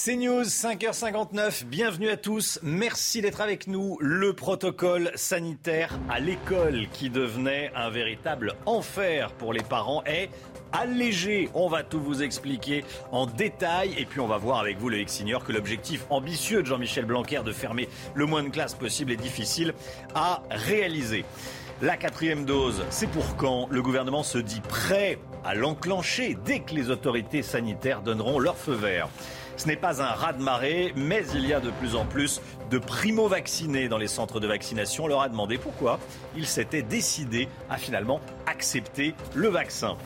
C'est News, 5h59, bienvenue à tous, merci d'être avec nous. Le protocole sanitaire à l'école qui devenait un véritable enfer pour les parents est allégé. On va tout vous expliquer en détail et puis on va voir avec vous le ex-signor que l'objectif ambitieux de Jean-Michel Blanquer de fermer le moins de classes possible est difficile à réaliser. La quatrième dose, c'est pour quand? Le gouvernement se dit prêt à l'enclencher dès que les autorités sanitaires donneront leur feu vert. Ce n'est pas un raz-de-marée, mais il y a de plus en plus de primo-vaccinés dans les centres de vaccination. On leur a demandé pourquoi ils s'étaient décidés à finalement accepter le vaccin.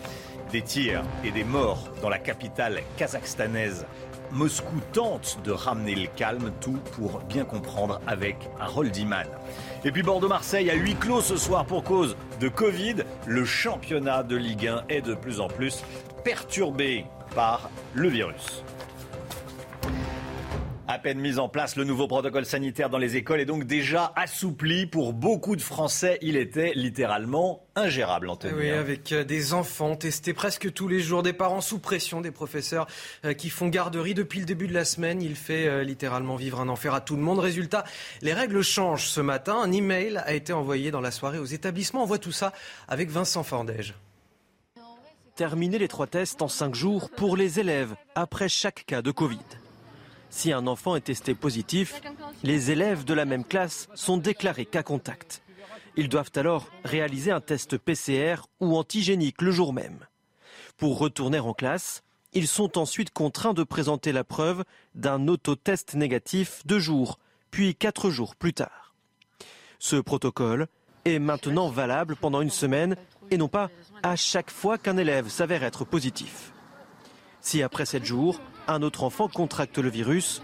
Des tirs et des morts dans la capitale kazakhstanaise. Moscou tente de ramener le calme, tout pour bien comprendre avec Harold Iman. Et puis Bordeaux-Marseille a huis clos ce soir pour cause de Covid. Le championnat de Ligue 1 est de plus en plus perturbé par le virus. À peine mis en place, le nouveau protocole sanitaire dans les écoles est donc déjà assoupli. Pour beaucoup de Français, il était littéralement ingérable, Anthony. Oui, avec euh, des enfants testés presque tous les jours, des parents sous pression, des professeurs euh, qui font garderie depuis le début de la semaine. Il fait euh, littéralement vivre un enfer à tout le monde. Résultat, les règles changent ce matin. Un email a été envoyé dans la soirée aux établissements. On voit tout ça avec Vincent Fandège. Terminer les trois tests en cinq jours pour les élèves après chaque cas de Covid. Si un enfant est testé positif, les élèves de la même classe sont déclarés cas contact. Ils doivent alors réaliser un test PCR ou antigénique le jour même. Pour retourner en classe, ils sont ensuite contraints de présenter la preuve d'un autotest négatif deux jours, puis quatre jours plus tard. Ce protocole est maintenant valable pendant une semaine et non pas à chaque fois qu'un élève s'avère être positif. Si après sept jours, un autre enfant contracte le virus,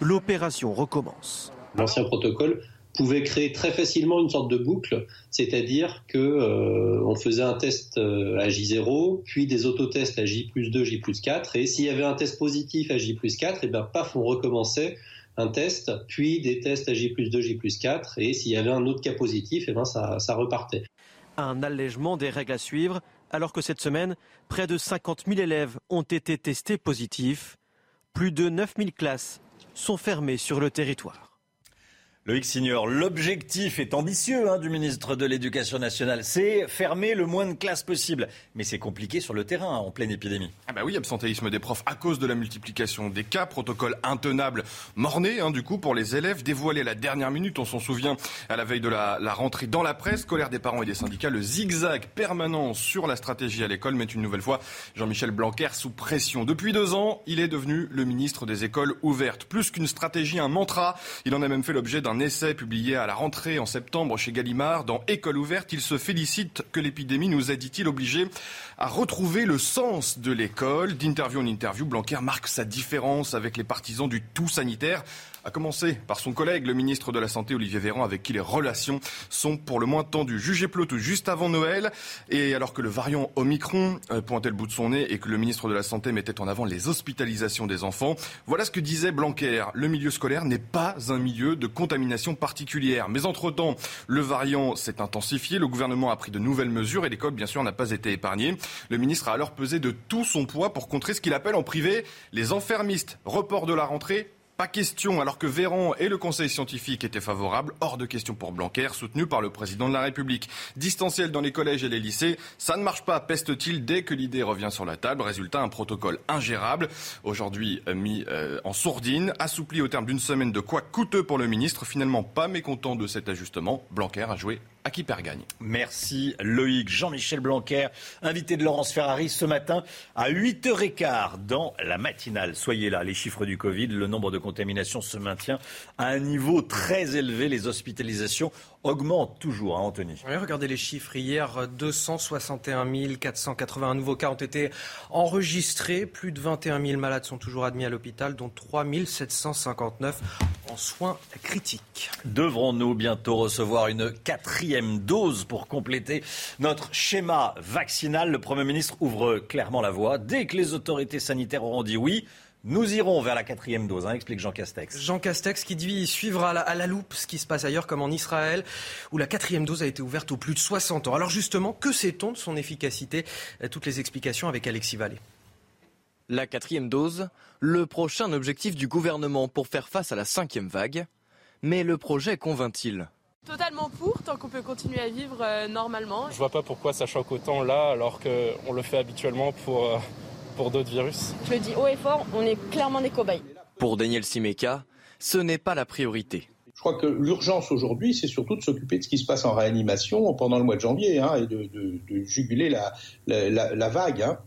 l'opération recommence. L'ancien protocole pouvait créer très facilement une sorte de boucle, c'est-à-dire que euh, on faisait un test euh, à J0, puis des autotests à J plus 2, J plus 4, et s'il y avait un test positif à J plus 4, et bien paf, on recommençait un test, puis des tests à J plus 2, J plus 4, et s'il y avait un autre cas positif, et ben ça, ça repartait. Un allègement des règles à suivre, alors que cette semaine, près de 50 000 élèves ont été testés positifs. Plus de 9 000 classes sont fermées sur le territoire. Loïc Signor, l'objectif est ambitieux hein, du ministre de l'Éducation nationale, c'est fermer le moins de classes possible. Mais c'est compliqué sur le terrain hein, en pleine épidémie. Ah bah oui, absentéisme des profs à cause de la multiplication des cas, protocole intenable, morné hein, du coup pour les élèves, dévoilé à la dernière minute, on s'en souvient, à la veille de la, la, rentrée dans la presse, colère des parents et des syndicats, le zigzag permanent sur la stratégie à l'école met une nouvelle fois Jean-Michel Blanquer sous pression. Depuis deux ans, il est devenu le ministre des écoles ouvertes. Plus qu'une stratégie, un mantra, il en a même fait l'objet d'un essai publié à la rentrée en septembre chez Gallimard. Dans École ouverte, il se félicite que l'épidémie nous a, dit-il, obligés à retrouver le sens de l'école. D'interview en interview, Blanquer marque sa différence avec les partisans du tout sanitaire à commencer par son collègue, le ministre de la Santé, Olivier Véran, avec qui les relations sont pour le moins tendues. Jugé plot tout juste avant Noël, et alors que le variant Omicron euh, pointait le bout de son nez et que le ministre de la Santé mettait en avant les hospitalisations des enfants, voilà ce que disait Blanquer. Le milieu scolaire n'est pas un milieu de contamination particulière. Mais entre-temps, le variant s'est intensifié, le gouvernement a pris de nouvelles mesures et l'école, bien sûr, n'a pas été épargnée. Le ministre a alors pesé de tout son poids pour contrer ce qu'il appelle en privé les enfermistes. Report de la rentrée, pas question, alors que Véran et le Conseil scientifique étaient favorables, hors de question pour Blanquer, soutenu par le président de la République. Distanciel dans les collèges et les lycées, ça ne marche pas, peste-t-il dès que l'idée revient sur la table. Résultat, un protocole ingérable, aujourd'hui euh, mis euh, en sourdine, assoupli au terme d'une semaine de quoi coûteux pour le ministre. Finalement, pas mécontent de cet ajustement, Blanquer a joué à qui perd gagne. Merci Loïc. Jean-Michel Blanquer, invité de Laurence Ferrari ce matin à 8h15 dans la matinale. Soyez là, les chiffres du Covid, le nombre de contaminations se maintient à un niveau très élevé. Les hospitalisations augmentent toujours, hein, Anthony. Oui, regardez les chiffres. Hier, 261 481 nouveaux cas ont été enregistrés. Plus de 21 000 malades sont toujours admis à l'hôpital, dont 3 759 en soins critiques. Devrons-nous bientôt recevoir une quatrième dose pour compléter notre schéma vaccinal? Le Premier ministre ouvre clairement la voie. Dès que les autorités sanitaires auront dit oui, nous irons vers la quatrième dose, hein, explique Jean Castex. Jean Castex qui dit suivre à la, à la, loupe ce qui se passe ailleurs, comme en Israël, où la quatrième dose a été ouverte aux plus de 60 ans. Alors justement, que sait-on de son efficacité? Toutes les explications avec Alexis Vallée. La quatrième dose, le prochain objectif du gouvernement pour faire face à la cinquième vague. Mais le projet convainc-il Totalement pour, tant qu'on peut continuer à vivre euh, normalement. Je vois pas pourquoi ça choque autant là, alors qu'on le fait habituellement pour, euh, pour d'autres virus. Je le dis haut et fort, on est clairement des cobayes. Pour Daniel Simeka, ce n'est pas la priorité. Je crois que l'urgence aujourd'hui, c'est surtout de s'occuper de ce qui se passe en réanimation pendant le mois de janvier hein, et de, de, juguler la, la, la, vague. Hein.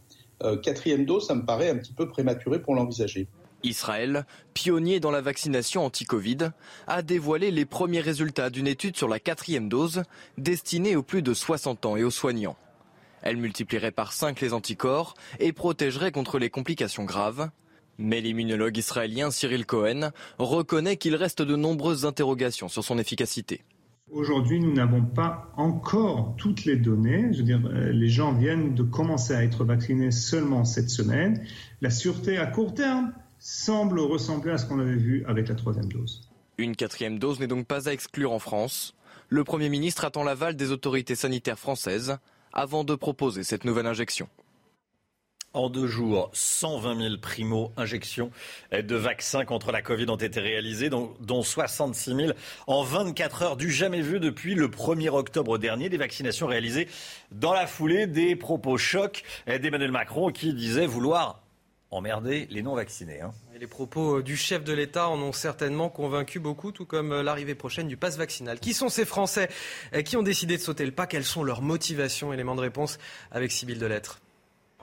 Euh, quatrième dose, ça me paraît un petit peu prématuré pour l'envisager. Israël, pionnier dans la vaccination anti-Covid, a dévoilé les premiers résultats d'une étude sur la quatrième dose destinée aux plus de 60 ans et aux soignants. Elle multiplierait par 5 les anticorps et protégerait contre les complications graves. Mais l'immunologue israélien Cyril Cohen reconnaît qu'il reste de nombreuses interrogations sur son efficacité. Aujourd'hui, nous n'avons pas encore toutes les données. Je veux dire, euh, les gens viennent de commencer à être vaccinés seulement cette semaine. La sûreté à court terme semble ressembler à ce qu'on avait vu avec la troisième dose. Une quatrième dose n'est donc pas à exclure en France. Le Premier ministre attend l'aval des autorités sanitaires françaises avant de proposer cette nouvelle injection. En deux jours, 120 000 primo-injections de vaccins contre la Covid ont été réalisées, dont, 66 000 en 24 heures, du jamais vu depuis le 1er octobre dernier. Des vaccinations réalisées dans la foulée des propos chocs d'Emmanuel Macron qui disait vouloir emmerder les non-vaccinés. Hein. Les propos euh, du chef de l'État en ont certainement convaincu beaucoup, tout comme euh, l'arrivée prochaine du pass vaccinal. Qui sont ces Français euh, qui ont décidé de sauter le pas? Quelles sont leurs motivations? Élément de réponse avec Sybille Delettre.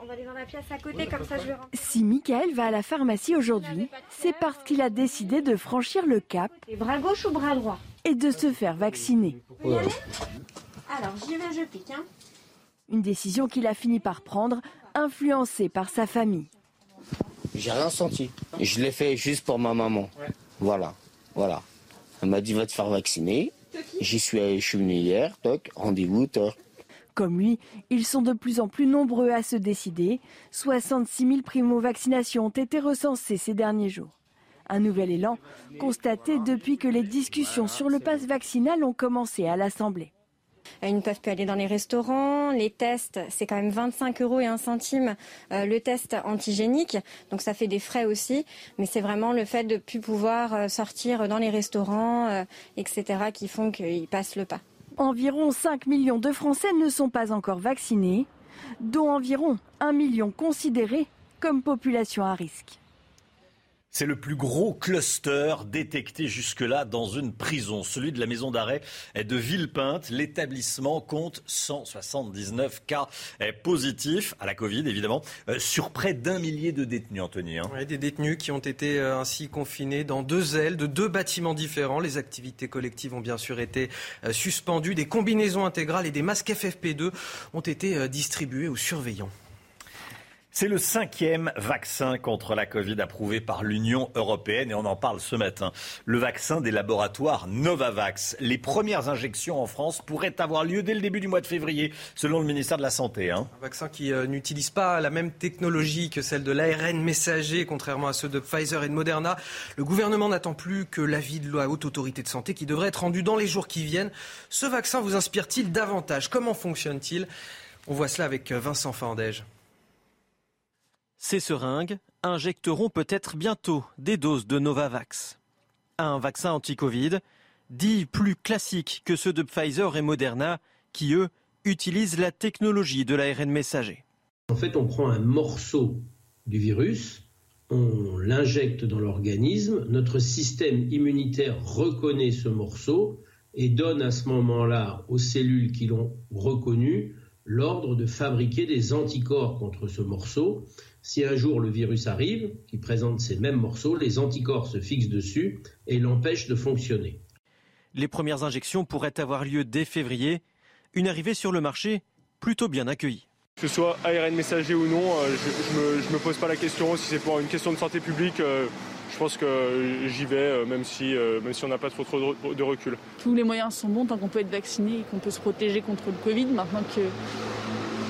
On va aller dans la pièce à côté, comme ça je Si Michael va à la pharmacie aujourd'hui, c'est parce qu'il a décidé de franchir le cap. bras gauche ou bras droit Et de se faire vacciner. Alors, j'y vais, je pique. Hein. Une décision qu'il a fini par prendre, influencée par sa famille. J'ai rien senti. Je l'ai fait juste pour ma maman. Voilà, voilà. Elle m'a dit va te faire vacciner. J'y suis, je suis venu hier, toc, rendez-vous, toc. Comme lui, ils sont de plus en plus nombreux à se décider. 66 000 primo-vaccinations ont été recensées ces derniers jours. Un nouvel élan constaté depuis que les discussions sur le pass vaccinal ont commencé à l'Assemblée. Ils ne peuvent plus aller dans les restaurants. Les tests, c'est quand même 25 euros et un centime euh, le test antigénique. Donc ça fait des frais aussi. Mais c'est vraiment le fait de ne plus pouvoir euh, sortir dans les restaurants, euh, etc., qui font qu'ils passent le pas. Environ 5 millions de Français ne sont pas encore vaccinés, dont environ 1 million considérés comme population à risque. C'est le plus gros cluster détecté jusque-là dans une prison, celui de la maison d'arrêt de Villepinte. L'établissement compte 179 cas positifs à la Covid, évidemment, euh, sur près d'un millier de détenus, Anthony. Hein. des détenus qui ont été euh, ainsi confinés dans deux ailes de deux bâtiments différents. Les activités collectives ont bien sûr été euh, suspendues. Des combinaisons intégrales et des masques FFP2 ont été distribués aux surveillants. C'est le cinquième vaccin contre la Covid approuvé par l'Union européenne et on en parle ce matin. Le vaccin des laboratoires Novavax. Les premières injections en France pourraient avoir lieu dès le début du mois de février, selon le ministère de la Santé. Hein. Un vaccin qui euh, n'utilise pas la même technologie que celle de l'ARN messager, contrairement à ceux de Pfizer et de Moderna. Le gouvernement n'attend plus que l'avis de la haute autorité de santé qui devrait être rendu dans les jours qui viennent. Ce vaccin vous inspire-t-il davantage? Comment fonctionne-t-il? On voit cela avec euh, Vincent Fandège. Ces seringues injecteront peut-être bientôt des doses de Novavax. Un vaccin anti-Covid dit plus classique que ceux de Pfizer et Moderna qui, eux, utilisent la technologie de l'ARN messager. En fait, on prend un morceau du virus, on l'injecte dans l'organisme, notre système immunitaire reconnaît ce morceau et donne à ce moment-là aux cellules qui l'ont reconnu l'ordre de fabriquer des anticorps contre ce morceau si un jour le virus arrive, qui présente ces mêmes morceaux, les anticorps se fixent dessus et l'empêchent de fonctionner. Les premières injections pourraient avoir lieu dès février. Une arrivée sur le marché plutôt bien accueillie. Que ce soit ARN messager ou non, euh, je ne me, pose pas la question. Si c'est pour une question de santé publique, euh, je pense que j'y vais, euh, même si, même si on n'a pas trop, trop de recul. Tous les moyens sont bons tant qu'on peut être vacciné et qu'on peut se protéger contre le Covid. Maintenant que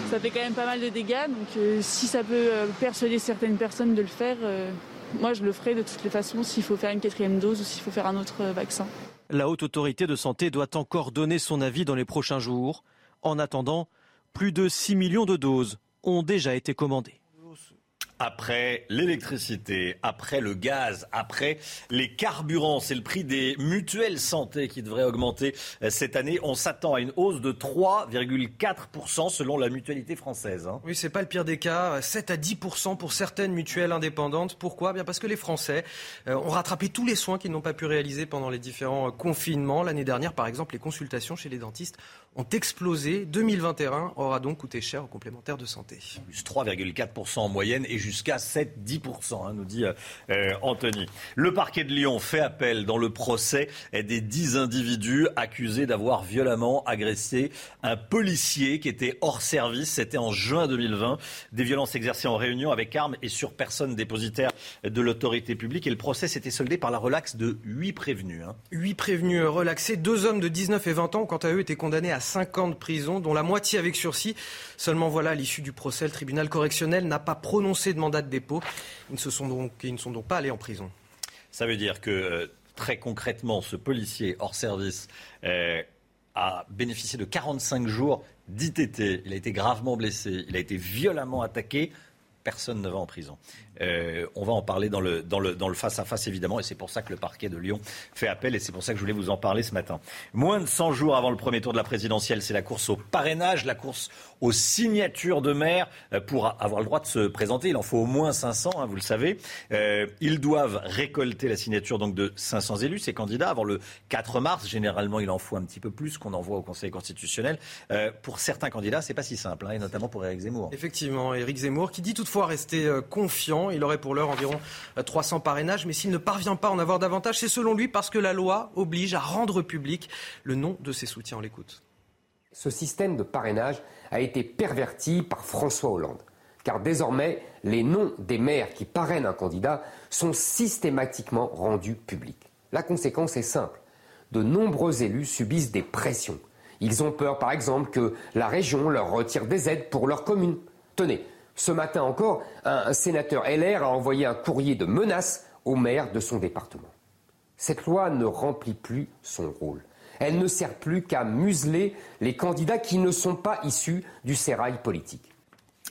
ça fait quand même pas mal de dégâts. Donc euh, si ça peut euh, persuader certaines personnes de le faire, euh, moi je le ferai de toutes les façons s'il faut faire une quatrième dose ou s'il faut faire un autre vaccin. La haute autorité de santé doit encore donner son avis dans les prochains jours. En attendant, plus de 6 millions de doses ont déjà été commandées. Après l'électricité, après le gaz, après les carburants. C'est le prix des mutuelles santé qui devrait augmenter euh, cette année. On s'attend à une hausse de 3,4% selon la mutualité française. Hein. Oui, c'est pas le pire des cas. 7 à 10% pour certaines mutuelles indépendantes. Pourquoi? Bien parce que les Français euh, ont rattrapé tous les soins qu'ils n'ont pas pu réaliser pendant les différents euh, confinements. L'année dernière, par exemple, les consultations chez les dentistes ont explosé. 2021 aura donc coûté cher aux complémentaires de santé. Plus 3,4% en moyenne et jusqu'à 7-10%, hein, nous dit euh, Anthony. Le parquet de Lyon fait appel dans le procès des 10 individus accusés d'avoir violemment agressé un policier qui était hors service. C'était en juin 2020. Des violences exercées en réunion avec armes et sur personne dépositaire de l'autorité publique. Et le procès s'était soldé par la relaxe de 8 prévenus. Hein. 8 prévenus relaxés. Deux hommes de 19 et 20 ans, quant à eux, étaient condamnés à 5 ans de prison, dont la moitié avec sursis. Seulement voilà, à l'issue du procès, le tribunal correctionnel n'a pas prononcé de mandat de dépôt. Ils ne, sont donc pas allés en prison. Ça veut dire que euh, très concrètement, ce policier hors service euh, a bénéficié de 45 jours d'ITT. Il a été gravement blessé, il a été violemment attaqué. Personne ne va en prison. Euh, on va en parler dans le, dans, le, dans le face à face, évidemment, et c'est pour ça que le parquet de Lyon fait appel, et c'est pour ça que je voulais vous en parler ce matin. Moins de 100 jours avant le premier tour de la présidentielle, c'est la course au parrainage, la course aux signatures de maire euh, pour avoir le droit de se présenter. Il en faut au moins 500, hein, vous le savez. Euh, ils doivent récolter la signature donc de 500 élus, ces candidats, avant le 4 mars. Généralement, il en faut un petit peu plus qu'on envoie au Conseil constitutionnel. Pour certains candidats, c'est pas si simple, hein, et notamment pour Éric Zemmour. Effectivement, Éric Zemmour, qui dit toutefois rester euh, il aurait pour l'heure environ 300 euh, parrainages, mais s'il ne parvient pas à en avoir davantage, c'est selon lui parce que la loi oblige à rendre public le nom de ses soutiens. On l'écoute. Ce système de parrainage a été perverti par François Hollande. Car désormais, les noms des maires qui parrainent un candidat sont systématiquement rendus publics. La conséquence est simple. De nombreux élus subissent des pressions. Ils ont peur, par exemple, que la région leur retire des aides pour leur commune. Tenez, ce matin encore, un sénateur LR a envoyé un courrier de menace au maire de son département. Cette loi ne remplit plus son rôle. Elle ne sert plus qu'à museler les candidats qui ne sont pas issus du sérail politique.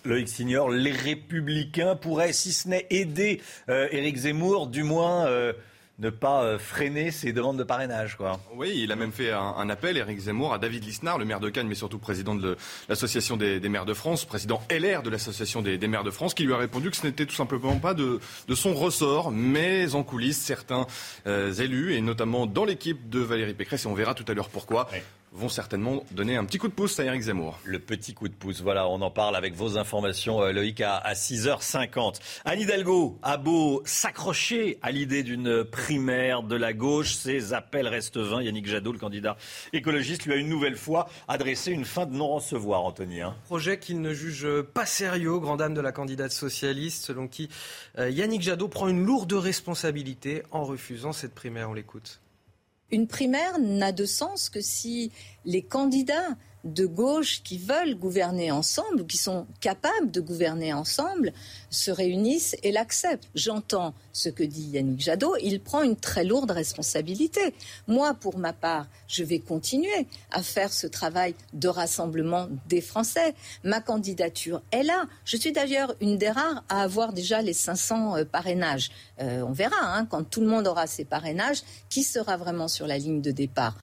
Loïc Signor, les républicains pourraient, si ce n'est aider euh, Éric Zemmour, du moins euh, ne pas euh, freiner ses demandes de parrainage. Quoi. Oui, il a même fait un, appel, Éric Zemmour, à David Lisnard, le maire de Cannes, mais surtout président de l'Association des, maires de France, président LR de l'Association des, maires de France, qui lui a répondu que ce n'était tout simplement pas de, son ressort, mais en coulisses, certains euh, élus, et notamment dans l'équipe de Valérie Pécresse, et on verra tout à l'heure pourquoi, vont certainement donner un petit coup de pouce à Eric Zemmour. Le petit coup de pouce, voilà, on en parle avec vos informations, euh, Loïc, à, 6h50. Anne Hidalgo a beau s'accrocher à l'idée d'une primaire de la gauche, ses appels restent vains. Yannick Jadot, le candidat écologiste, lui a une nouvelle fois adressé une fin de non-recevoir, Anthony. Hein. Projet qu'il ne juge pas sérieux, grand dame de la candidate socialiste, selon qui euh, Yannick Jadot prend une lourde responsabilité en refusant cette primaire. On l'écoute. Une primaire n'a de sens que si les candidats de gauche qui veulent gouverner ensemble, ou qui sont capables de gouverner ensemble, se réunissent et l'acceptent. J'entends ce que dit Yannick Jadot, il prend une très lourde responsabilité. Moi, pour ma part, je vais continuer à faire ce travail de rassemblement des Français. Ma candidature est là. Je suis d'ailleurs une des rares à avoir déjà les 500 euh, parrainages. Euh, on verra, hein, quand tout le monde aura ses parrainages, qui sera vraiment sur la ligne de départ.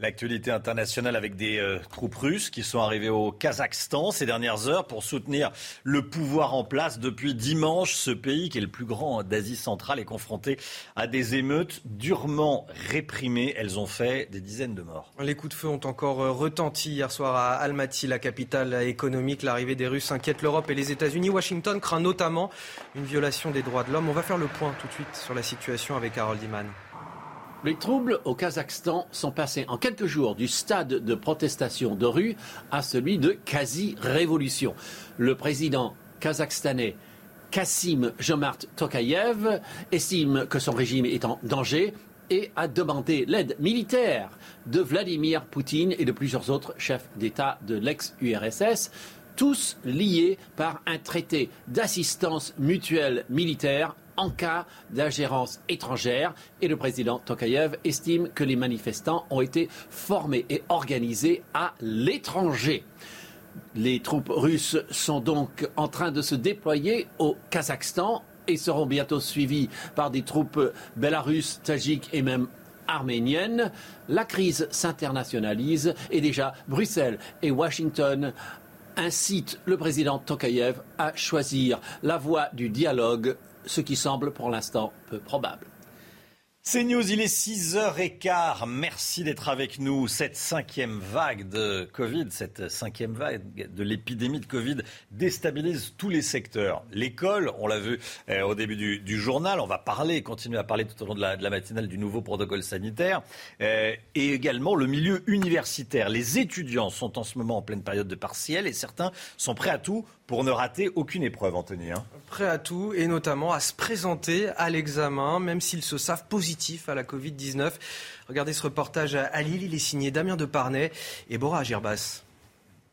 L'actualité internationale avec des euh, troupes russes qui sont arrivées au Kazakhstan ces dernières heures pour soutenir le pouvoir en place. Depuis dimanche, ce pays, qui est le plus grand d'Asie centrale, est confronté à des émeutes durement réprimées. Elles ont fait des dizaines de morts. Les coups de feu ont encore euh, retenti hier soir à Almaty, la capitale économique. L'arrivée des Russes inquiète l'Europe et les États-Unis. Washington craint notamment une violation des droits de l'homme. On va faire le point tout de suite sur la situation avec Harold Iman. Les troubles au Kazakhstan sont passés en quelques jours du stade de protestation de rue à celui de quasi-révolution. Le président kazakhstanais Kassim Jomart Tokayev estime que son régime est en danger et a demandé l'aide militaire de Vladimir Poutine et de plusieurs autres chefs d'État de l'ex-URSS, tous liés par un traité d'assistance mutuelle militaire en cas d'ingérence étrangère. Et le président Tokayev estime que les manifestants ont été formés et organisés à l'étranger. Les troupes russes sont donc en train de se déployer au Kazakhstan et seront bientôt suivies par des troupes belarusses, tajiques et même arméniennes. La crise s'internationalise et déjà Bruxelles et Washington incitent le président Tokayev à choisir la voie du dialogue, ce qui semble pour l'instant peu probable. C'est News, il est 6h15. Merci d'être avec nous. Cette cinquième vague de Covid, cette cinquième vague de l'épidémie de Covid déstabilise tous les secteurs. L'école, on l'a vu euh, au début du, journal, on va parler, continuer à parler tout au long de la, matinale du nouveau protocole sanitaire, euh, et également le milieu universitaire. Les étudiants sont en ce moment en pleine période de partiel et certains sont prêts à tout pour ne rater aucune épreuve, Anthony. Hein. Prêt à tout et notamment à se présenter à l'examen, même s'ils se savent positifs à la Covid-19. Regardez ce reportage à Lille, il est signé Damien Deparnay et Bora Girbas.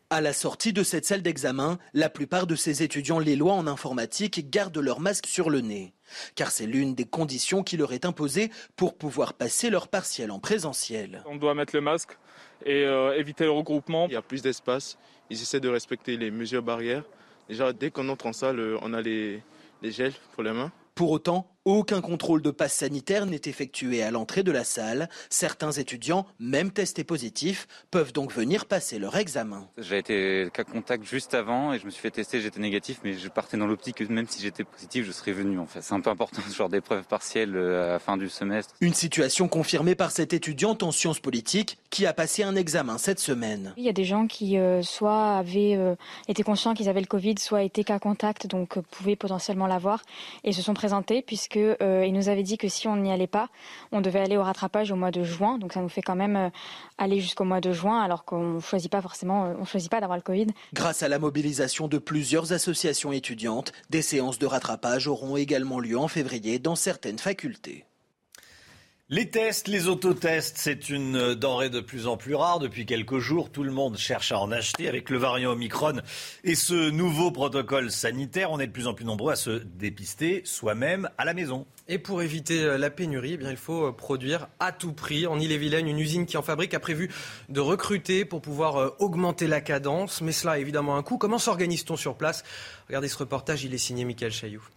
À la sortie de cette salle d'examen, la plupart de ces étudiants lélois en informatique gardent leur masque sur le nez, car c'est l'une des conditions qui leur est imposée pour pouvoir passer leur partiel en présentiel. On doit mettre le masque et euh, éviter le regroupement. Il y a plus d'espace, ils essaient de respecter les mesures barrières. Déjà, dès qu'on entre en salle, euh, on a les, les gels pour les mains. Pour autant, aucun contrôle de passe sanitaire n'est effectué à l'entrée de la salle. Certains étudiants, même testés positifs, peuvent donc venir passer leur examen. J'ai été cas contact juste avant et je me suis fait tester, j'étais négatif, mais je partais dans l'optique que même si j'étais positif, je serais venu en fait. C'est un peu important ce genre d'épreuve partielle euh, à la fin du semestre. Une situation confirmée par cette étudiante en sciences politiques qui a passé un examen cette semaine. Il y a des gens qui euh, soit avaient euh, été conscients qu'ils avaient le Covid, soit étaient cas contact, donc pouvaient potentiellement l'avoir et se sont présentés puisque euh, il nous avait dit que si on n'y allait pas, on devait aller au rattrapage au mois de juin. Donc ça nous fait quand même euh, aller jusqu'au mois de juin, alors qu'on choisit pas forcément, euh, on choisit pas d'avoir le Covid. Grâce à la mobilisation de plusieurs associations étudiantes, des séances de rattrapage auront également lieu en février dans certaines facultés. Les tests, les autotests, c'est une denrée de plus en plus rare. Depuis quelques jours, tout le monde cherche à en acheter. Avec le variant Omicron et ce nouveau protocole sanitaire, on est de plus en plus nombreux à se dépister soi-même à la maison. Et pour éviter euh, la pénurie, eh bien, il faut euh, produire à tout prix. En Ille-et-Vilaine, une usine qui en fabrique a prévu de recruter pour pouvoir euh, augmenter la cadence. Mais cela a évidemment un coût. Comment s'organise-t-on sur place? Regardez ce reportage, il est signé Michael Chailloux.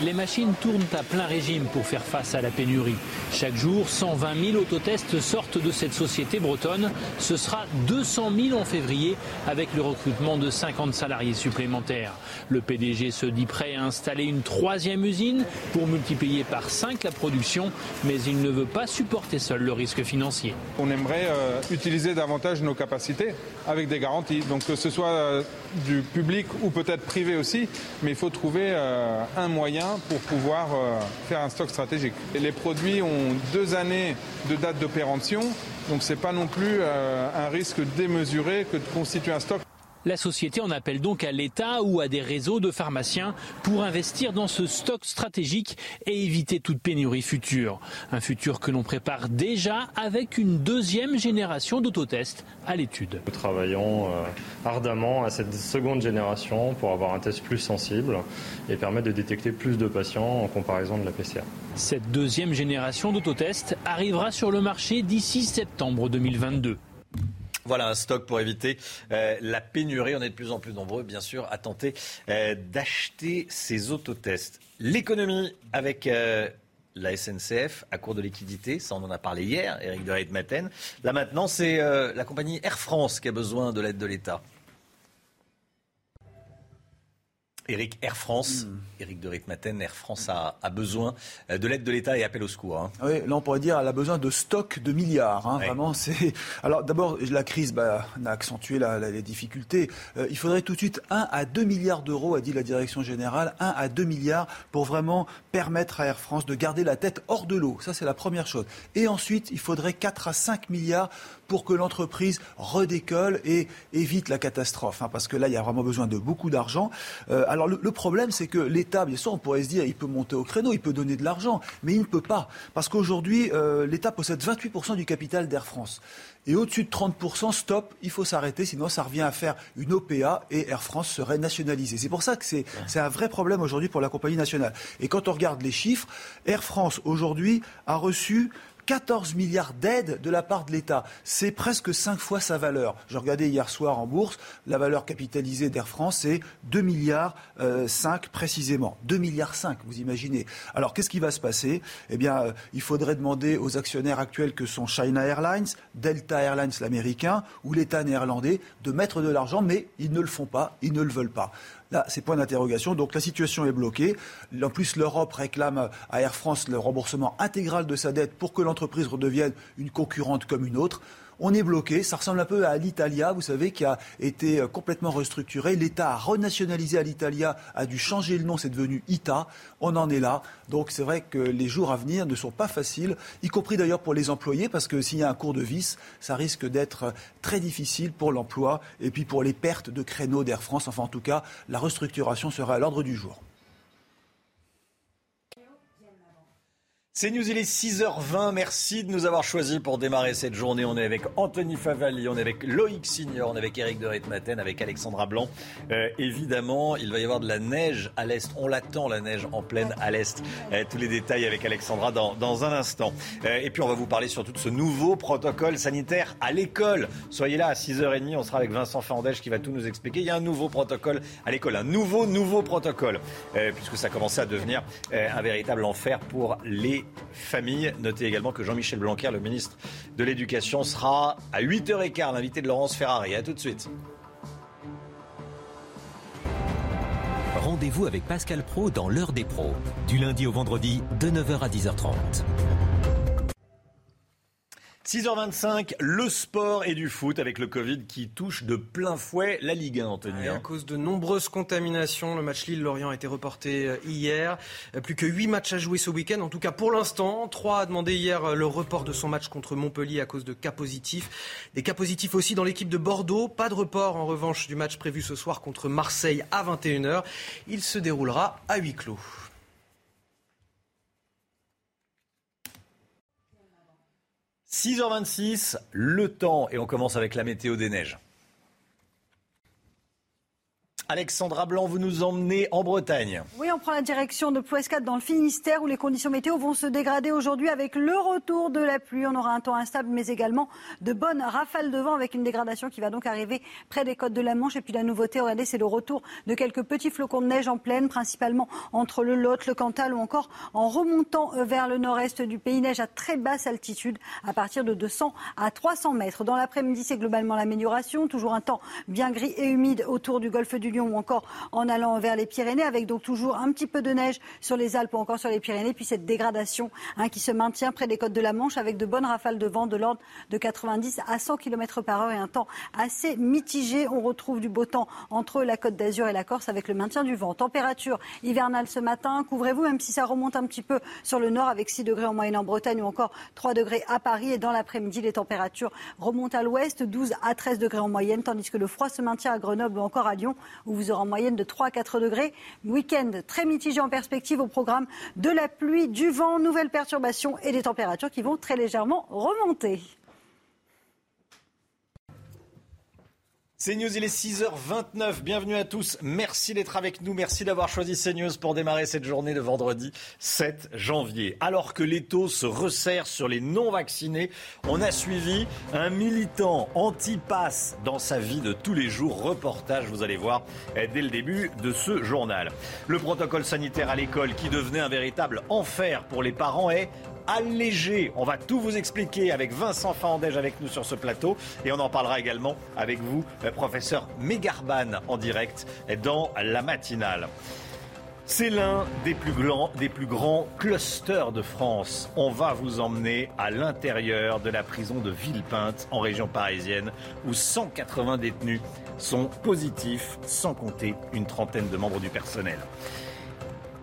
Les machines tournent à plein régime pour faire face à la pénurie. Chaque jour, 120 000 autotests sortent de cette société bretonne. Ce sera 200 000 en février avec le recrutement de 50 salariés supplémentaires. Le PDG se dit prêt à installer une troisième usine pour multiplier par 5 la production, mais il ne veut pas supporter seul le risque financier. On aimerait euh, utiliser davantage nos capacités avec des garanties. Donc que ce soit euh, du public ou peut-être privé aussi, mais il faut trouver euh, un moyen pour pouvoir euh, faire un stock stratégique. Et les produits ont deux années de date d'opération, donc ce n'est pas non plus euh, un risque démesuré que de constituer un stock. La société en appelle donc à l'État ou à des réseaux de pharmaciens pour investir dans ce stock stratégique et éviter toute pénurie future. Un futur que l'on prépare déjà avec une deuxième génération d'autotests à l'étude. Nous travaillons euh, ardemment à cette seconde génération pour avoir un test plus sensible et permettre de détecter plus de patients en comparaison de la PCR. Cette deuxième génération d'autotests arrivera sur le marché d'ici septembre 2022. Voilà un stock pour éviter euh, la pénurie. On est de plus en plus nombreux, bien sûr, à tenter euh, d'acheter ces autotests. L'économie avec euh, la SNCF à court de liquidité, ça on en a parlé hier, Eric de Reitmaten. Là maintenant, c'est la compagnie Air France qui a besoin de l'aide de l'État. Eric, Air France, Eric hmm. de Ritmaten, Air France a, besoin euh, de l'aide de l'État et appelle au secours. Hein. Oui, là on pourrait dire qu'elle a besoin de stocks de milliards. Hein, Vraiment, c'est. Alors d'abord, la crise bah, a accentué les difficultés. Euh, il faudrait tout de suite 1 à 2 milliards d'euros, a dit la direction générale, 1 à 2 milliards pour vraiment permettre à Air France de garder la tête hors de l'eau. Ça, c'est la première chose. Et ensuite, il faudrait 4 à 5 milliards pour que l'entreprise redécolle et évite la catastrophe. Hein, parce que là, il y a vraiment besoin de beaucoup d'argent. Euh, alors le, problème, c'est que l'État, bien sûr, on pourrait se dire, il peut monter au créneau, il peut donner de l'argent, mais il ne peut pas. Parce qu'aujourd'hui, euh, l'État possède 28% du capital d'Air France. Et au-dessus de 30%, stop, il faut s'arrêter, sinon ça revient à faire une OPA et Air France serait nationalisée. C'est pour ça que c'est un vrai problème aujourd'hui pour la compagnie nationale. Et quand on regarde les chiffres, Air France aujourd'hui a reçu 14 milliards d'aides de la part de l'État. C'est presque 5 fois sa valeur. Je regardais hier soir en bourse, la valeur capitalisée d'Air France, c'est 2 milliards 5 précisément. 2 milliards 5, vous imaginez. Alors qu'est-ce qui va se passer? Eh bien, il faudrait demander aux actionnaires actuels que sont China Airlines, Delta Airlines l'américain ou l'État néerlandais de mettre de l'argent, mais ils ne le font pas, ils ne le veulent pas. Là, c'est point d'interrogation. Donc la situation est bloquée. En plus, l'Europe réclame à Air France le remboursement intégral de sa dette pour que l'entreprise redevienne une concurrente comme une autre on est bloqué. Ça ressemble un peu à l'Italia, vous savez, qui a été euh, complètement restructuré. L'État a renationalisé à l'Italia, a dû changer le nom, c'est devenu ITA. On en est là. Donc c'est vrai que les jours à venir ne sont pas faciles, y compris d'ailleurs pour les employés, parce que s'il y a un cours de vis, ça risque d'être euh, très difficile pour l'emploi et puis pour les pertes de créneaux d'Air France. Enfin, en tout cas, la restructuration sera à l'ordre du jour. C'est News, il est 6h20. Merci de nous avoir choisis pour démarrer cette journée. On est avec Anthony Favali, on est avec Loïc Signor, on est avec Eric de Ritmaten, avec Alexandra Blanc. Euh, évidemment, il va y avoir de la neige à l'est. On l'attend, la neige en pleine à l'est. Euh, tous les détails avec Alexandra dans, un instant. Euh, et puis, on va vous parler surtout de ce nouveau protocole sanitaire à l'école. Soyez là à 6h30. On sera avec Vincent Fandèche qui va tout nous expliquer. Il y a un nouveau protocole à l'école. Un nouveau, nouveau protocole. puisque ça commençait à devenir un véritable enfer pour les famille. Notez également que Jean-Michel Blanquer, le ministre de l'Éducation, sera à 8h15, l'invité de Laurence Ferrari. A tout de suite. Rendez-vous avec Pascal Pro dans l'heure des pros, du lundi au vendredi de 9h à 10h30. 6h25, le sport et du foot avec le Covid qui touche de plein fouet la Ligue 1, Anthony. à cause de nombreuses contaminations, le match Lille-Lorient a été reporté euh, hier. Euh, plus que 8 matchs à jouer ce week-end, en tout cas pour l'instant. 3 a demandé hier euh, le report de son match contre Montpellier à cause de cas positifs. Des cas positifs aussi dans l'équipe de Bordeaux. Pas de report en revanche du match prévu ce soir contre Marseille à 21h. Il se déroulera à huis clos. 6h26, le temps, et on commence avec la météo des neiges. Alexandra Blanc, vous nous emmenez en Bretagne. Oui, on prend la direction de Plouescat dans le Finistère où les conditions météo vont se dégrader aujourd'hui avec le retour de la pluie. On aura un temps instable mais également de bonnes rafales de vent avec une dégradation qui va donc arriver près des côtes de la Manche. Et puis la nouveauté, regardez, c'est le retour de quelques petits flocons de neige en plaine, principalement entre le Lot, le Cantal ou encore en remontant vers le nord-est du pays. Neige à très basse altitude à partir de 200 à 300 mètres. Dans l'après-midi, c'est globalement l'amélioration. Toujours un temps bien gris et humide autour du golfe du Lion ou encore en allant vers les Pyrénées, avec donc toujours un petit peu de neige sur les Alpes ou encore sur les Pyrénées, puis cette dégradation hein, qui se maintient près des côtes de la Manche avec de bonnes rafales de vent de l'ordre de 90 à 100 km par heure et un temps assez mitigé. On retrouve du beau temps entre la côte d'Azur et la Corse avec le maintien du vent. Température hivernale ce matin, couvrez-vous même si ça remonte un petit peu sur le nord avec 6 degrés en moyenne en Bretagne ou encore 3 degrés à Paris et dans l'après-midi les températures remontent à l'ouest, 12 à 13 degrés en moyenne, tandis que le froid se maintient à Grenoble ou encore à Lyon vous aurez en moyenne de 3 à 4 degrés. Week-end très mitigé en perspective au programme de la pluie, du vent, nouvelles perturbations et des températures qui vont très légèrement remonter. CNews, il est 6h29. Bienvenue à tous. Merci d'être avec nous. Merci d'avoir choisi CNews pour démarrer cette journée de vendredi 7 janvier. Alors que l'étau se resserre sur les non-vaccinés, on a suivi un militant anti-pass dans sa vie de tous les jours. Reportage, vous allez voir, dès le début de ce journal. Le protocole sanitaire à l'école qui devenait un véritable enfer pour les parents est allégé. On va tout vous expliquer avec Vincent Fandège avec nous sur ce plateau et on en parlera également avec vous, professeur Mégarban, en direct dans la matinale. C'est l'un des des plus grands clusters de France. On va vous emmener à l'intérieur de la prison de Villepinte, en région parisienne, où 180 détenus sont positifs, sans compter une trentaine de membres du personnel.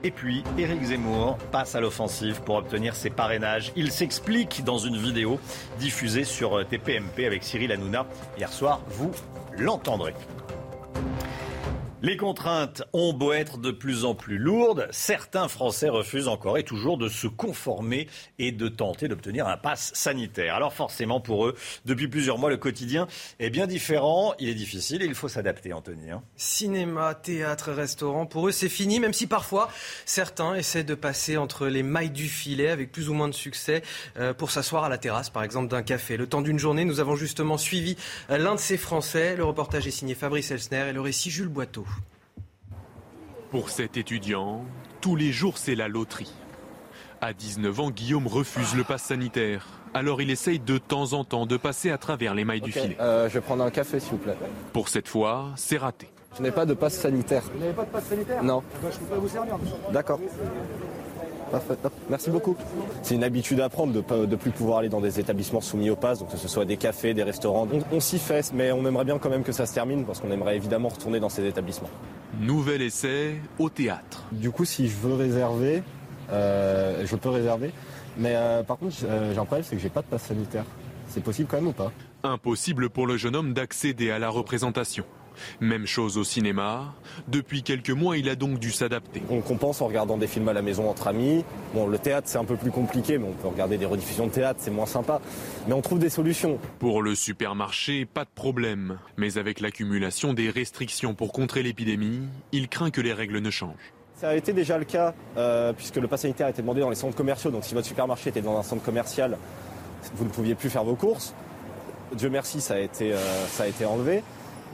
Et puis, Éric Zemmour passe à l'offensive pour obtenir ses parrainages. Il s'explique dans une vidéo diffusée sur TPMP avec Cyril Hanouna. Hier soir, vous l'entendrez. Les contraintes ont beau être de plus en plus lourdes, certains Français refusent encore et toujours de se conformer et de tenter d'obtenir un pass sanitaire. Alors forcément pour eux, depuis plusieurs mois, le quotidien est bien différent, il est difficile et il faut s'adapter, Anthony. Hein. Cinéma, théâtre, restaurant, pour eux c'est fini, même si parfois certains essaient de passer entre les mailles du filet avec plus ou moins de succès euh, pour s'asseoir à la terrasse par exemple d'un café. Le temps d'une journée, nous avons justement suivi euh, l'un de ces Français. Le reportage est signé Fabrice Elsner et le récit Jules Boiteau. Pour cet étudiant, tous les jours c'est la loterie. À 19 ans, Guillaume refuse le pass sanitaire. Alors il essaye de temps en temps de passer à travers les mailles du filet. Euh, je vais prendre un café s'il vous plaît. Pour cette fois, c'est raté. Je n'ai pas de passe sanitaire. Vous n'avez pas de passe sanitaire Non. Eh ben, je ne peux pas vous servir. D'accord. Parfait, Merci beaucoup. C'est une habitude à prendre de ne plus pouvoir aller dans des établissements soumis au pass, donc que ce soit des cafés, des restaurants. On, s'y fait, mais on aimerait bien quand même que ça se termine parce qu'on aimerait évidemment retourner dans ces établissements. Nouvel essai au théâtre. Du coup, si je veux réserver, euh, je peux réserver. Mais euh, par contre, euh, j'ai un problème, c'est que j'ai pas de passe sanitaire. C'est possible quand même ou pas? Impossible pour le jeune homme d'accéder à la représentation. Même chose au cinéma. Depuis quelques mois, il a donc dû s'adapter. On compense en regardant des films à la maison entre amis. Bon, le théâtre, c'est un peu plus compliqué, mais on peut regarder des rediffusions de théâtre, c'est moins sympa. Mais on trouve des solutions. Pour le supermarché, pas de problème. Mais avec l'accumulation des restrictions pour contrer l'épidémie, il craint que les règles ne changent. Ça a été déjà le cas, euh, puisque le pass sanitaire était demandé dans les centres commerciaux. Donc si votre supermarché était dans un centre commercial, vous ne pouviez plus faire vos courses. Dieu merci, ça a été, euh, ça a été enlevé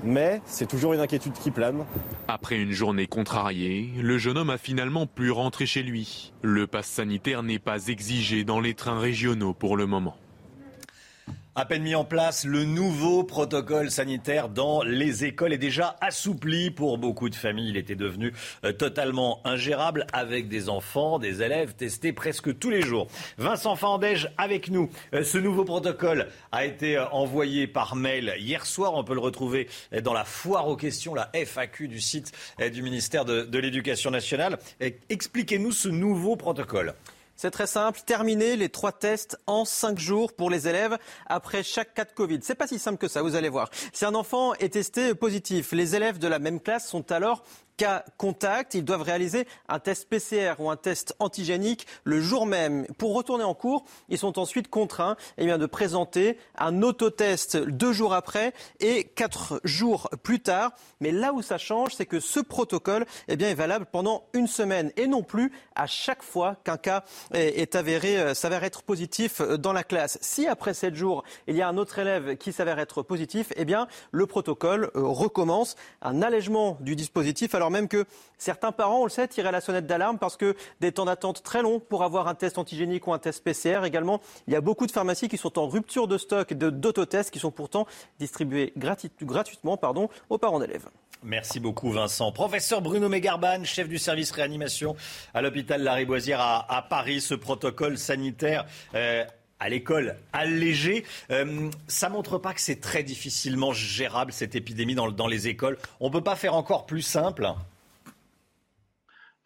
mais c'est toujours une inquiétude qui plane. Après une journée contrariée, le jeune homme a finalement pu rentrer chez lui. Le pass sanitaire n'est pas exigé dans les trains régionaux pour le moment. À peine mis en place, le nouveau protocole sanitaire dans les écoles est déjà assoupli pour beaucoup de familles. Il était devenu euh, totalement ingérable avec des enfants, des élèves testés presque tous les jours. Vincent Fandège avec nous. Euh, ce nouveau protocole a été euh, envoyé par mail hier soir. On peut le retrouver dans la foire aux questions, la FAQ du site du ministère de, de l'Éducation nationale. Expliquez-nous ce nouveau protocole. C'est très simple, terminer les trois tests en cinq jours pour les élèves après chaque cas de Covid. C'est pas si simple que ça, vous allez voir. Si un enfant est testé positif, les élèves de la même classe sont alors cas contact, ils doivent réaliser un test PCR ou un test antigénique le jour même. Pour retourner en cours, ils sont ensuite contraints eh bien, de présenter un autotest deux jours après et quatre jours plus tard. Mais là où ça change, c'est que ce protocole eh bien, est valable pendant une semaine et non plus à chaque fois qu'un cas est avéré, euh, s'avère être positif euh, dans la classe. Si après sept jours, il y a un autre élève qui s'avère être positif, eh bien, le protocole euh, recommence un allègement du dispositif même que certains parents, on le sait, tiraient la sonnette d'alarme parce que des temps d'attente très longs pour avoir un test antigénique ou un test PCR. Également, il y a beaucoup de pharmacies qui sont en rupture de stock d'autotests qui sont pourtant distribués gratuitement pardon, aux parents d'élèves. Merci beaucoup Vincent. Professeur Bruno Mégarban, chef du service réanimation à l'hôpital Lariboisière à, à Paris, ce protocole sanitaire. Euh, à l'école allégé. Euh, ça montre pas que c'est très difficilement gérable cette épidémie dans, dans les écoles. On ne peut pas faire encore plus simple?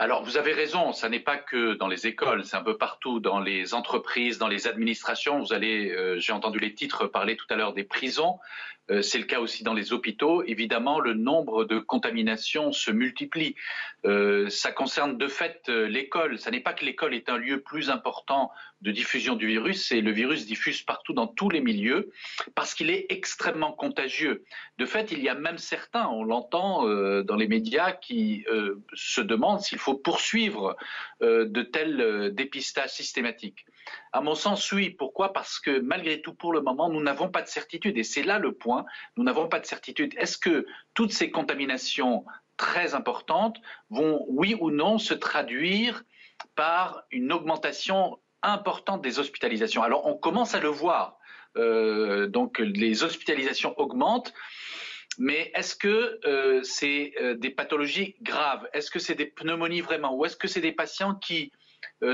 Alors, vous avez raison, ça n'est pas que dans les écoles, c'est un peu partout, dans les entreprises, dans les administrations. Vous allez, euh, j'ai entendu les titres parler tout à l'heure des prisons. Euh, c'est le cas aussi dans les hôpitaux. Évidemment, le nombre de contaminations se multiplie. Euh, ça concerne de fait euh, l'école. Ça n'est pas que l'école est un lieu plus important de diffusion du virus, c'est le virus diffuse partout dans tous les milieux parce qu'il est extrêmement contagieux. De fait, il y a même certains, on l'entend dans les médias, qui se demandent s'il faut poursuivre de tels dépistages systématiques. À mon sens, oui. Pourquoi? Parce que malgré tout, pour le moment, nous n'avons pas de certitude. Et c'est là le point. Nous n'avons pas de certitude. Est-ce que toutes ces contaminations très importantes vont, oui ou non, se traduire par une augmentation importante des hospitalisations? Alors, on commence à le voir. Euh, donc, les hospitalisations augmentent. Mais est-ce que euh, c'est euh, des pathologies graves? Est-ce que c'est des pneumonies vraiment? Ou est-ce que c'est des patients qui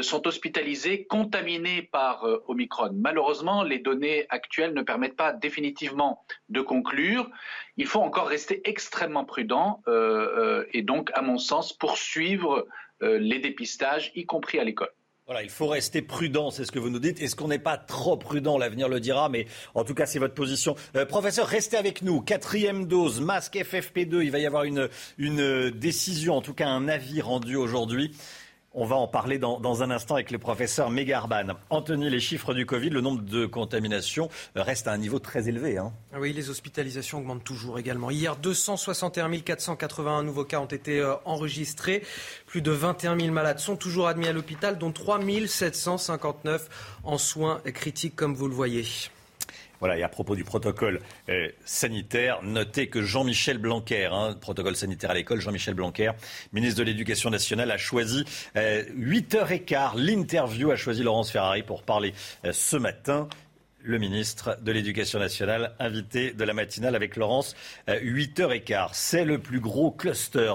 sont hospitalisés contaminés par euh, Omicron. Malheureusement, les données actuelles ne permettent pas définitivement de conclure. Il faut encore rester extrêmement prudent euh, et donc, à mon sens, poursuivre les dépistages, y compris à l'école. Voilà, il faut rester prudent, c'est ce que vous nous dites. Est-ce qu'on n'est pas trop prudent? L'avenir le dira, mais en tout cas, c'est votre position. Euh, professeur, restez avec nous. Quatrième dose, masque FFP2. Il va y avoir une décision, en tout cas un avis rendu aujourd'hui. On va en parler dans, un instant avec le professeur Megarban. Anthony, les chiffres du Covid, le nombre de contaminations reste à un niveau très élevé. Hein. Ah oui, les hospitalisations augmentent toujours également. Hier, 261 481 nouveaux cas ont été euh, enregistrés. Plus de 21 000 malades sont toujours admis à l'hôpital, dont 3 759 en soins critiques, comme vous le voyez. Voilà, et à propos du protocole euh, sanitaire, notez que Jean-Michel Blanquer, hein, protocole sanitaire à l'école, Jean-Michel Blanquer, ministre de l'Éducation nationale, a choisi 8h15, euh, l'interview, a choisi Laurence Ferrari pour parler euh, ce matin le ministre de l'Éducation nationale, invité de la matinale avec Laurence, 8h15. C'est le plus gros cluster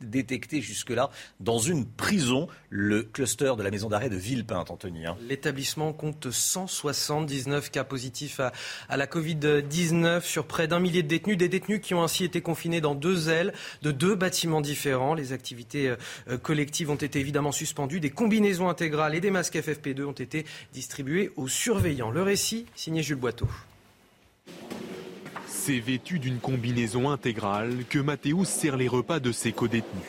détecté jusque-là dans une prison, le cluster de la maison d'arrêt de Villepinte, Anthony. Hein. L'établissement compte 179 cas positifs à, la Covid-19 sur près d'un millier de détenus, des détenus qui ont ainsi été confinés dans deux ailes de deux bâtiments différents. Les activités euh, collectives ont été évidemment suspendues, des combinaisons intégrales et des masques FFP2 ont été distribués aux surveillants. Le récit signé Jules Boiteau. C'est vêtu d'une combinaison intégrale que Mathéus sert les repas de ses codétenus.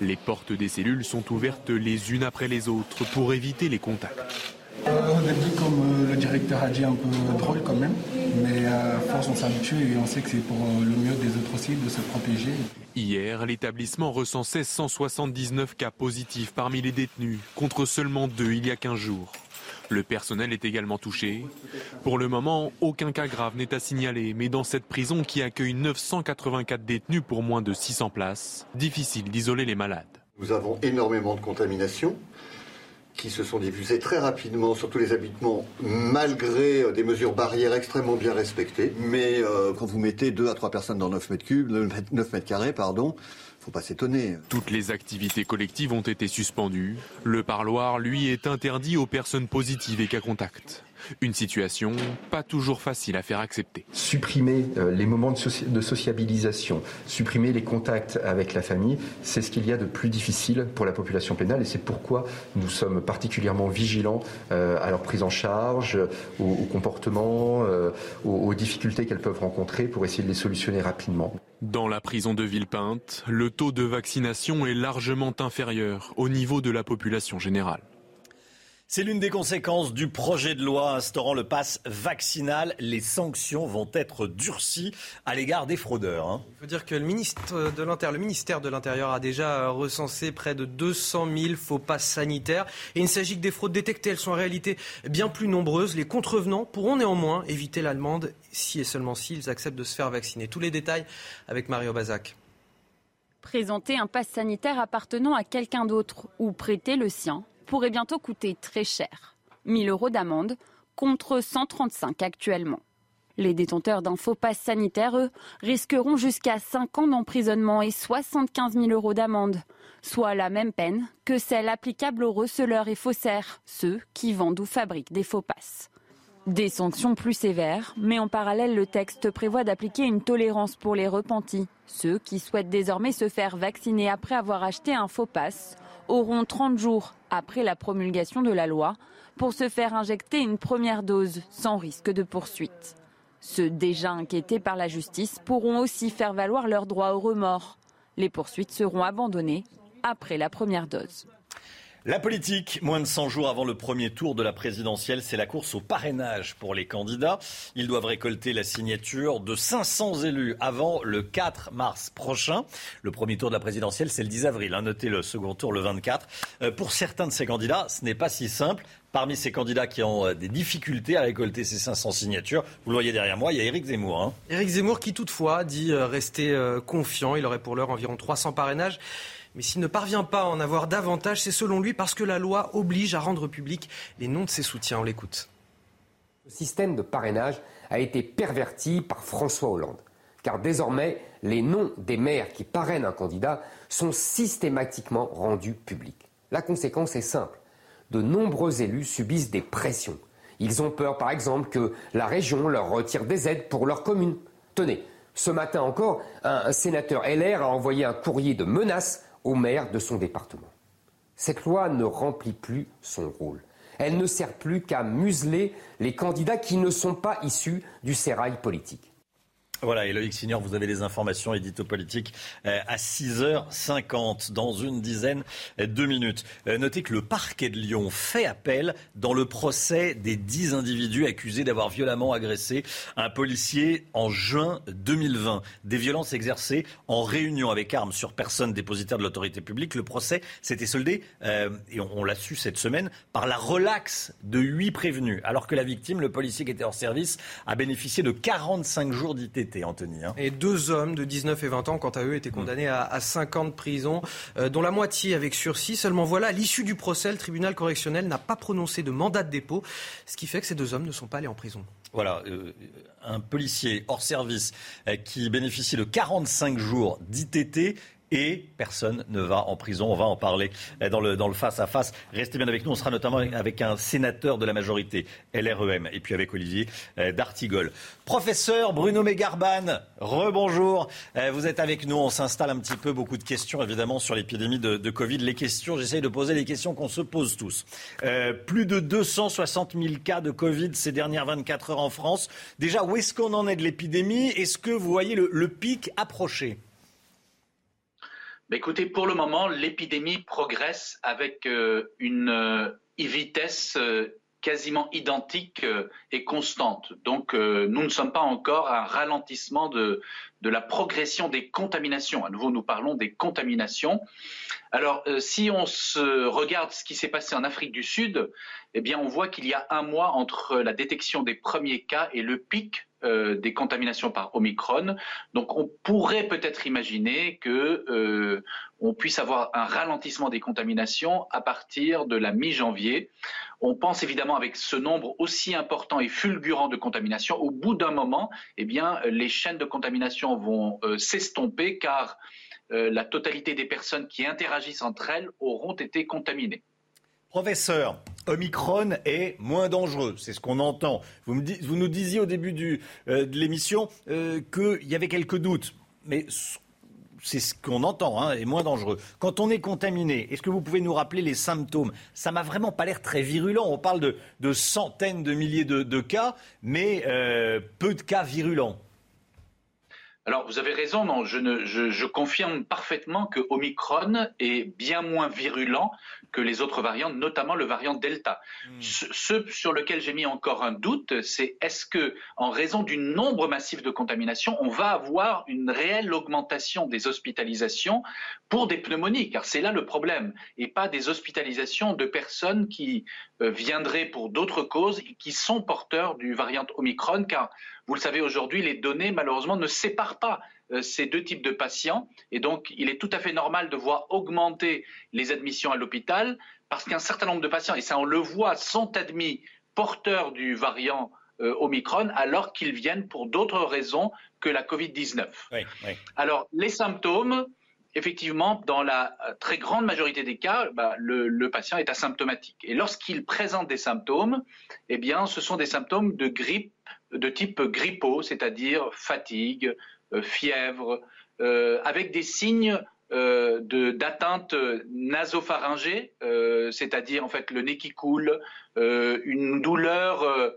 Les portes des cellules sont ouvertes les unes après les autres pour éviter les contacts. Euh, début, comme euh, le directeur a dit, un peu drôle quand même, mais à force on s'habitue et on sait que c'est pour euh, le mieux des autres aussi de se protéger. Hier, l'établissement recensait 179 cas positifs parmi les détenus, contre seulement deux il y a 15 jours. Le personnel est également touché. Pour le moment, aucun cas grave n'est à signaler, mais dans cette prison qui accueille 984 détenus pour moins de 600 places, difficile d'isoler les malades. Nous avons énormément de contaminations qui se sont diffusées très rapidement sur tous les habitements, malgré euh, des mesures barrières extrêmement bien respectées. Mais euh, quand vous mettez 2 à 3 personnes dans 9 mètres, cubes, 9 mètres carrés, pardon, faut pas s'étonner. Toutes les activités collectives ont été suspendues. Le parloir, lui, est interdit aux personnes positives et cas contact. Une situation pas toujours facile à faire accepter. Supprimer euh, les moments de, sociabilisation, supprimer les contacts avec la famille, c'est ce qu'il y a de plus difficile pour la population pénale et c'est pourquoi nous sommes particulièrement vigilants euh, à leur prise en charge, au, comportement, euh, aux difficultés qu'elles peuvent rencontrer pour essayer de les solutionner rapidement. Dans la prison de Villepinte, le taux de vaccination est largement inférieur au niveau de la population générale. C'est l'une des conséquences du projet de loi instaurant le pass vaccinal. Les sanctions vont être durcies à l'égard des fraudeurs. Hein. Il faut dire que le, ministre de le ministère de l'Intérieur a déjà recensé près de 200 000 faux passes sanitaires. Et il ne s'agit que des fraudes détectées. Elles sont en réalité bien plus nombreuses. Les contrevenants pourront néanmoins éviter l'allemande si et seulement s'ils acceptent de se faire vacciner. Tous les détails avec Mario Bazac. Présenter un pass sanitaire appartenant à quelqu'un d'autre ou prêter le sien pourrait bientôt coûter très cher. 1000 euros d'amende contre 135 actuellement. Les détenteurs d'un faux pass sanitaire, eux, risqueront jusqu'à 5 ans d'emprisonnement et 75 000 euros d'amende, soit la même peine que celle applicable aux receleurs et faussaires, ceux qui vendent ou fabriquent des faux passes. Des sanctions plus sévères, mais en parallèle, le texte prévoit d'appliquer une tolérance pour les repentis, ceux qui souhaitent désormais se faire vacciner après avoir acheté un faux pass auront 30 jours après la promulgation de la loi pour se faire injecter une première dose sans risque de poursuite. Ceux déjà inquiétés par la justice pourront aussi faire valoir leur droit au remords. Les poursuites seront abandonnées après la première dose. La politique, moins de 100 jours avant le premier tour de la présidentielle, c'est la course au parrainage pour les candidats. Ils doivent récolter la signature de 500 élus avant le 4 mars prochain. Le premier tour de la présidentielle, c'est le 10 avril. Hein. Notez le second tour le 24. Euh, pour certains de ces candidats, ce n'est pas si simple. Parmi ces candidats qui ont euh, des difficultés à récolter ces 500 signatures, vous le voyez derrière moi, il y a Éric Zemmour. Hein. Éric Zemmour qui toutefois dit euh, rester confiant. Il aurait pour l'heure environ 300 parrainages. Mais s'il ne parvient pas à en avoir davantage, c'est selon lui parce que la loi oblige à rendre public les noms de ses soutiens. On l'écoute. Le système de parrainage a été perverti par François Hollande. Car désormais, les noms des maires qui parrainent un candidat sont systématiquement rendus publics. La conséquence est simple. De nombreux élus subissent des pressions. Ils ont peur, par exemple, que la région leur retire des aides pour leur commune. Tenez, ce matin encore, un sénateur LR a envoyé un courrier de menace au maire de son département. Cette loi ne remplit plus son rôle. Elle ne sert plus qu'à museler les candidats qui ne sont pas issus du sérail politique. Voilà, et Loïc Signor, vous avez les informations édito politiques euh, à 6h50 dans une dizaine de minutes. Euh, notez que le parquet de Lyon fait appel dans le procès des 10 individus accusés d'avoir violemment agressé un policier en juin 2020. Des violences exercées en réunion avec armes sur personne dépositaire de l'autorité publique. Le procès s'était soldé, euh, et on, l'a su cette semaine, par la relaxe de 8 prévenus, alors que la victime, le policier qui était hors service, a bénéficié de 45 jours d'ITT. Anthony. Hein. Et deux hommes de 19 et 20 ans, quant à eux, étaient condamnés à, à 5 ans de prison, euh, dont la moitié avec sursis. Seulement voilà, à l'issue du procès, le tribunal correctionnel n'a pas prononcé de mandat de dépôt, ce qui fait que ces deux hommes ne sont pas allés en prison. Voilà, euh, un policier hors service euh, qui bénéficie de 45 jours d'ITT et personne ne va en prison. On va en parler dans le, dans le face à face. Restez bien avec nous. On sera notamment avec un sénateur de la majorité LREM et puis avec Olivier euh, D'Artigol. Professeur Bruno Mégarban, rebonjour. Euh, vous êtes avec nous. On s'installe un petit peu. Beaucoup de questions évidemment sur l'épidémie de, Covid. Les questions, j'essaye de poser les questions qu'on se pose tous. Euh, plus de 260 000 cas de Covid ces dernières 24 heures en France. Déjà, où est-ce qu'on en est de l'épidémie? Est-ce que vous voyez le pic approcher? Écoutez, pour le moment, l'épidémie progresse avec euh, une euh, vitesse euh, quasiment identique et constante. Donc, nous ne sommes pas encore à un ralentissement de, la progression des contaminations. À nouveau, nous parlons des contaminations. Alors, si on regarde ce qui s'est passé en Afrique du Sud, eh bien, on voit qu'il y a un mois entre la détection des premiers cas et le pic euh, des contaminations par Omicron. Donc on pourrait peut-être imaginer que euh, on puisse avoir un ralentissement des contaminations à partir de la mi-janvier. On pense évidemment avec ce nombre aussi important et fulgurant de contaminations, au bout d'un moment, eh les chaînes de contamination vont euh, s'estomper car la totalité des personnes qui interagissent entre elles auront été contaminées. Professeur, Omicron est moins dangereux, c'est ce qu'on entend. Vous, nous disiez au début euh, de l'émission euh, qu'il y avait quelques doutes, mais c'est ce qu'on entend, hein, est moins dangereux. Quand on est contaminé, est-ce que vous pouvez nous rappeler les symptômes? Ça m'a vraiment pas l'air très virulent. On parle de, centaines de milliers de, cas, mais euh, peu de cas virulents. Alors, vous avez raison, non, je, je, confirme parfaitement que Omicron est bien moins virulent que les autres variants, notamment le variant Delta. Hmm. Ce, sur lequel j'ai mis encore un doute, c'est est-ce que, en raison du nombre massif de contaminations, on va avoir une réelle augmentation des hospitalisations pour des pneumonies, car c'est là le problème, et pas des hospitalisations de personnes qui euh, viendraient pour d'autres causes et qui sont porteurs du variant Omicron, car vous le savez aujourd'hui, les données malheureusement ne séparent pas euh, ces deux types de patients. Et donc, il est tout à fait normal de voir augmenter les admissions à l'hôpital parce qu'un certain nombre de patients, et ça on le voit, sont admis porteurs du variant euh, Omicron alors qu'ils viennent pour d'autres raisons que la Covid-19. Alors, les symptômes, effectivement, dans la très grande majorité des cas, bah, le, patient est asymptomatique. Et lorsqu'il présente des symptômes, eh bien, ce sont des symptômes de grippe de type grippaux, c'est-à-dire fatigue, euh, fièvre, euh, avec des signes euh, d'atteinte nasopharyngée, c'est-à-dire en fait le nez qui coule, une douleur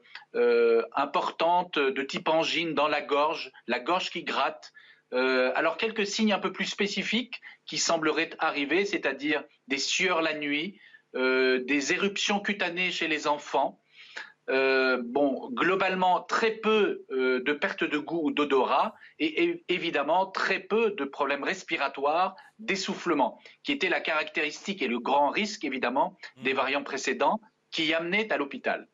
importante de type angine dans la gorge, la gorge qui gratte. alors quelques signes un peu plus spécifiques qui sembleraient arriver, c'est-à-dire des sueurs la nuit, des éruptions cutanées chez les enfants, euh, bon, globalement, très peu euh, de perte de goût ou d'odorat et, évidemment très peu de problèmes respiratoires, d'essoufflement, qui était la caractéristique et le grand risque évidemment des mmh. variants précédents qui amenaient à l'hôpital.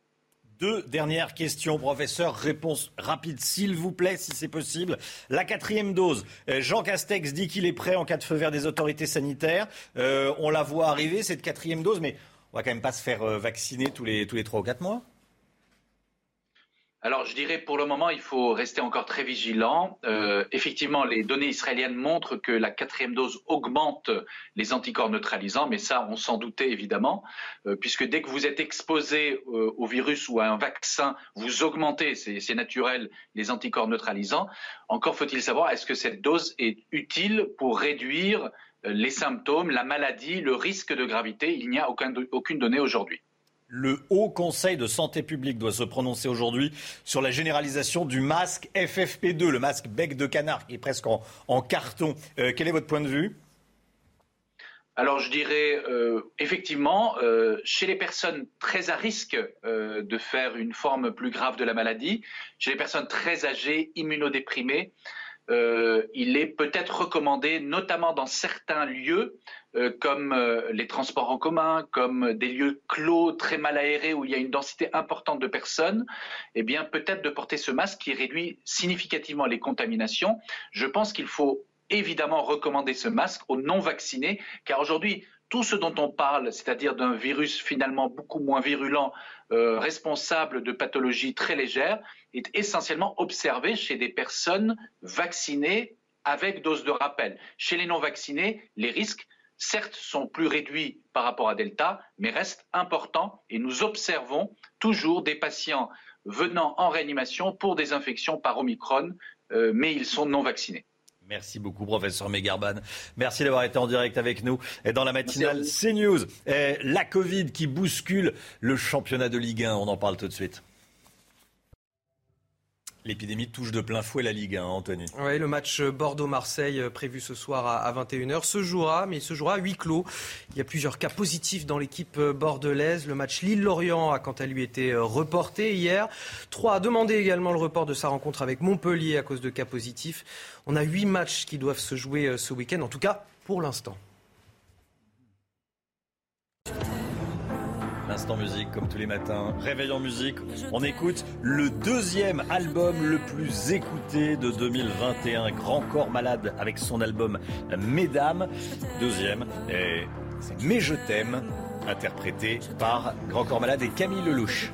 Deux dernières questions, professeur. Réponse rapide, s'il vous plaît, si c'est possible. La quatrième dose. Euh, Jean Castex dit qu'il est prêt en cas de feu vert des autorités sanitaires. on la voit arriver, cette quatrième dose, mais on va quand même pas se faire vacciner tous les, tous les 3 ou 4 mois alors, je dirais pour le moment, il faut rester encore très vigilant. Euh, effectivement, les données israéliennes montrent que la quatrième dose augmente les anticorps neutralisants, mais ça, on s'en doutait évidemment, euh, puisque dès que vous êtes exposé euh, au virus ou à un vaccin, vous augmentez, c'est naturel, les anticorps neutralisants. Encore faut-il savoir, est-ce que cette dose est utile pour réduire les symptômes, la maladie, le risque de gravité? Il n'y a aucune donnée aujourd'hui. Le Haut Conseil de santé publique doit se prononcer aujourd'hui sur la généralisation du masque FFP2, le masque bec de canard, qui est presque en, carton. Euh, quel est votre point de vue? Alors je dirais euh, effectivement, euh, chez les personnes très à risque de faire une forme plus grave de la maladie, chez les personnes très âgées, immunodéprimées, il est peut-être recommandé, notamment dans certains lieux, euh, comme euh, les transports en commun, comme des lieux clos, très mal aérés, où il y a une densité importante de personnes, eh bien peut-être de porter ce masque qui réduit significativement les contaminations. Je pense qu'il faut évidemment recommander ce masque aux non-vaccinés, car aujourd'hui, tout ce dont on parle, c'est-à-dire d'un virus finalement beaucoup moins virulent, euh, responsable de pathologies très légères, est essentiellement observé chez des personnes vaccinées avec dose de rappel. Chez les non-vaccinés, les risques certes, sont plus réduits par rapport à Delta, mais restent importants et nous observons toujours des patients venant en réanimation pour des infections par Omicron, euh, mais ils sont non vaccinés. Merci beaucoup, professeur Megarban. Merci d'avoir été en direct avec nous et dans la matinale CNews. la Covid qui bouscule le championnat de Ligue 1, on en parle tout de suite. L'épidémie touche de plein fouet la Ligue 1, Anthony. Oui, le match Bordeaux-Marseille euh, prévu ce soir à 21h se jouera, mais il se jouera à huis clos. Il y a plusieurs cas positifs dans l'équipe euh, bordelaise. Le match Lille-Lorient a quant à lui été euh, reporté hier. Troyes a demandé également le report de sa rencontre avec Montpellier à cause de cas positifs. On a huit matchs qui doivent se jouer ce week-end, en tout cas pour l'instant. Instant musique, comme tous les matins. Réveil en musique. On écoute le deuxième album le plus écouté de 2021. Grand Corps Malade avec son album Mesdames. Deuxième. Et c'est Mais je t'aime, interprété par Grand Corps Malade et Camille Lelouch.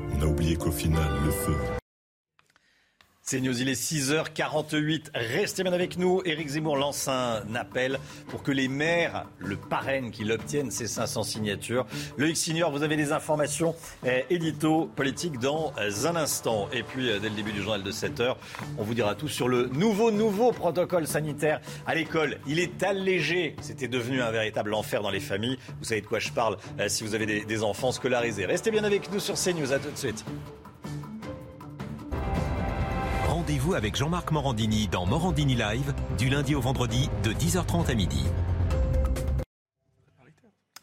On a oublié qu'au final, le feu. C'est News, il est 6h48. Restez bien avec nous. Éric Zemmour lance un appel pour que les maires le parrainent, qu'il obtienne ces 500 signatures. X Senior, vous avez des informations eh, édito politiques dans un instant. Et puis, euh, dès le début du journal de 7h, on vous dira tout sur le nouveau, nouveau protocole sanitaire à l'école. Il est allégé. C'était devenu un véritable enfer dans les familles. Vous savez de quoi je parle euh, si vous avez des, des enfants scolarisés. Restez bien avec nous sur CNews. À tout de suite. Rendez-vous avec Jean-Marc Morandini dans Morandini Live du lundi au vendredi de 10h30 à midi.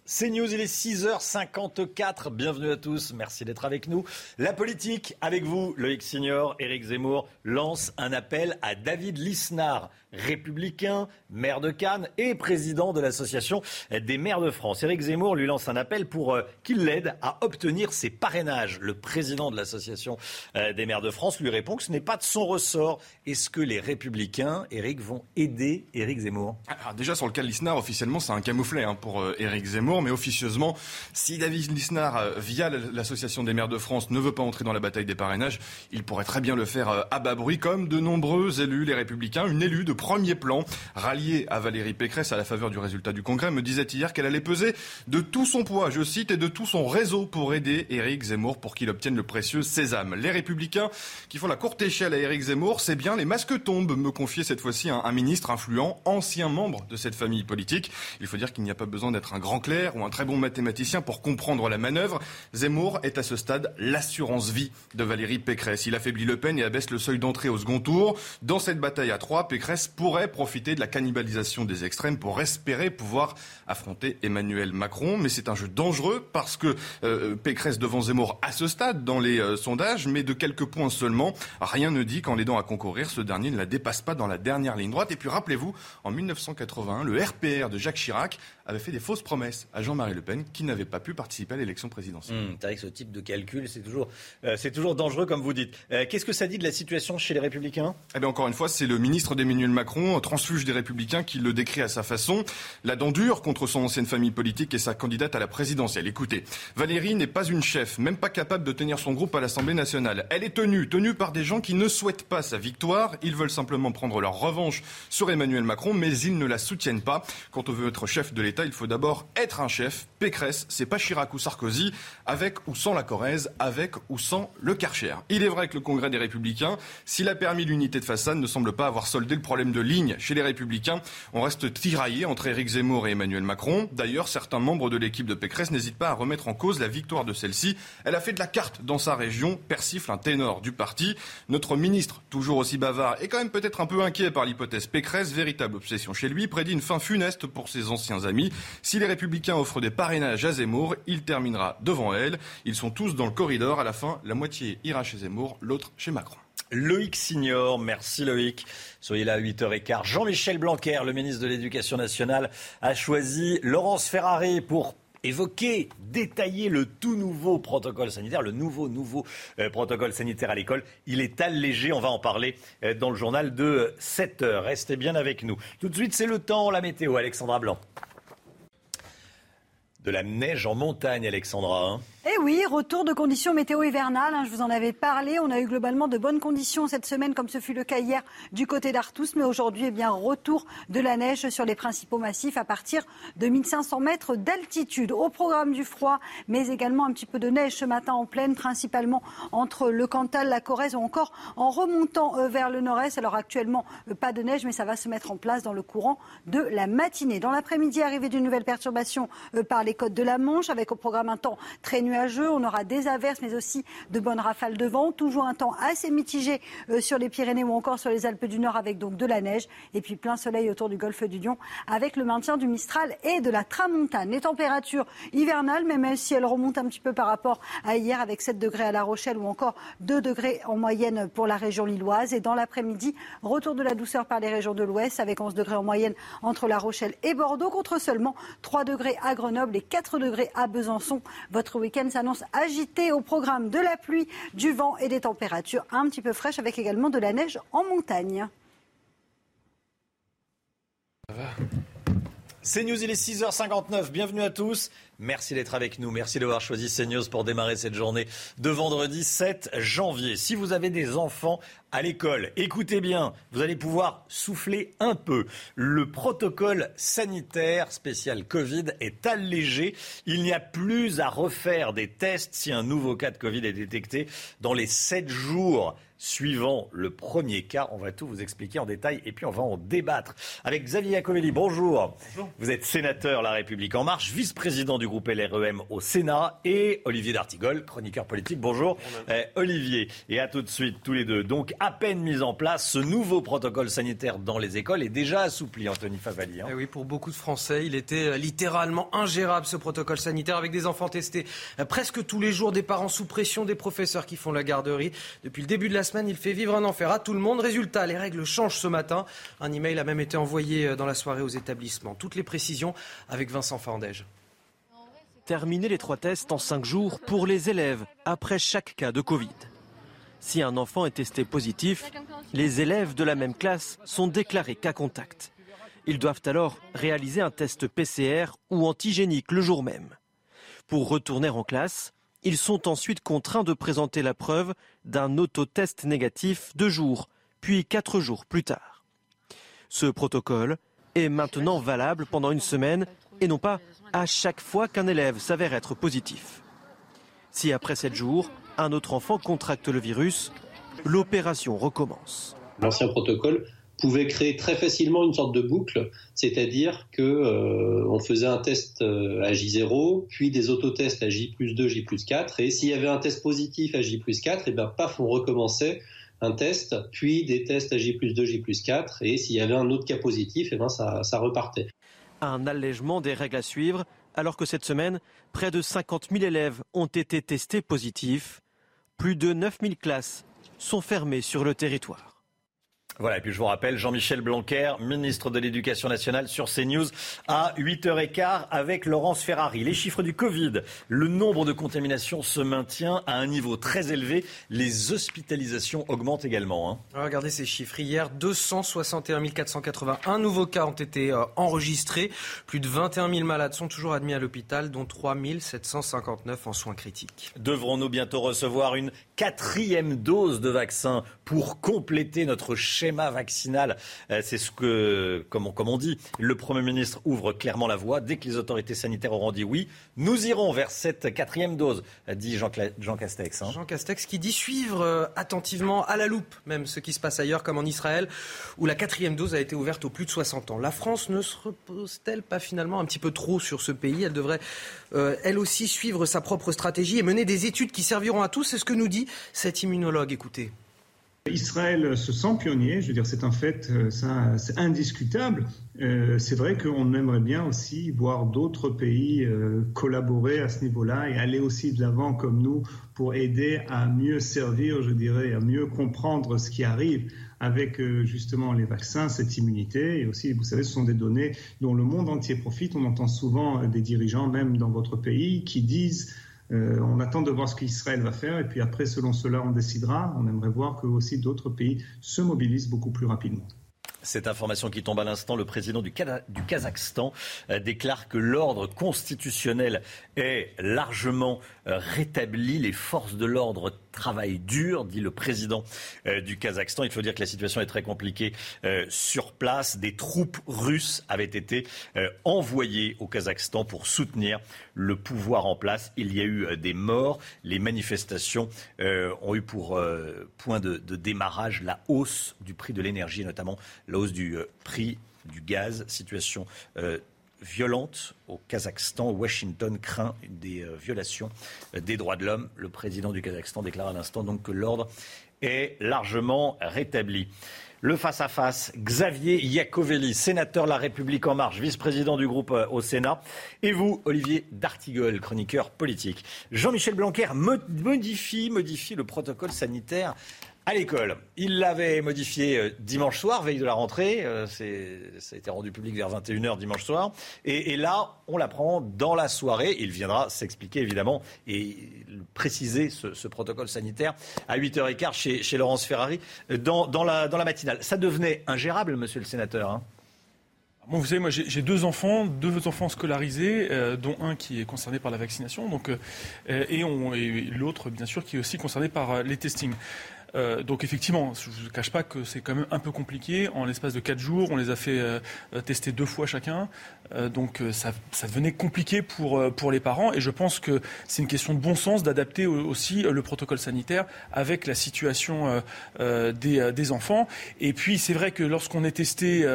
C'est News, il est 6h54. Bienvenue à tous. Merci d'être avec nous. La politique, avec vous, Loïc Signor, Éric Zemmour, lance un appel à David Lisnard, républicain, maire de Cannes et président de l'association des maires de France. Éric Zemmour lui lance un appel pour euh, qu'il l'aide à obtenir ses parrainages. Le président de l'association euh, des maires de France lui répond que ce n'est pas de son ressort. Est-ce que les républicains, Éric, vont aider Éric Zemmour? Déjà, sur le cas de Lisnard, officiellement, c'est un camouflet hein, pour euh, Éric Zemmour, mais officieusement, si David Lisnard, via l'association des maires de France, ne veut pas entrer dans la bataille des parrainages, il pourrait très bien le faire à bas bruit, comme de nombreux élus, les républicains, une élue de premier plan, ralliée à Valérie Pécresse à la faveur du résultat du Congrès, me disait hier qu'elle allait peser de tout son poids, je cite, et de tout son réseau pour aider Éric Zemmour pour qu'il obtienne le précieux sésame. Les républicains qui font la courte échelle à Éric Zemmour, c'est bien les masques tombent, me confiait cette fois-ci un, un ministre influent, ancien membre de cette famille politique. Il faut dire qu'il n'y a pas besoin d'être un grand clerc ou un très bon mathématicien pour comprendre la manœuvre. Zemmour est à ce stade l'assurance vie de Valérie Pécresse. Il affaiblit Le Pen et abaisse le seuil d'entrée au second tour. Dans cette bataille à trois, Pécresse Pourrait profiter de la cannibalisation des extrêmes pour espérer pouvoir affronter Emmanuel Macron. Mais c'est un jeu dangereux parce que euh, Pécresse devant Zemmour à ce stade dans les euh, sondages, mais de quelques points seulement. Rien ne dit qu'en l'aidant à concourir, ce dernier ne la dépasse pas dans la dernière ligne droite. Et puis rappelez-vous, en 1981, le RPR de Jacques Chirac avait fait des fausses promesses à Jean-Marie Le Pen qui n'avait pas pu participer à l'élection présidentielle. Mmh, c'est vrai que ce type de calcul, c'est toujours, euh, c'est toujours dangereux, comme vous dites. Euh, qu'est-ce que ça dit de la situation chez les Républicains? Eh bien, encore une fois, c'est le ministre d'Emmanuel Macron, transfuge des Républicains, qui le décrit à sa façon. La dent dure contre son ancienne famille politique et sa candidate à la présidentielle. Écoutez, Valérie n'est pas une chef, même pas capable de tenir son groupe à l'Assemblée nationale. Elle est tenue, tenue par des gens qui ne souhaitent pas sa victoire. Ils veulent simplement prendre leur revanche sur Emmanuel Macron, mais ils ne la soutiennent pas. Quand on veut être chef de l'État, il faut d'abord être un chef. Pécresse, c'est pas Chirac ou Sarkozy, avec ou sans la Corrèze, avec ou sans le Karcher. Il est vrai que le Congrès des Républicains, s'il a permis l'unité de façade, ne semble pas avoir soldé le problème de ligne chez les Républicains. On reste tiraillé entre Éric Zemmour et Emmanuel Macron. D'ailleurs, certains membres de l'équipe de Pécresse n'hésitent pas à remettre en cause la victoire de celle-ci. Elle a fait de la carte dans sa région, persifle un ténor du parti. Notre ministre, toujours aussi bavard, est quand même peut-être un peu inquiet par l'hypothèse Pécresse, véritable obsession chez lui, prédit une fin funeste pour ses anciens amis. Si les Républicains offrent des parrainages à Zemmour, il terminera devant elle. Ils sont tous dans le corridor. À la fin, la moitié ira chez Zemmour, l'autre chez Macron. Loïc Signor, merci Loïc. Soyez là à 8h15. Jean-Michel Blanquer, le ministre de l'Éducation nationale, a choisi Laurence Ferrari pour évoquer, détailler le tout nouveau protocole sanitaire, le nouveau, nouveau euh, protocole sanitaire à l'école. Il est allégé, on va en parler euh, dans le journal de 7 h Restez bien avec nous. Tout de suite, c'est le temps, la météo, Alexandra Blanc. De la neige en montagne, Alexandra. Eh oui, retour de conditions météo hivernales. Hein, je vous en avais parlé. On a eu globalement de bonnes conditions cette semaine, comme ce fut le cas hier du côté d'Artous. Mais aujourd'hui, eh bien, retour de la neige sur les principaux massifs à partir de 1500 mètres d'altitude. Au programme du froid, mais également un petit peu de neige ce matin en pleine, principalement entre le Cantal, la Corrèze ou encore en remontant euh, vers le nord-est. Alors actuellement, euh, pas de neige, mais ça va se mettre en place dans le courant de la matinée. Dans l'après-midi, arrivée d'une nouvelle perturbation euh, par les côtes de la Manche, avec au programme un temps très nuageux on aura des averses, mais aussi de bonnes rafales de vent. Toujours un temps assez mitigé euh, sur les Pyrénées ou encore sur les Alpes du Nord avec donc de la neige. Et puis plein soleil autour du golfe du Lion avec le maintien du Mistral et de la Tramontane. Les températures hivernales, même si elles remontent un petit peu par rapport à hier avec 7 degrés à La Rochelle ou encore 2 degrés en moyenne pour la région lilloise. Et dans l'après-midi, retour de la douceur par les régions de l'Ouest avec 11 degrés en moyenne entre La Rochelle et Bordeaux contre seulement 3 degrés à Grenoble et 4 degrés à Besançon. Votre week-end s'annonce agité au programme de la pluie, du vent et des températures un petit peu fraîches avec également de la neige en montagne. C'est News, il est 6h59. Bienvenue à tous. Merci d'être avec nous. Merci d'avoir choisi CNews pour démarrer cette journée de vendredi 7 janvier. Si vous avez des enfants à l'école, écoutez bien, vous allez pouvoir souffler un peu. Le protocole sanitaire spécial Covid est allégé. Il n'y a plus à refaire des tests si un nouveau cas de Covid est détecté dans les 7 jours suivant le premier cas. On va tout vous expliquer en détail et puis on va en débattre. Avec Xavier Iacovelli, bonjour. bonjour. Vous êtes sénateur La République En Marche, vice-président du groupe LREM au Sénat et Olivier D'Artigol, chroniqueur politique. Bonjour eh, Olivier. Et à tout de suite tous les deux. Donc à peine mis en place, ce nouveau protocole sanitaire dans les écoles est déjà assoupli, Anthony Favali. Hein. Eh oui, pour beaucoup de Français, il était euh, littéralement ingérable ce protocole sanitaire avec des enfants testés euh, presque tous les jours, des parents sous pression, des professeurs qui font la garderie. Depuis le début de la semaine, il fait vivre un enfer à tout le monde. Résultat, les règles changent ce matin. Un email a même été envoyé euh, dans la soirée aux établissements. Toutes les précisions avec Vincent Fandège. Terminer les trois tests en cinq jours pour les élèves après chaque cas de Covid. Si un enfant est testé positif, les élèves de la même classe sont déclarés cas contact. Ils doivent alors réaliser un test PCR ou antigénique le jour même. Pour retourner en classe, ils sont ensuite contraints de présenter la preuve d'un autotest négatif deux jours, puis quatre jours plus tard. Ce protocole est maintenant valable pendant une semaine et non pas à chaque fois qu'un élève s'avère être positif. Si après sept jours, un autre enfant contracte le virus, l'opération recommence. L'ancien protocole pouvait créer très facilement une sorte de boucle, c'est-à-dire que euh, on faisait un test euh, à J0, puis des autotests à J plus 2, J plus 4, et s'il y avait un test positif à J plus 4, et ben paf, on recommençait un test, puis des tests à J plus 2, J plus 4, et s'il y avait un autre cas positif, et ben ça, ça repartait. Un allègement des règles à suivre, alors que cette semaine, près de 50 000 élèves ont été testés positifs. Plus de 9 000 classes sont fermées sur le territoire. Voilà, et puis je vous rappelle, Jean-Michel Blanquer, ministre de l'Éducation nationale sur CNews à 8h15 avec Laurence Ferrari. Les chiffres du Covid, le nombre de contaminations se maintient à un niveau très élevé. Les hospitalisations augmentent également. Hein. Regardez ces chiffres. Hier, 261 481 nouveaux cas ont été euh, enregistrés. Plus de 21 000 malades sont toujours admis à l'hôpital, dont 3 759 en soins critiques. Devrons-nous bientôt recevoir une quatrième dose de vaccin pour compléter notre schéma vaccinal. Euh, c'est ce que, comme on, dit, le Premier ministre ouvre clairement la voie. Dès que les autorités sanitaires auront dit oui, nous irons vers cette quatrième dose, dit Jean, Castex. Hein. Jean Castex qui dit suivre euh, attentivement, à la loupe, même ce qui se passe ailleurs, comme en Israël, où la quatrième dose a été ouverte aux plus de 60 ans. La France ne se repose-t-elle pas finalement un petit peu trop sur ce pays? Elle devrait, euh, elle aussi, suivre sa propre stratégie et mener des études qui serviront à tous. C'est ce que nous dit cet immunologue. Écoutez. Israël se sent pionnier, je veux dire, c'est un fait, euh, c'est indiscutable. Euh, c'est vrai qu'on aimerait bien aussi voir d'autres pays euh, collaborer à ce niveau-là et aller aussi de l'avant comme nous pour aider à mieux servir, je dirais, à mieux comprendre ce qui arrive avec justement les vaccins, cette immunité. Et aussi, vous savez, ce sont des données dont le monde entier profite. On entend souvent des dirigeants, même dans votre pays, qui disent euh, on attend de voir ce qu'Israël va faire et puis après, selon cela, on décidera. On aimerait voir que aussi d'autres pays se mobilisent beaucoup plus rapidement. Cette information qui tombe à l'instant, le président du, Kazakhstan euh, déclare que l'ordre constitutionnel est largement euh, rétabli. Les forces de l'ordre travaillent dur, dit le président euh, du Kazakhstan. Il faut dire que la situation est très compliquée sur place. Des troupes russes avaient été envoyées au Kazakhstan pour soutenir le pouvoir en place. Il y a eu des morts. Les manifestations ont eu pour point de, de démarrage la hausse du prix de l'énergie, notamment la hausse du euh, prix du gaz, situation euh, violente au Kazakhstan. Washington craint des euh, violations des droits de l'homme. Le président du Kazakhstan déclare à l'instant donc que l'ordre est largement rétabli. Le face-à-face, Xavier Iacovelli, sénateur La République En Marche, vice-président du groupe au Sénat. Et vous, Olivier D'Artigol, chroniqueur politique. Jean-Michel Blanquer modifie, modifie le protocole sanitaire à l'école. Il l'avait modifié euh, dimanche soir, veille de la rentrée. Euh, ça a été rendu public vers 21h dimanche soir. Et, là, on l'apprend dans la soirée. Il viendra s'expliquer, évidemment, et préciser ce, protocole sanitaire à 8h15 chez, chez Laurence Ferrari euh, dans, la, matinale. Ça devenait ingérable, monsieur le sénateur. Hein. Vous savez, moi j'ai deux enfants, deux enfants scolarisés, dont un qui est concerné par la vaccination, donc, et, et l'autre, bien sûr, qui est aussi concerné par les testings. Euh, donc effectivement, je ne vous cache pas que c'est quand même un peu compliqué. En l'espace de quatre jours, on les a fait euh, tester deux fois chacun. Euh, donc ça, devenait compliqué pour, pour les parents. Et je pense que c'est une question de bon sens d'adapter aussi le protocole sanitaire avec la situation des, des, enfants. Et puis c'est vrai que lorsqu'on est testé,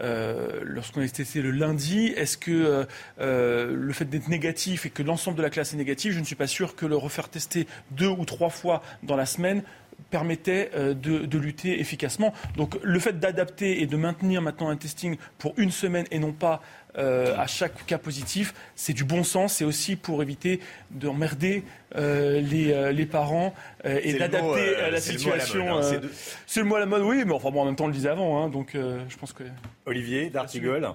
lorsqu'on est testé le lundi, est-ce que le fait d'être négatif et que l'ensemble de la classe est négative, je ne suis pas sûr que le refaire tester deux ou trois fois dans la semaine permettait euh, de, lutter efficacement. Donc le fait d'adapter et de maintenir maintenant un testing pour une semaine et non pas euh, à chaque cas positif, c'est du bon sens. C'est aussi pour éviter d'emmerder euh, les, les, parents et d'adapter la situation. Hein, c'est le mot à la mode, oui, mais enfin bon, en même temps, on le disait avant. Hein, donc je pense que. Olivier D'Artigol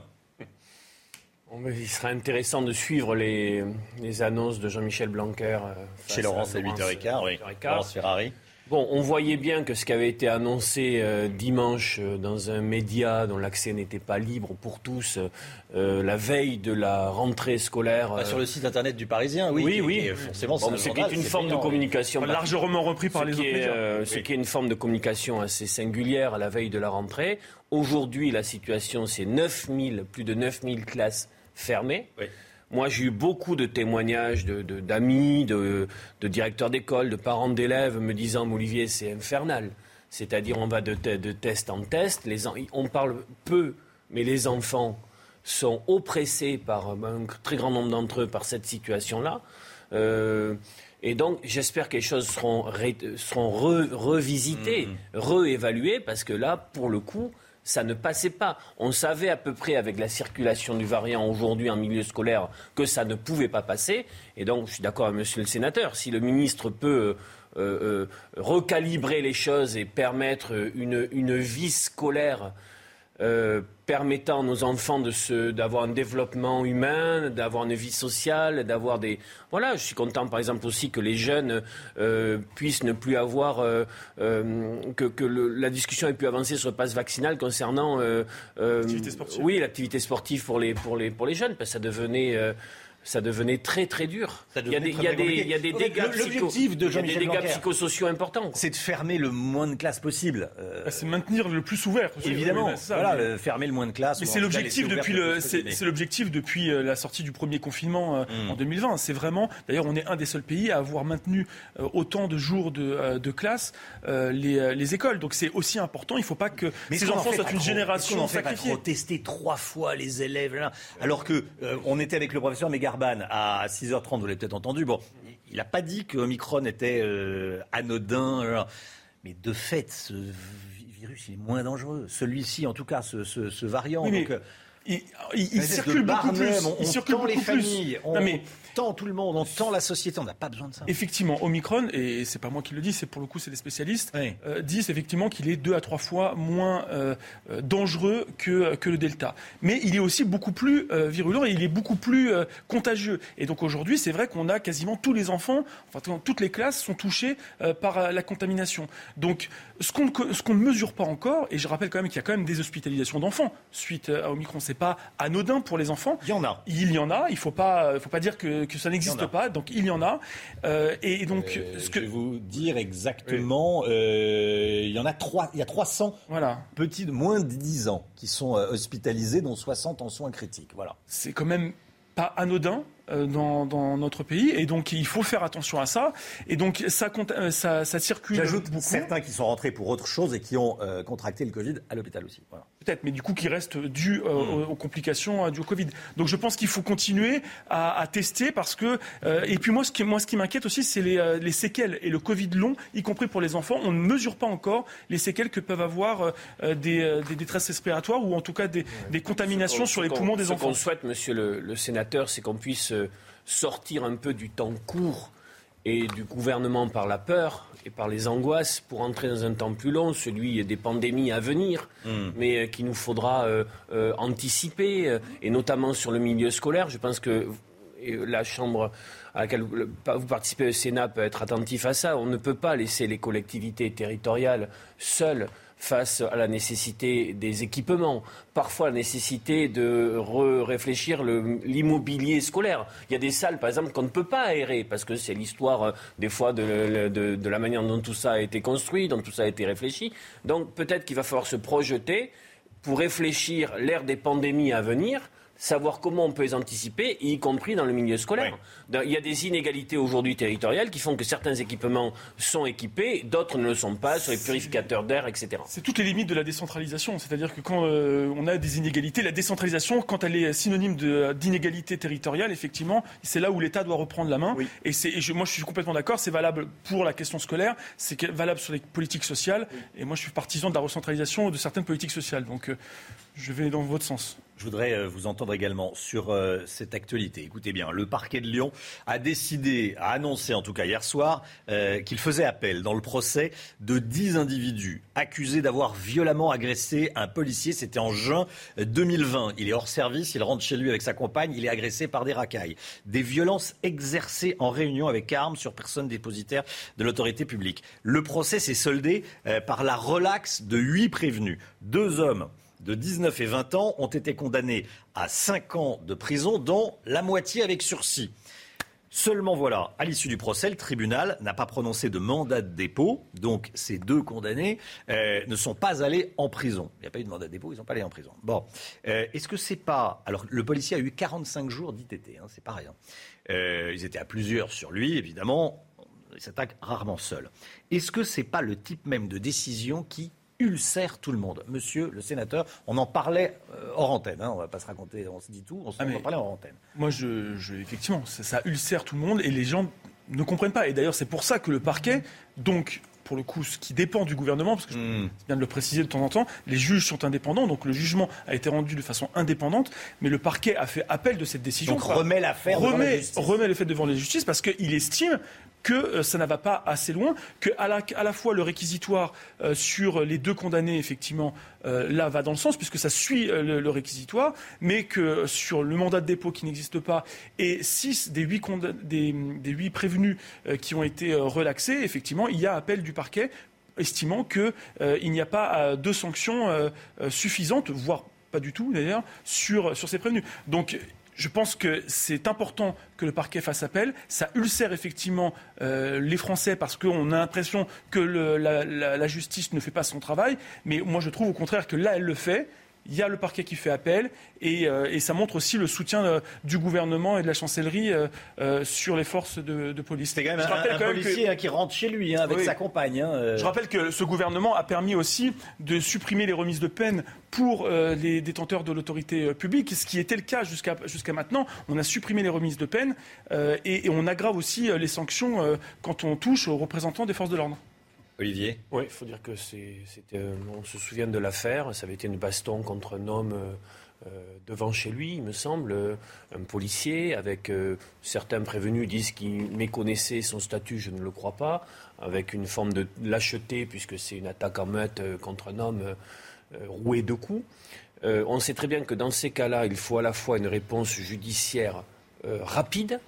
il serait intéressant de suivre les, les annonces de Jean-Michel Blanquer. Chez Laurence à, 8h15, oui. Laurence Ferrari. Bon, on voyait bien que ce qui avait été annoncé euh, dimanche euh, dans un média dont l'accès n'était pas libre pour tous, euh, la veille de la rentrée scolaire. sur le site internet du Parisien, oui. Oui, oui. forcément, c'est ce qui est une forme de communication. largement repris par les autres Ce qui est une forme de communication assez singulière à la veille de la rentrée. Aujourd'hui, la situation, c'est 9000, plus de 9000 classes fermées. Oui. Moi, j'ai eu beaucoup de témoignages d'amis, de, de, directeurs d'école, de parents d'élèves me disant Olivier, c'est infernal. c'est-à-dire on va de, de, test en test. Les, on parle peu, mais les enfants sont oppressés par un très grand nombre d'entre eux par cette situation-là. Euh, et donc, j'espère que les choses seront, seront revisitées, mmh. réévaluées, parce que là, pour le coup, ça ne passait pas. On savait à peu près avec la circulation du variant aujourd'hui en milieu scolaire que ça ne pouvait pas passer. Et donc, je suis d'accord avec Monsieur le Sénateur, si le ministre peut euh, euh, recalibrer les choses et permettre une vie scolaire euh, permettant à nos enfants d'avoir un développement humain, d'avoir une vie sociale, d'avoir des... Voilà, je suis content par exemple aussi que les jeunes euh, puissent ne plus avoir... Euh, que, la discussion ait pu avancer sur le passe vaccinal concernant... l'activité sportive. Oui, l'activité sportive pour les, pour, les, pour les jeunes, parce que ça devenait ça devenait très très dur. Il y, a des, il, y a des, il y a des dégâts, psycho, de Jean des dégâts psychosociaux importants. C'est de fermer le moins de classes possible. Euh, c'est maintenir le plus ouvert. Évidemment, voilà, fermer le moins de classes. Mais c'est l'objectif depuis le, c'est l'objectif depuis euh, la sortie du premier confinement euh, mm. en 2020. C'est vraiment, d'ailleurs, on est un des seuls pays à avoir maintenu autant de jours de, de classe les, les, écoles. Donc c'est aussi important. Il ne faut pas que Mais ces enfants soient une génération sacrifiée. On tester trois fois les élèves là, alors que on était avec le professeur À 6h30, vous l'avez peut-être entendu. Bon, il n'a pas dit que Omicron était euh, anodin. Mais de fait, ce virus, il est moins dangereux. Celui-ci, en tout cas, ce, variant. donc, euh, il, circule beaucoup plus. On, il circule les familles. On, mais, tend tout le monde, on tend la société. On n'a pas besoin de ça. Effectivement, Omicron, et c'est pas moi qui le dis, c'est pour le coup, c'est des spécialistes, euh, disent effectivement qu'il est deux à trois fois moins euh, euh, dangereux que, que le Delta. Mais il est aussi beaucoup plus virulent et il est beaucoup plus contagieux. Et donc aujourd'hui, c'est vrai qu'on a quasiment tous les enfants, enfin toutes les classes sont touchées par la contamination. Donc ce qu'on ne mesure pas encore, et je rappelle quand même qu'il y a quand même des hospitalisations d'enfants suite à Omicron, c'est pas anodin pour les enfants. Il y en a. Il y en a. Il faut pas, faut pas dire que, que ça n'existe pas. Donc il y en a. Euh, et donc, euh, ce que... je vais vous dire exactement, euh, il y en a trois. Il y a 300 voilà. petits de moins de 10 ans qui sont hospitalisés, dont 60 en soins critiques. Voilà. C'est quand même pas anodin. Dans, dans, notre pays. Et donc, il faut faire attention à ça. Et donc, ça, ça, ça circule J'ajoute certains qui sont rentrés pour autre chose et qui ont contracté le Covid à l'hôpital aussi. Voilà. Peut-être, mais du coup, qui restent dus mmh. aux, complications du Covid. Donc, je pense qu'il faut continuer à, à, tester parce que... et puis, moi, ce qui, moi, ce qui m'inquiète aussi, c'est les, les, séquelles et le Covid long, y compris pour les enfants. On ne mesure pas encore les séquelles que peuvent avoir des, des, détresses respiratoires ou en tout cas des, des contaminations sur les poumons des enfants. Ce qu'on souhaite, monsieur le, le sénateur, c'est qu'on puisse sortir un peu du temps court et du gouvernement par la peur et par les angoisses pour entrer dans un temps plus long, celui des pandémies à venir, hmm. mais euh, qu'il nous faudra euh, euh, anticiper, et notamment sur le milieu scolaire. Je pense que la Chambre à laquelle vous participez au Sénat peut être attentif à ça. On ne peut pas laisser les collectivités territoriales seules face à la nécessité des équipements, parfois la nécessité de réfléchir l'immobilier scolaire. Il y a des salles, par exemple, qu'on ne peut pas aérer parce que c'est l'histoire euh, des fois de, de, la manière dont tout ça a été construit, dont tout ça a été réfléchi. Donc peut-être qu'il va falloir se projeter pour réfléchir l'ère des pandémies à venir savoir comment on peut les anticiper, y compris dans le milieu scolaire. Il y a des inégalités aujourd'hui territoriales qui font que certains équipements sont équipés, d'autres ne le sont pas, sur les purificateurs d'air, etc. C'est toutes les limites de la décentralisation. C'est-à-dire que quand euh, on a des inégalités, la décentralisation, quand elle est synonyme d'inégalité territoriale, effectivement, c'est là où l'État doit reprendre la main. Et, et moi, je suis complètement d'accord, c'est valable pour la question scolaire, c'est valable sur les politiques sociales. Et moi, je suis partisan de la recentralisation de certaines politiques sociales. Donc, euh, je vais dans votre sens. Je voudrais euh, vous entendre également sur euh, cette actualité. Écoutez bien, le parquet de Lyon a décidé, a annoncé en tout cas hier soir, euh, qu'il faisait appel dans le procès de 10 individus accusés d'avoir violemment agressé un policier. C'était en juin 2020. Il est hors service, il rentre chez lui avec sa compagne, il est agressé par des racailles. Des violences exercées en réunion avec armes sur personne dépositaire de l'autorité publique. Le procès s'est soldé par la relaxe de huit prévenus. Deux hommes de 19 et 20 ans ont été condamnés à 5 ans de prison, dont la moitié avec sursis. Seulement voilà, à l'issue du procès, le tribunal n'a pas prononcé de mandat de dépôt, donc ces deux condamnés euh, ne sont pas allés en prison. Il n'y a pas eu de mandat de dépôt, ils ne sont pas allés en prison. Bon, euh, est-ce que c'est pas... Alors le policier a eu 45 jours d'ITT, hein, c'est pas rien. Euh, ils étaient à plusieurs sur lui, évidemment il s'attaque rarement seul. Est-ce que c'est pas le type même de décision qui ulcère tout le monde. Monsieur le sénateur, on en parlait euh, hors antenne, hein, on va pas se raconter, on se dit tout, on, Ah, en parlait hors antenne. Moi, je, je- effectivement, ça, ça ulcère tout le monde et les gens ne comprennent pas. Et d'ailleurs, c'est pour ça que le parquet, donc, pour le coup, ce qui dépend du gouvernement, parce que Hmm. je- c'est bien de le préciser de temps en temps, les juges sont indépendants, donc le jugement a été rendu de façon indépendante, mais le parquet a fait appel de cette décision. Donc remet l'affaire devant la remet, justice. remet le fait devant la justice parce qu'il estime que euh, ça ne va pas assez loin, que à la, fois le réquisitoire euh, sur les deux condamnés, effectivement, euh, là va dans le sens, puisque ça suit le, réquisitoire, mais que sur le mandat de dépôt qui n'existe pas et six des huit, prévenus qui ont été relaxés, effectivement, il y a appel du parquet estimant qu'il n'y a pas de sanctions suffisantes, voire pas du tout d'ailleurs, sur, sur ces prévenus. Donc je pense que c'est important que le parquet fasse appel. Ça ulcère effectivement euh, les Français parce qu'on a l'impression que la justice ne fait pas son travail. Mais moi, je trouve au contraire que là, elle le fait. Il y a le parquet qui fait appel et, euh, et ça montre aussi le soutien euh, du gouvernement et de la chancellerie euh, sur les forces de, de police. C'est quand même un, un policier hein, qui rentre chez lui hein, avec Oui. sa compagne. hein. Je rappelle que ce gouvernement a permis aussi de supprimer les remises de peine pour les détenteurs de l'autorité publique, ce qui était le cas jusqu'à maintenant. On a supprimé les remises de peine et, et on aggrave aussi les sanctions quand on touche aux représentants des forces de l'ordre. Olivier Oui, il faut dire que c'était, euh, on se souvient de l'affaire. Ça avait été une baston contre un homme euh, euh, devant chez lui, il me semble, un policier, avec certains prévenus disent qu'il méconnaissait son statut, je ne le crois pas, avec une forme de lâcheté, puisque c'est une attaque en meute contre un homme roué de coups. On sait très bien que dans ces cas-là, il faut à la fois une réponse judiciaire rapide,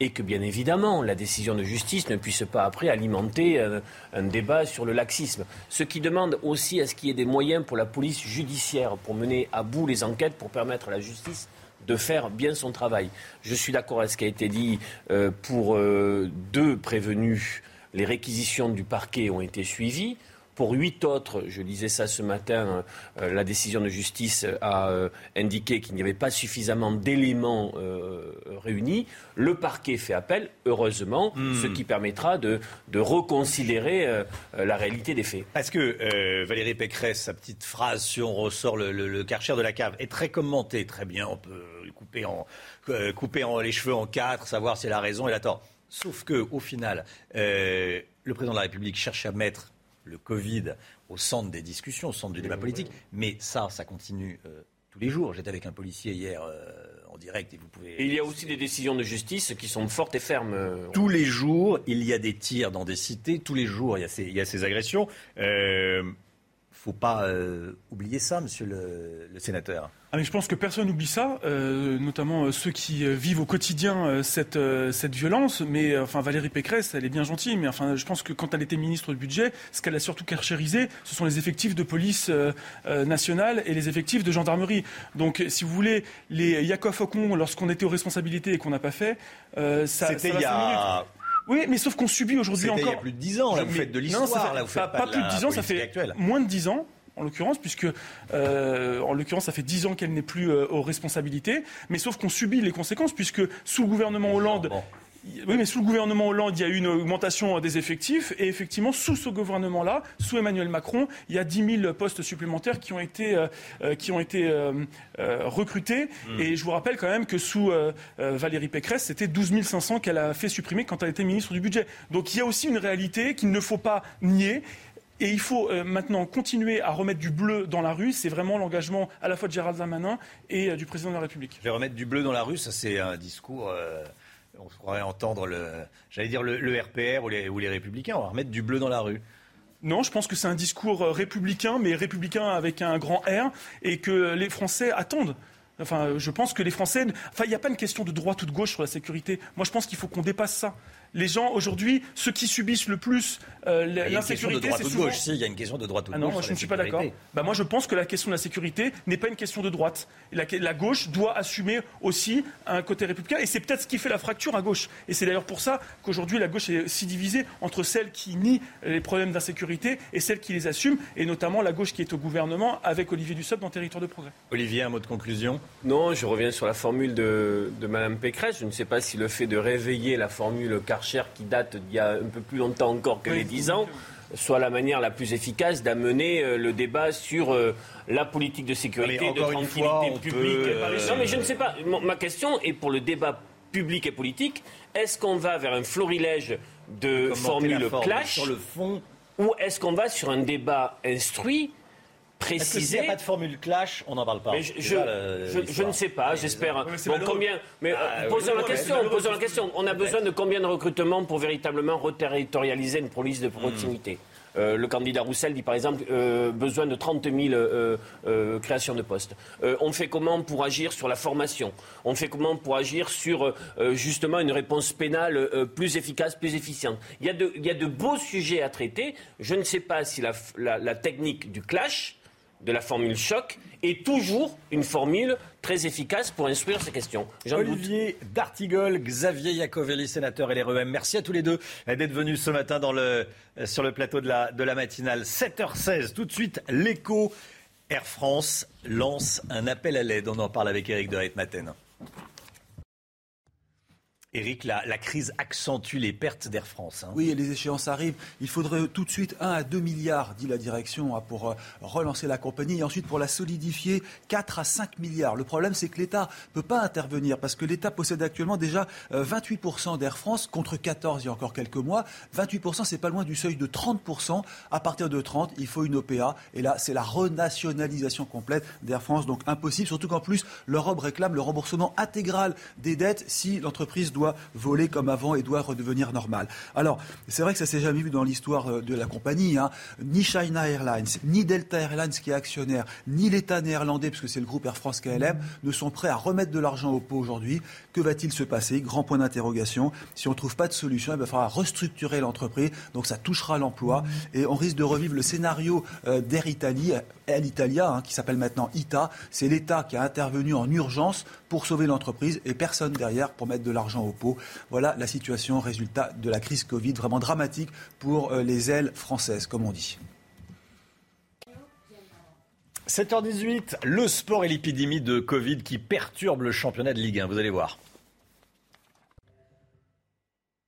et que bien évidemment la décision de justice ne puisse pas après alimenter euh, un débat sur le laxisme. Ce qui demande aussi à ce qu'il y ait des moyens pour la police judiciaire pour mener à bout les enquêtes, pour permettre à la justice de faire bien son travail. Je suis d'accord avec ce qui a été dit euh, pour euh, deux prévenus. Les réquisitions du parquet ont été suivies. Pour huit autres, je disais ça ce matin, euh, la décision de justice a euh, indiqué qu'il n'y avait pas suffisamment d'éléments euh, réunis. Le parquet fait appel, heureusement, ce qui permettra de, de reconsidérer euh, euh, la réalité des faits. Parce que euh, Valérie Pécresse, sa petite phrase sur on ressort le, le, le karcher de la cave, est très commentée. Très bien, on peut couper, en, euh, couper en, les cheveux en quatre, savoir si elle a raison et elle a tort. Sauf que, au final, euh, le président de la République cherche à mettre le Covid au centre des discussions, au centre du débat politique. Mais ça, ça continue euh, tous les jours. J'étais avec un policier hier euh, en direct et vous pouvez. Et il y a aussi des décisions de justice qui sont fortes et fermes. euh, Tous les jours, il y a des tirs dans des cités. Tous les jours, il y a ces, il y a ces agressions. Euh, faut pas euh, oublier ça, monsieur le, le sénateur. Ah, mais je pense que personne n'oublie ça, euh, notamment euh, ceux qui euh, vivent au quotidien cette, cette violence. Mais enfin, Valérie Pécresse, elle est bien gentille, mais enfin, je pense que quand elle était ministre du budget, ce qu'elle a surtout carchérisé, ce sont les effectifs de police nationale et les effectifs de gendarmerie. Donc, si vous voulez, les Yakov Faucon, lorsqu'on était aux responsabilités et qu'on n'a pas fait, ça. C'était il y a-. Oui, mais sauf qu'on subit aujourd'hui encore. il y a plus de 10 ans, là, vous mais- faites de l'histoire, là, vous faites pas, pas pas de plus de la 10 ans, ça fait actuelle. moins de 10 ans en l'occurrence, puisque euh, en l'occurrence, ça fait 10 ans qu'elle n'est plus euh, aux responsabilités, mais sauf qu'on subit les conséquences, puisque sous le gouvernement Hollande. Oui, mais sous le gouvernement Hollande, il y a eu une augmentation des effectifs. Et effectivement, sous ce gouvernement-là, sous Emmanuel Macron, il y a 10 000 postes supplémentaires qui ont été, euh, euh, qui ont été euh, euh, recrutés. Et je vous rappelle quand même que sous Valérie Pécresse, c'était 12 500 qu'elle a fait supprimer quand elle était ministre du Budget. Donc il y a aussi une réalité qu'il ne faut pas nier. Et il faut maintenant continuer à remettre du bleu dans la rue. C'est vraiment l'engagement à la fois de Gérald Darmanin et du président de la République. Je vais remettre du bleu dans la rue, ça c'est un discours. On pourrait entendre le, j'allais dire le, RPR ou les, ou les Républicains. On va remettre du bleu dans la rue. Non, je pense que c'est un discours euh, républicain, mais républicain avec un grand R, et que les Français attendent. Enfin, je pense que les Français. Enfin, il n'y a pas une question de droite ou de gauche sur la sécurité. Moi, je pense qu'il faut qu'on dépasse ça. Les gens, aujourd'hui, ceux qui subissent le plus euh, l'insécurité, droite c'est souvent... gauche. Si, il y a une question de droite ou de Ah non, gauche. moi, sur je ne la suis pas d'accord. Bah, moi, je pense que la question de la sécurité n'est pas une question de droite. La, la gauche doit assumer aussi un côté républicain. Et c'est peut-être ce qui fait la fracture à gauche. Et c'est d'ailleurs pour ça qu'aujourd'hui, la gauche est si divisée entre celles qui nient les problèmes d'insécurité et celles qui les assument. Et notamment la gauche qui est au gouvernement avec Olivier Dussopt dans Territoire de Progrès. Olivier, un mot de conclusion? Non, je reviens sur la formule de, de Mme Pécresse. Je ne sais pas si le fait de réveiller la formule Karcher qui date d'il y a un peu plus longtemps encore que les 10 ans soit la manière la plus efficace d'amener euh, le débat sur euh, la politique de sécurité, de tranquillité publique. euh, Non, mais je ne sais pas. Ma question est pour le débat public et politique. Est-ce qu'on va vers un florilège de formules clash Sur le fond, ou est-ce qu'on va sur un débat instruit que s'il n'y a pas de formule clash, on n'en parle pas mais je, ne sais pas, j'espère. Bon, combien Mais euh, Ah, posons oui, la question. Posons la question. On a besoin de combien de recrutements pour véritablement reterritorialiser une police de proximité Euh, le candidat Roussel dit par exemple euh, besoin de 30 000 euh, euh, créations de postes. Euh, on fait comment pour agir sur la formation? On fait comment pour agir sur euh, justement une réponse pénale euh, plus efficace, plus efficiente? Il y, a de, il y a de beaux sujets à traiter. Je ne sais pas si la, la- la technique du clash de la formule choc est toujours une formule très efficace pour instruire ces questions. Olivier D'Artigol, Xavier Iacovelli, sénateur LREM. Merci à tous les deux d'être venus ce matin euh, sur le plateau de la, matinale. 7h16, tout de suite, l'écho. Air France lance un appel à l'aide. On en parle avec Eric de Reitmaten. Eric, la, crise accentue les pertes d'Air France. hein. Oui, les échéances arrivent. Il faudrait tout de suite 1 à 2 milliards, dit la direction, hein, pour euh, relancer la compagnie. Et ensuite, pour la solidifier, 4 à 5 milliards. Le problème, c'est que l'État ne peut pas intervenir parce que l'État possède actuellement déjà euh, 28% d'Air France contre 14 il y a encore quelques mois. 28%, c'est pas loin du seuil de 30%. À partir de 30, il faut une OPA. Et là, c'est la renationalisation complète d'Air France. Donc impossible, surtout qu'en plus, l'Europe réclame le remboursement intégral des dettes si l'entreprise doit voler comme avant et doit redevenir normale. Alors, c'est vrai que ça s'est jamais vu dans l'histoire euh, de la compagnie. hein. Ni China Airlines, ni Delta Airlines qui est actionnaire, ni l'État néerlandais, puisque c'est le groupe Air France KLM, ne sont prêts à remettre de l'argent au pot aujourd'hui. Que va-t-il se passer? Grand point d'interrogation. Si on ne trouve pas de solution, il va falloir restructurer l'entreprise. Donc ça touchera l'emploi. Et on risque de revivre le scénario euh, d'Air Italie, Air Italia, hein, qui s'appelle maintenant ITA. C'est l'État qui a intervenu en urgence pour sauver l'entreprise et personne derrière pour mettre de l'argent au Voilà la situation, résultat de la crise Covid, vraiment dramatique pour euh, les ailes françaises, comme on dit. 7h18, le sport et l'épidémie de Covid qui perturbe le championnat de Ligue 1. Vous allez voir.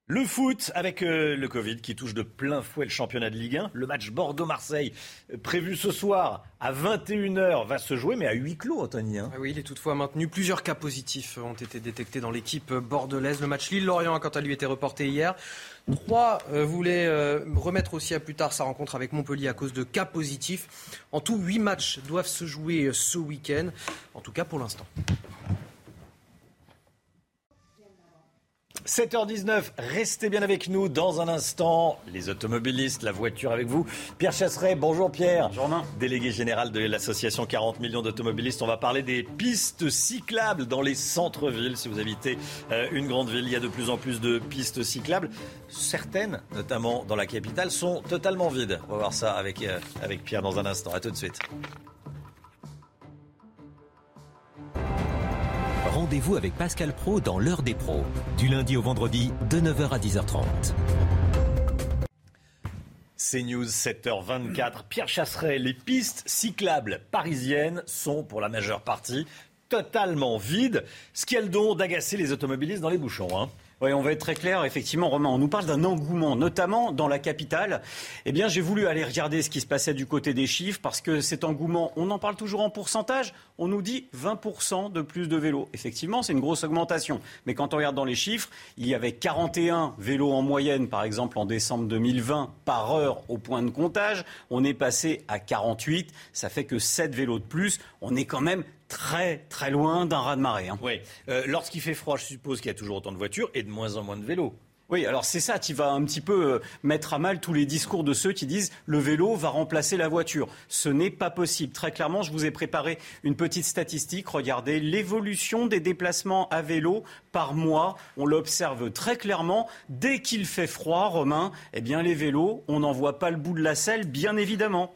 Le foot avec euh, le Covid qui touche de plein fouet le championnat de Ligue 1. Le match Bordeaux-Marseille euh, prévu ce soir à 21h va se jouer mais à huis clos, Anthony. hein. Ah oui, il est toutefois maintenu. Plusieurs cas positifs ont été détectés dans l'équipe bordelaise. Le match Lille-Lorient a quant à lui été reporté hier. Trois euh, euh, remettre aussi à plus tard sa rencontre avec Montpellier à cause de cas positifs. En tout, huit matchs doivent se jouer euh, ce week-end, en tout cas pour l'instant. 7h19, restez bien avec nous dans un instant. Les automobilistes, la voiture avec vous. Pierre Chasseret, bonjour Pierre. Bonjour Délégué général de l'association 40 millions d'automobilistes. On va parler des pistes cyclables dans les centres-villes. Si vous habitez euh, une grande ville, il y a de plus en plus de pistes cyclables. Certaines, notamment dans la capitale, sont totalement vides. On va voir ça avec, euh, avec Pierre dans un instant. À tout de suite. Rendez-vous avec Pascal Pro dans l'heure des pros, du lundi au vendredi de 9h à 10h30. CNews 7h24. Pierre Chasseret, les pistes cyclables parisiennes sont pour la majeure partie totalement vides, ce qui a le don d'agacer les automobilistes dans les bouchons. hein. Oui, on va être très clair. Effectivement, Romain, on nous parle d'un engouement, notamment dans la capitale. Eh bien, j'ai voulu aller regarder ce qui se passait du côté des chiffres parce que cet engouement, on en parle toujours en pourcentage. On nous dit 20% de plus de vélos. Effectivement, c'est une grosse augmentation. Mais quand on regarde dans les chiffres, il y avait 41 vélos en moyenne, par exemple, en décembre 2020 par heure au point de comptage. On est passé à 48. Ça fait que 7 vélos de plus. On est quand même très, très loin d'un raz-de-marée. hein. Oui. Euh, Lorsqu'il fait froid, je suppose qu'il y a toujours autant de voitures et de moins en moins de vélos. Oui, alors c'est ça qui va un petit peu euh, mettre à mal tous les discours de ceux qui disent le vélo va remplacer la voiture. Ce n'est pas possible. Très clairement, je vous ai préparé une petite statistique. Regardez l'évolution des déplacements à vélo par mois. On l'observe très clairement. Dès qu'il fait froid, Romain, eh bien les vélos, on n'en voit pas le bout de la selle, bien évidemment.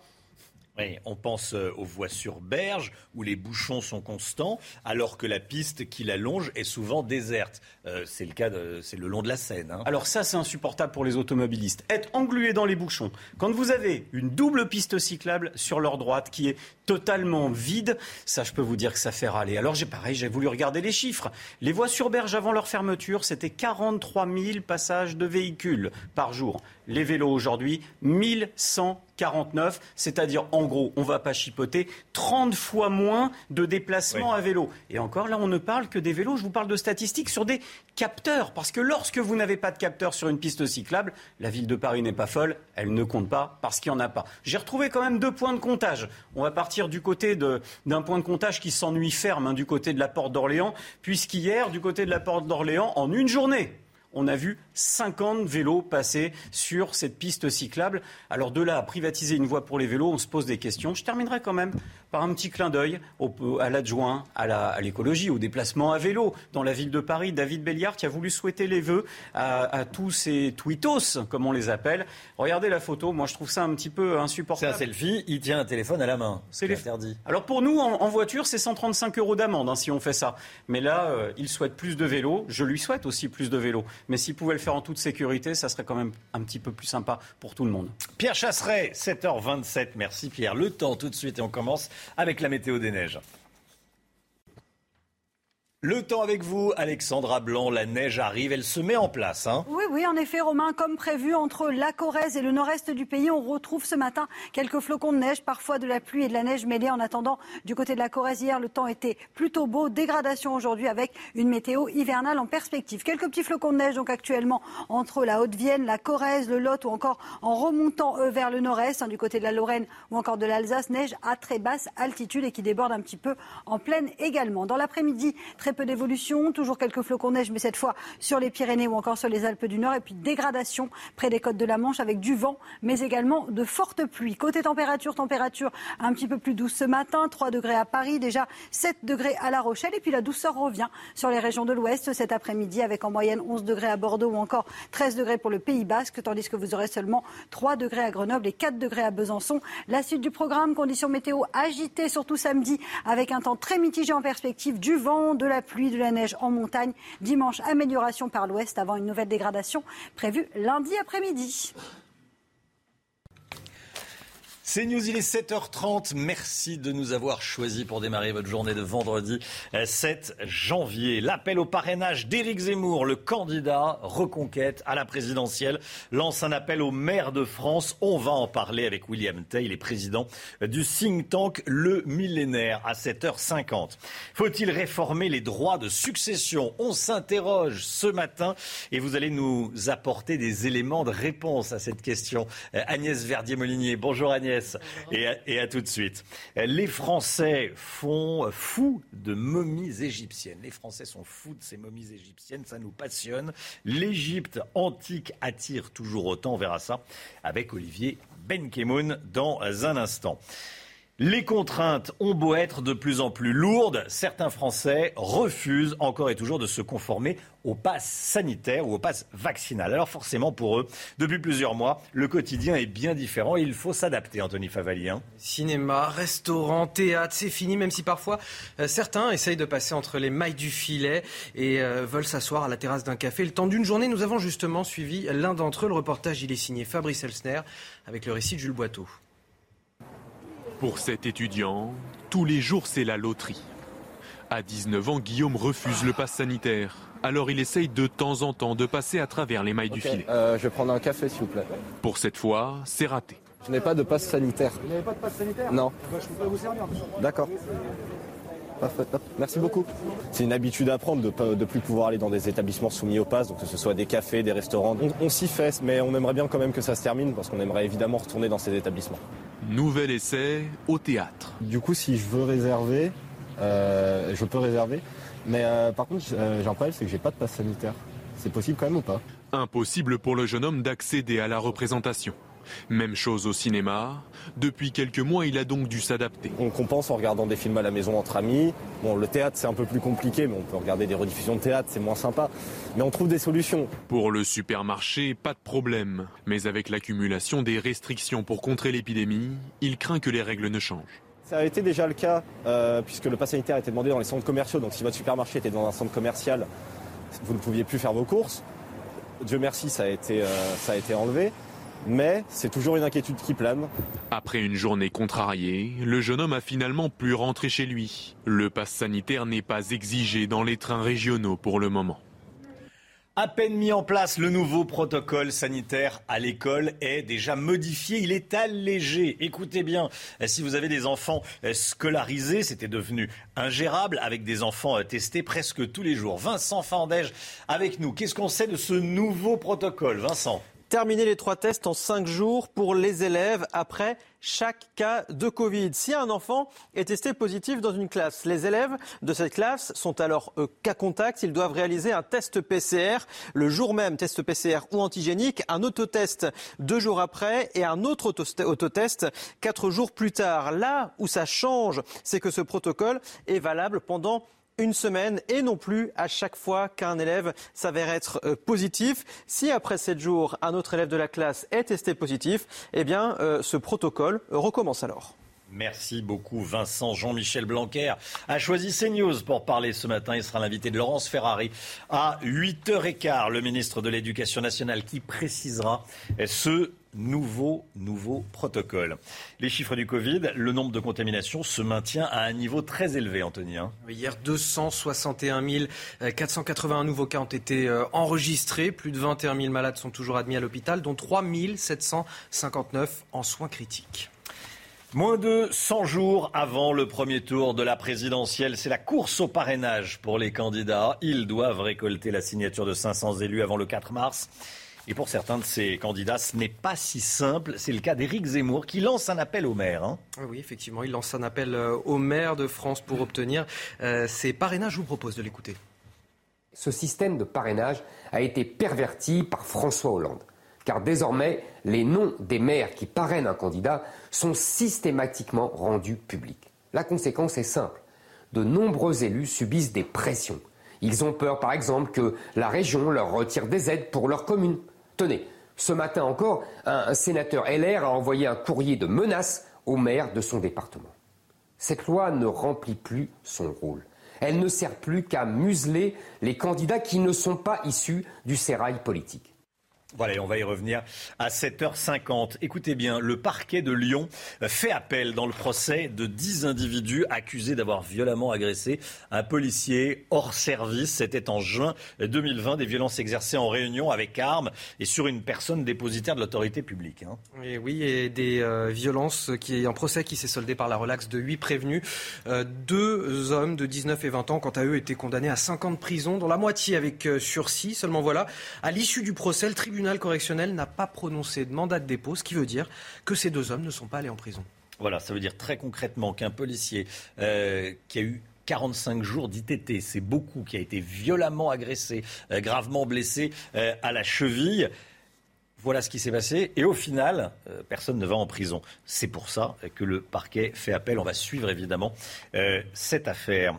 Oui, on pense euh, aux voies sur berge où les bouchons sont constants, alors que la piste qui la longe est souvent déserte. Euh, c'est le cas, c'est le long de la Seine. hein. Alors ça, c'est insupportable pour les automobilistes. Être englué dans les bouchons. Quand vous avez une double piste cyclable sur leur droite qui est totalement vide, ça, je peux vous dire que ça fait râler. Alors j'ai pareil, j'ai voulu regarder les chiffres. Les voies sur berge avant leur fermeture, c'était 43 000 passages de véhicules par jour. Les vélos aujourd'hui, 1149, c'est-à-dire en gros, on va pas chipoter, 30 fois moins de déplacements à vélo. Et encore là, on ne parle que des vélos, je vous parle de statistiques sur des capteurs, parce que lorsque vous n'avez pas de capteur sur une piste cyclable, la ville de Paris n'est pas folle, elle ne compte pas parce qu'il n'y en a pas. J'ai retrouvé quand même deux points de comptage. On va partir du côté de- d'un point de comptage qui s'ennuie ferme, hein, du côté de la porte d'Orléans, puisqu'hier, du côté de la porte d'Orléans, en une journée, on a vu 50 vélos passer sur cette piste cyclable. Alors de là à privatiser une voie pour les vélos, on se pose des questions. Je terminerai quand même par un petit clin d'œil au- à l'adjoint, à la- à l'écologie, au déplacement à vélo dans la ville de Paris. David Béliard qui a voulu souhaiter les vœux à, à tous ces tweetos, comme on les appelle. Regardez la photo, moi je trouve ça un petit peu insupportable. C'est un selfie, il tient un téléphone à la main. C'est interdit. Alors pour nous, en, en voiture, c'est 135 euros d'amende hein, si on fait ça. Mais là, euh, il souhaite plus de vélos. Je lui souhaite aussi plus de vélos. Mais s'il pouvait le faire en toute sécurité, ça serait quand même un petit peu plus sympa pour tout le monde. Pierre Chasseret, 7h27. Merci Pierre. Le temps tout de suite et on commence avec la météo des neiges. Le temps avec vous, Alexandra Blanc. La neige arrive, elle se met en place. hein. Oui, oui, en effet, Romain, comme prévu, entre la Corrèze et le nord-est du pays, on retrouve ce matin quelques flocons de neige, parfois de la pluie et de la neige mêlée. En attendant, du côté de la Corrèze, hier, le temps était plutôt beau. Dégradation aujourd'hui avec une météo hivernale en perspective. Quelques petits flocons de neige, donc actuellement, entre la Haute-Vienne, la Corrèze, le Lot ou encore en remontant euh, vers le nord-est, hein, du côté de la Lorraine ou encore de l'Alsace, neige à très basse altitude et qui déborde un petit peu en plaine également. Dans l'après-midi, très peu d'évolution, toujours quelques flocons de neige, mais cette fois sur les Pyrénées ou encore sur les Alpes du Nord, et puis dégradation près des côtes de la Manche avec du vent, mais également de fortes pluies. Côté température, température un petit peu plus douce ce matin, 3 degrés à Paris, déjà 7 degrés à La Rochelle, et puis la douceur revient sur les régions de l'Ouest cet après-midi, avec en moyenne 11 degrés à Bordeaux ou encore 13 degrés pour le Pays Basque, tandis que vous aurez seulement 3 degrés à Grenoble et 4 degrés à Besançon. La suite du programme, conditions météo agitées, surtout samedi, avec un temps très mitigé en perspective, du vent, de la pluie, de la neige en montagne. Dimanche, amélioration par l'ouest avant une nouvelle dégradation prévue lundi après-midi. C'est News, il est 7h30. Merci de nous avoir choisis pour démarrer votre journée de vendredi euh, 7 janvier. L'appel au parrainage d'Éric Zemmour, le candidat reconquête à la présidentielle, lance un appel aux maires de France. On va en parler avec William Tay, il est président du think tank Le Millénaire à 7h50. Faut-il réformer les droits de succession? On s'interroge ce matin et vous allez nous apporter des éléments de réponse à cette question. Euh, Agnès Verdier-Molinier, bonjour Agnès. Et à, tout de suite. Les Français font fou de momies égyptiennes. Les Français sont fous de ces momies égyptiennes, ça nous passionne. L'Égypte antique attire toujours autant, on verra ça avec Olivier Benkemoun dans un instant. Les contraintes ont beau être de plus en plus lourdes, certains Français refusent encore et toujours de se conformer au pass sanitaire ou au pass vaccinal. Alors forcément pour eux, depuis plusieurs mois, le quotidien est bien différent il faut s'adapter, Anthony Favalien. Cinéma, restaurant, théâtre, c'est fini, même si parfois euh, certains essayent de passer entre les mailles du filet et euh, veulent s'asseoir à la terrasse d'un café. Le temps d'une journée, nous avons justement suivi l'un d'entre eux. Le reportage, il est signé Fabrice Elsner avec le récit de Jules Boiteau. Pour cet étudiant, tous les jours c'est la loterie. À 19 ans, Guillaume refuse le pass sanitaire. Alors il essaye de temps en temps de passer à travers les mailles du filet. euh, je vais prendre un café s'il vous plaît. Pour cette fois, c'est raté. Je n'ai pas de passe sanitaire. Vous n'avez pas de passe sanitaire? Non. Bah, Je ne peux pas vous servir. D'accord. Merci beaucoup. C'est une habitude à prendre de ne plus pouvoir aller dans des établissements soumis au pass, donc que ce soit des cafés, des restaurants. On, on s'y fait, mais on aimerait bien quand même que ça se termine parce qu'on aimerait évidemment retourner dans ces établissements. Nouvel essai au théâtre. Du coup, si je veux réserver, euh, je peux réserver. Mais euh, par contre, euh, j'ai un problème, c'est que j'ai pas de passe sanitaire. C'est possible quand même ou pas? Impossible pour le jeune homme d'accéder à la représentation. Même chose au cinéma. Depuis quelques mois, il a donc dû s'adapter. On compense en regardant des films à la maison entre amis. Bon, le théâtre, c'est un peu plus compliqué, mais on peut regarder des rediffusions de théâtre, c'est moins sympa. Mais on trouve des solutions. Pour le supermarché, pas de problème. Mais avec l'accumulation des restrictions pour contrer l'épidémie, il craint que les règles ne changent. Ça a été déjà le cas, euh, puisque le pass sanitaire était demandé dans les centres commerciaux. Donc si votre supermarché était dans un centre commercial, vous ne pouviez plus faire vos courses. Dieu merci, ça a été, euh, ça a été enlevé. Mais c'est toujours une inquiétude qui plane. Après une journée contrariée, le jeune homme a finalement pu rentrer chez lui. Le pass sanitaire n'est pas exigé dans les trains régionaux pour le moment. À peine mis en place, le nouveau protocole sanitaire à l'école est déjà modifié. Il est allégé. Écoutez bien, si vous avez des enfants scolarisés, c'était devenu ingérable avec des enfants testés presque tous les jours. Vincent Fandège avec nous. Qu'est-ce qu'on sait de ce nouveau protocole, Vincent? Terminer les trois tests en cinq jours pour les élèves après chaque cas de Covid. Si un enfant est testé positif dans une classe, les élèves de cette classe sont alors euh, cas contact. Ils doivent réaliser un test PCR le jour même, test PCR ou antigénique, un autotest deux jours après et un autre autotest quatre jours plus tard. Là où ça change, c'est que ce protocole est valable pendant une semaine et non plus à chaque fois qu'un élève s'avère être euh, positif. Si après sept jours, un autre élève de la classe est testé positif, eh bien, euh, ce protocole recommence alors. Merci beaucoup Vincent. Jean-Michel Blanquer a choisi CNews pour parler ce matin. Il sera l'invité de Laurence Ferrari à 8h15, le ministre de l'Éducation nationale qui précisera ce nouveau, nouveau protocole. Les chiffres du Covid, le nombre de contaminations se maintient à un niveau très élevé, Anthony. Hein. Hier, 261 481 nouveaux cas ont été euh, enregistrés. Plus de 21 000 malades sont toujours admis à l'hôpital, dont 3 759 en soins critiques. Moins de 100 jours avant le premier tour de la présidentielle, c'est la course au parrainage pour les candidats. Ils doivent récolter la signature de 500 élus avant le 4 mars. Et pour certains de ces candidats, ce n'est pas si simple. C'est le cas d'Éric Zemmour qui lance un appel au maire. Hein. Ah oui, effectivement, il lance un appel euh, au maire de France pour obtenir euh, ces parrainages. Je vous propose de l'écouter. Ce système de parrainage a été perverti par François Hollande. Car désormais, les noms des maires qui parrainent un candidat sont systématiquement rendus publics. La conséquence est simple. De nombreux élus subissent des pressions. Ils ont peur, par exemple, que la région leur retire des aides pour leur commune. Tenez, ce matin encore, un, sénateur LR a envoyé un courrier de menace au maire de son département. Cette loi ne remplit plus son rôle. Elle ne sert plus qu'à museler les candidats qui ne sont pas issus du sérail politique. Voilà, on va y revenir à 7h50. Écoutez bien, le parquet de Lyon fait appel dans le procès de 10 individus accusés d'avoir violemment agressé un policier hors service. C'était en juin 2020, des violences exercées en réunion avec armes et sur une personne dépositaire de l'autorité publique. Hein. Et oui, et des euh, violences qui un procès qui s'est soldé par la relaxe de 8 prévenus. Euh, deux hommes de 19 et 20 ans, quant à eux, étaient condamnés à 5 ans de prison, dont la moitié avec euh, sursis. Seulement voilà, à l'issue du procès, le tribunal tribunal correctionnel n'a pas prononcé de mandat de dépôt, ce qui veut dire que ces deux hommes ne sont pas allés en prison. Voilà, ça veut dire très concrètement qu'un policier euh, qui a eu 45 jours d'ITT, c'est beaucoup, qui a été violemment agressé, euh, gravement blessé euh, à la cheville. Voilà ce qui s'est passé. Et au final, personne ne va en prison. C'est pour ça que le parquet fait appel. On va suivre évidemment cette affaire.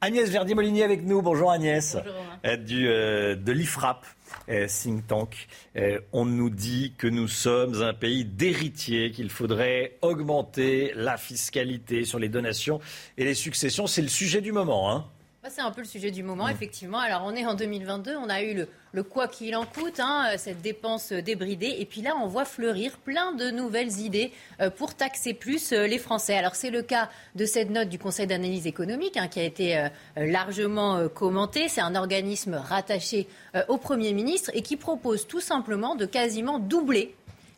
Agnès Verdi-Molinier avec nous. Bonjour Agnès. Bonjour. Du, de l'IFRAP. Euh, think tank. Euh, on nous dit que nous sommes un pays d'héritiers, qu'il faudrait augmenter la fiscalité sur les donations et les successions. C'est le sujet du moment. Hein c'est un peu le sujet du moment, effectivement. Alors, on est en 2022, on a eu le, quoi qu'il en coûte, hein, cette dépense débridée. Et puis là, on voit fleurir plein de nouvelles idées euh, pour taxer plus euh, les Français. Alors, c'est le cas de cette note du Conseil d'analyse économique hein, qui a été euh, largement commentée. C'est un organisme rattaché au Premier ministre et qui propose tout simplement de quasiment doubler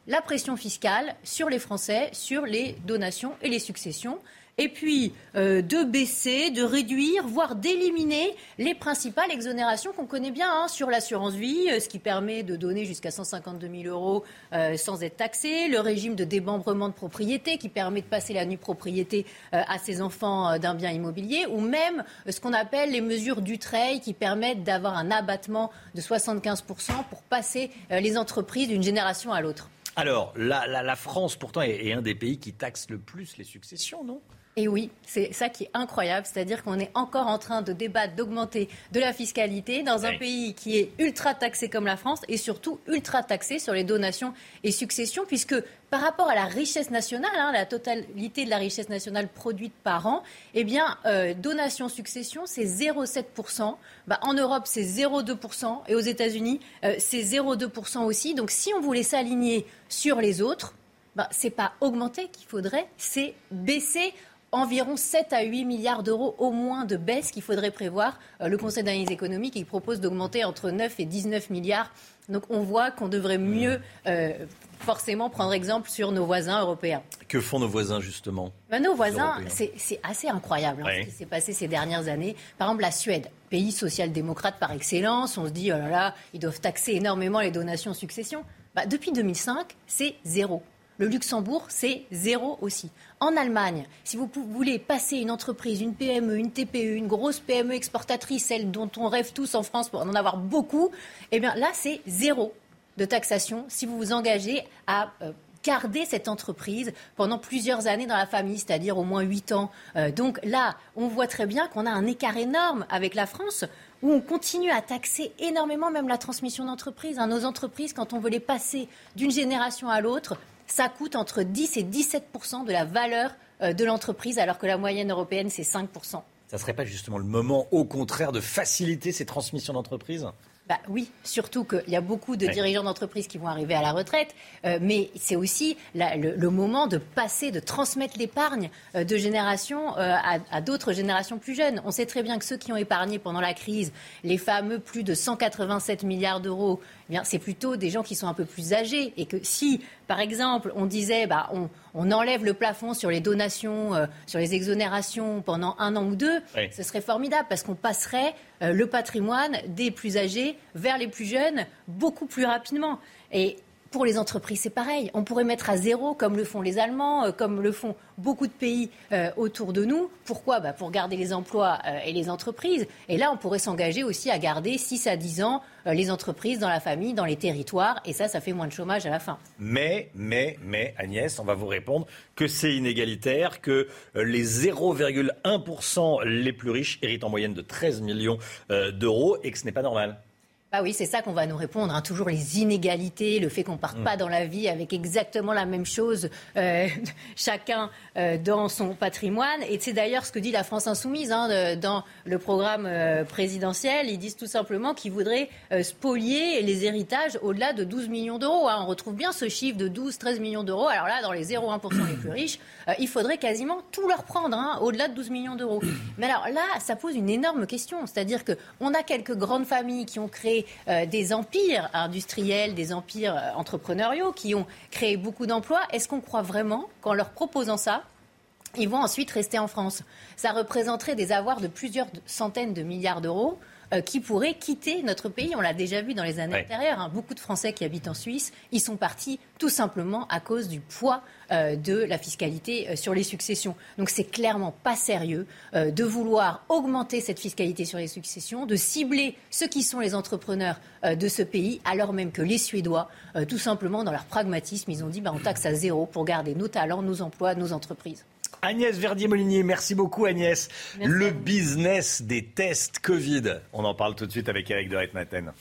la pression fiscale sur les Français, sur les donations et les successions et puis euh, de baisser, de réduire, voire d'éliminer les principales exonérations qu'on connaît bien hein, sur l'assurance vie, euh, ce qui permet de donner jusqu'à 152 000 euros euh, sans être taxé, le régime de démembrement de propriété qui permet de passer la nue propriété à ses enfants d'un bien immobilier, ou même ce qu'on appelle les mesures du trail qui permettent d'avoir un abattement de 75% pour passer les entreprises d'une génération à l'autre. Alors, la, la- la France, pourtant, est, est un des pays qui taxe le plus les successions, non? Et oui, c'est ça qui est incroyable, c'est-à-dire qu'on est encore en train de débattre, d'augmenter de la fiscalité dans un Oui. pays qui est ultra taxé comme la France et surtout ultra taxé sur les donations et successions, puisque par rapport à la richesse nationale, hein, la totalité de la richesse nationale produite par an, eh bien, euh, donation succession, c'est 0,7%. Bah, en Europe, c'est 0,2%. Et aux États-Unis, euh, c'est 0,2% aussi. Donc, si on voulait s'aligner sur les autres, bah, c'est pas augmenter qu'il faudrait, c'est baisser environ 7 à 8 milliards d'euros au moins de baisse qu'il faudrait prévoir. Euh, le Conseil d'analyse économique il propose d'augmenter entre 9 et 19 milliards. Donc on voit qu'on devrait mieux euh, forcément prendre exemple sur nos voisins européens. Que font nos voisins, justement? Ben, nos voisins, c'est assez incroyable hein, ce qui s'est passé ces dernières années. Par exemple, la Suède, pays social-démocrate par excellence, on se dit, oh là là, ils doivent taxer énormément les donations succession. Bah, depuis 2005, c'est zéro. Le Luxembourg, c'est zéro aussi. En Allemagne, si vous voulez passer une entreprise, une PME, une TPE, une grosse PME exportatrice, celle dont on rêve tous en France pour en avoir beaucoup, eh bien là, c'est zéro de taxation si vous vous engagez à euh, garder cette entreprise pendant plusieurs années dans la famille, c'est-à-dire au moins 8 ans. Euh, donc là, on voit très bien qu'on a un écart énorme avec la France où on continue à taxer énormément même la transmission d'entreprise. hein. Nos entreprises, quand on veut les passer d'une génération à l'autre, ça coûte entre 10 et 17% de la valeur euh, de l'entreprise, alors que la moyenne européenne, c'est 5% Ça serait pas justement le moment, au contraire, de faciliter ces transmissions d'entreprise? Bah oui, surtout qu'il y a beaucoup de dirigeants d'entreprise qui vont arriver à la retraite, euh, mais c'est aussi la- le, le moment de passer, de transmettre l'épargne euh, de génération euh, à, à d'autres générations plus jeunes. On sait très bien que ceux qui ont épargné pendant la crise, les fameux plus de 187 milliards d'euros, eh bien c'est plutôt des gens qui sont un peu plus âgés. Et que si, par exemple, on disait, bah, on, on enlève le plafond sur les donations, euh, sur les exonérations pendant un an ou deux, Oui. ce serait formidable parce qu'on passerait euh, le patrimoine des plus âgés vers les plus jeunes beaucoup plus rapidement. Et pour les entreprises, c'est pareil. On pourrait mettre à zéro, comme le font les Allemands, euh, comme le font beaucoup de pays euh, autour de nous. Pourquoi? Bah Pour garder les emplois euh, et les entreprises. Et là, on pourrait s'engager aussi à garder 6 à 10 ans les entreprises dans la famille, dans les territoires. Et ça, ça fait moins de chômage à la fin. Mais, mais, mais, Agnès, on va vous répondre que c'est inégalitaire, que les 0,1% les plus riches héritent en moyenne de 13 millions d'euros et que ce n'est pas normal. Bah oui, c'est ça qu'on va nous répondre. hein. Toujours les inégalités, le fait qu'on parte Mm. pas dans la vie avec exactement la même chose, euh, chacun euh, dans son patrimoine. Et c'est d'ailleurs ce que dit la France insoumise hein, de- dans le programme euh, présidentiel. Ils disent tout simplement qu'ils voudraient spolier les héritages au-delà de 12 millions d'euros. hein. On retrouve bien ce chiffre de 12-13 millions d'euros. Alors là, dans les 0,1% les plus riches, il faudrait quasiment tout leur prendre, au-delà de 12 millions d'euros. Mais alors là, ça pose une énorme question. C'est-à-dire qu'on a quelques grandes familles qui ont créé euh, des empires industriels, des empires euh, entrepreneuriaux, qui ont créé beaucoup d'emplois. Est-ce qu'on croit vraiment qu'en leur proposant ça, ils vont ensuite rester en France? Ça représenterait des avoirs de plusieurs centaines de milliards d'euros euh, qui pourraient quitter notre pays. On l'a déjà vu dans les années Ouais. antérieures. hein. Beaucoup de Français qui habitent en Suisse, ils sont partis tout simplement à cause du poids euh, de la fiscalité euh, sur les successions. Donc c'est clairement pas sérieux de vouloir augmenter cette fiscalité sur les successions, de cibler ceux qui sont les entrepreneurs de ce pays, alors même que les Suédois, tout simplement dans leur pragmatisme, ils ont dit bah, on taxe à zéro pour garder nos talents, nos emplois, nos entreprises. Agnès Verdier-Molinier, merci beaucoup Agnès. Merci Le business des tests Covid. On en parle tout de suite avec Eric de Ritmaten.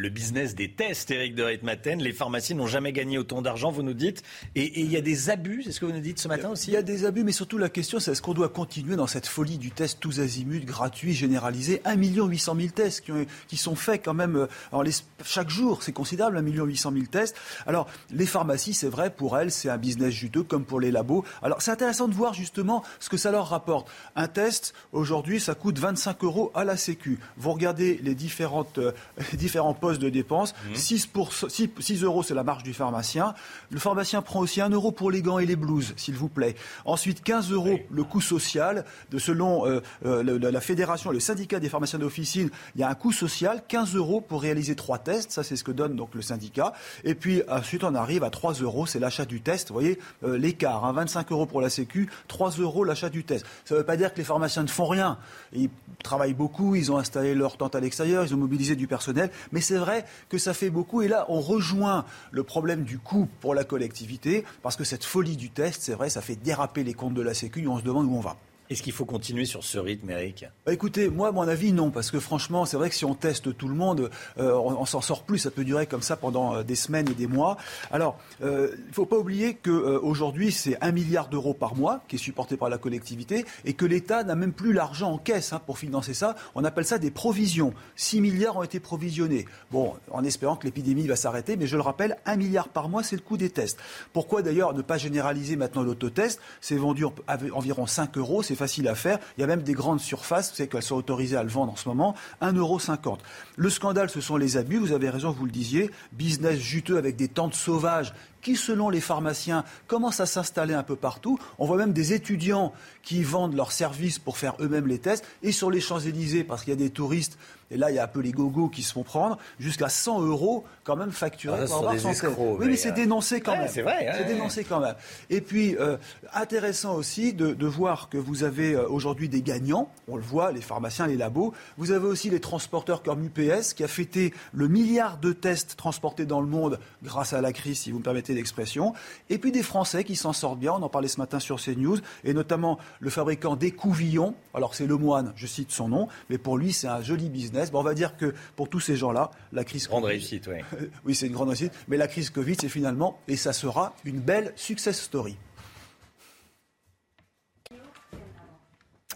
Le business des tests, Eric de Ritmaten. Les pharmacies n'ont jamais gagné autant d'argent, vous nous dites. Et il y a des abus, c'est ce que vous nous dites ce matin aussi Il y a des abus, mais surtout la question, c'est est-ce qu'on doit continuer dans cette folie du test tous azimuts, gratuit, généralisé 1 800 000 tests qui, ont- qui sont faits quand même euh, l'es- chaque jour, c'est considérable, 1 800 000 tests. Alors, les pharmacies, c'est vrai, pour elles, c'est un business juteux, comme pour les labos. Alors, c'est intéressant de voir justement ce que ça leur rapporte. Un test, aujourd'hui, ça coûte 25 euros à la Sécu. Vous regardez les, différentes, euh, les différents postes de dépenses. 6, pour, 6, 6 euros, c'est la marge du pharmacien. Le pharmacien prend aussi 1 euro pour les gants et les blouses, s'il vous plaît. Ensuite, 15 euros le coût social. De, selon euh, euh, la fédération, le syndicat des pharmaciens d'officine, il y a un coût social, 15 euros pour réaliser trois tests. Ça, c'est ce que donne donc le syndicat. Et puis, ensuite, on arrive à 3 euros, c'est l'achat du test. Vous voyez, euh, l'écart, hein, 25 euros pour la Sécu, 3 euros l'achat du test. Ça ne veut pas dire que les pharmaciens ne font rien. Ils travaillent beaucoup, ils ont installé leur tente à l'extérieur, ils ont mobilisé du personnel, mais c'est vrai que ça fait beaucoup. Et là, on rejoint le problème du coût pour la collectivité, parce que cette folie du test, c'est vrai, ça fait déraper les comptes de la Sécu on se demande où on va. Est-ce qu'il faut continuer sur ce rythme, Eric? Bah Écoutez, moi, à mon avis, non, parce que franchement, c'est vrai que si on teste tout le monde, euh, on, s'en sort plus. Ça peut durer comme ça pendant euh, des semaines et des mois. Alors, euh, il ne faut pas oublier qu'aujourd'hui, c'est un milliard d'euros par mois qui est supporté par la collectivité et que l'État n'a même plus l'argent en caisse hein, pour financer ça. On appelle ça des provisions. 6 milliards ont été provisionnés. Bon, en espérant que l'épidémie va s'arrêter, mais je le rappelle, un milliard par mois, c'est le coût des tests. Pourquoi d'ailleurs ne pas généraliser maintenant l'autotest? C'est vendu environ 5 euros, facile à faire. Il y a même des grandes surfaces, vous savez qu'elles sont autorisées à le vendre en ce moment, 1,50€. Le scandale, ce sont les abus, vous avez raison, vous le disiez, business juteux avec des tentes sauvages qui, selon les pharmaciens, commencent à s'installer un peu partout. On voit même des étudiants qui vendent leurs services pour faire eux-mêmes les tests. Et sur les Champs-Élysées, parce qu'il y a des touristes, et là, il y a un peu les gogos qui se font prendre, jusqu'à 100 euros quand même facturés ah, pour avoir son Oui, mais, c'est euh, dénoncé quand même. C'est vrai. c'est dénoncé quand même. Et puis, euh, intéressant aussi de, de, voir que vous avez euh, aujourd'hui des gagnants. On le voit, les pharmaciens, les labos. Vous avez aussi les transporteurs comme UPS qui a fêté le milliard de tests transportés dans le monde grâce à la crise, si vous me permettez l'expression. Et puis des Français qui s'en sortent bien. On en parlait ce matin sur CNews. Et notamment le fabricant des Couvillons. Alors, c'est le moine, je cite son nom. Mais pour lui, c'est un joli business. Bon, on va dire que pour tous ces gens-là, la crise. Grande réussite, oui. oui, c'est une grande réussite. Mais la crise Covid, c'est finalement, et ça sera, une belle success story.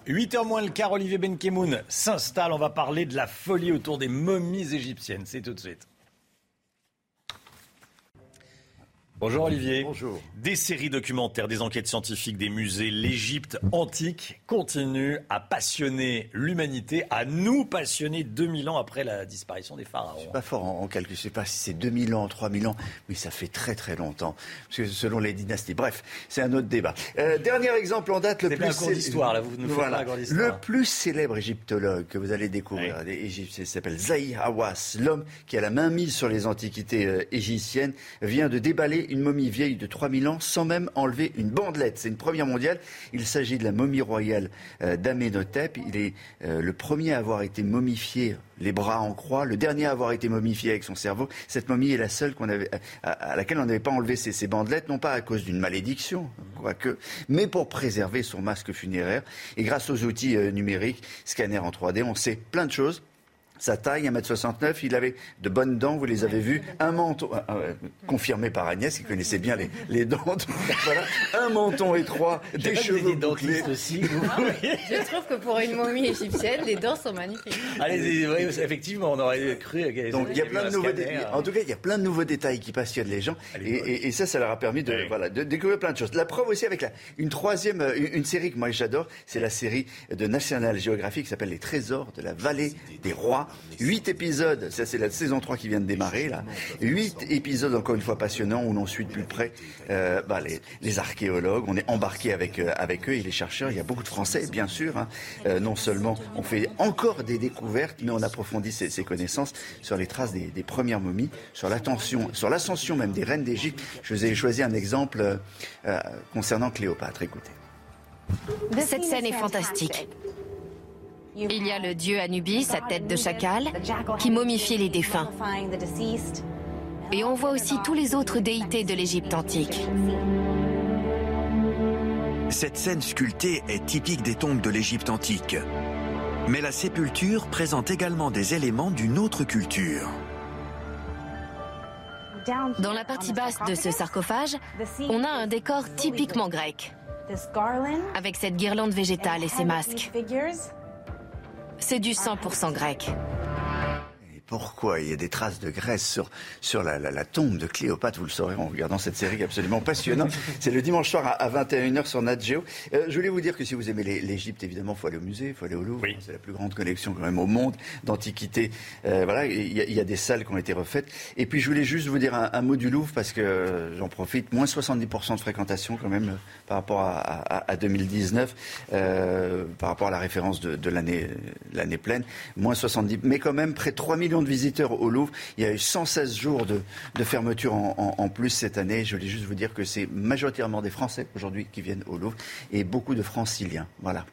8h moins le quart, Olivier Benkemoun s'installe. On va parler de la folie autour des momies égyptiennes. C'est tout de suite. Bonjour Olivier. Bonjour. Des séries documentaires, des enquêtes scientifiques, des musées, l'Égypte antique continue à passionner l'humanité, à nous passionner 2000 ans après la disparition des pharaons. Je pas fort en, calcul, je ne sais pas si c'est 2000 ans, 3000 ans, mais ça fait très très longtemps, parce que selon les dynasties. Bref, c'est un autre débat. Euh, dernier exemple en date, le plus... d'histoire, là, vous nous voilà. Le plus célèbre égyptologue que vous allez découvrir, il s'appelle Zahi Hawass, l'homme qui a la main mise sur les antiquités euh, égyptiennes, vient de déballer une momie vieille de 3000 ans sans même enlever une bandelette. C'est une première mondiale. Il s'agit de la momie royale euh, d'Amenhotep. Il est euh, le premier à avoir été momifié les bras en croix, le dernier à avoir été momifié avec son cerveau. Cette momie est la seule qu'on avait, à, laquelle on n'avait pas enlevé ses, bandelettes, non pas à cause d'une malédiction, quoique, mais pour préserver son masque funéraire. Et grâce aux outils euh, numériques, scanner en 3D, on sait plein de choses sa taille, 1m69, il avait de bonnes dents, vous les avez vues, un menton, euh, euh, confirmé par Agnès, qui connaissait bien les, les dents, voilà, un menton étroit, des cheveux bouclés. Aussi, Je trouve que pour une momie égyptienne, les dents sont magnifiques. Allez, effectivement, on aurait cru. Donc il y a plein de nouveaux détails. En tout cas, il y a plein de nouveaux détails qui passionnent les gens, et, et, ça, ça leur a permis de, voilà, de découvrir plein de choses. La preuve aussi avec la, une troisième, euh, une, série que moi j'adore, c'est la série de National Geographic qui s'appelle Les Trésors de la vallée des rois. Huit épisodes, ça c'est la saison 3 qui vient de démarrer là. Huit épisodes encore une fois passionnants où l'on suit de plus près euh, bah, les, archéologues. On est embarqué avec euh, avec eux et les chercheurs. Il y a beaucoup de Français bien sûr. Hein. Euh, non seulement on fait encore des découvertes, mais on approfondit ses, connaissances sur les traces des, premières momies, sur sur l'ascension même des reines d'Égypte. Je vous ai choisi un exemple concernant Cléopâtre. Écoutez. Cette scène est fantastique. Il y a le dieu Anubis, sa tête de chacal, qui momifie les défunts. Et on voit aussi tous les autres déités de l'Égypte antique. Cette scène sculptée est typique des tombes de l'Égypte antique. Mais la sépulture présente également des éléments d'une autre culture. Dans la partie basse de ce sarcophage, on a un décor typiquement grec, avec cette guirlande végétale et ses masques. C'est du 100% grec pourquoi il y a des traces de graisse sur, sur la, tombe de Cléopâtre. Vous le saurez en regardant cette série absolument passionnante. C'est le dimanche soir à, 21h sur Nat Geo. Euh, je voulais vous dire que si vous aimez l'Égypte, évidemment, il faut aller au musée, il faut aller au Louvre. C'est la plus grande collection quand même au monde d'antiquités. Euh, voilà, il y, a des salles qui ont été refaites. Et puis je voulais juste vous dire un, mot du Louvre parce que j'en profite. Moins 70% de fréquentation quand même par rapport à, 2019, euh, par rapport à la référence de, de l'année pleine. Moins 70, mais quand même près de 3 millions de visiteurs au Louvre. Il y a eu 116 jours de, fermeture en, plus cette année. Je voulais juste vous dire que c'est majoritairement des Français aujourd'hui qui viennent au Louvre et beaucoup de franciliens. Voilà.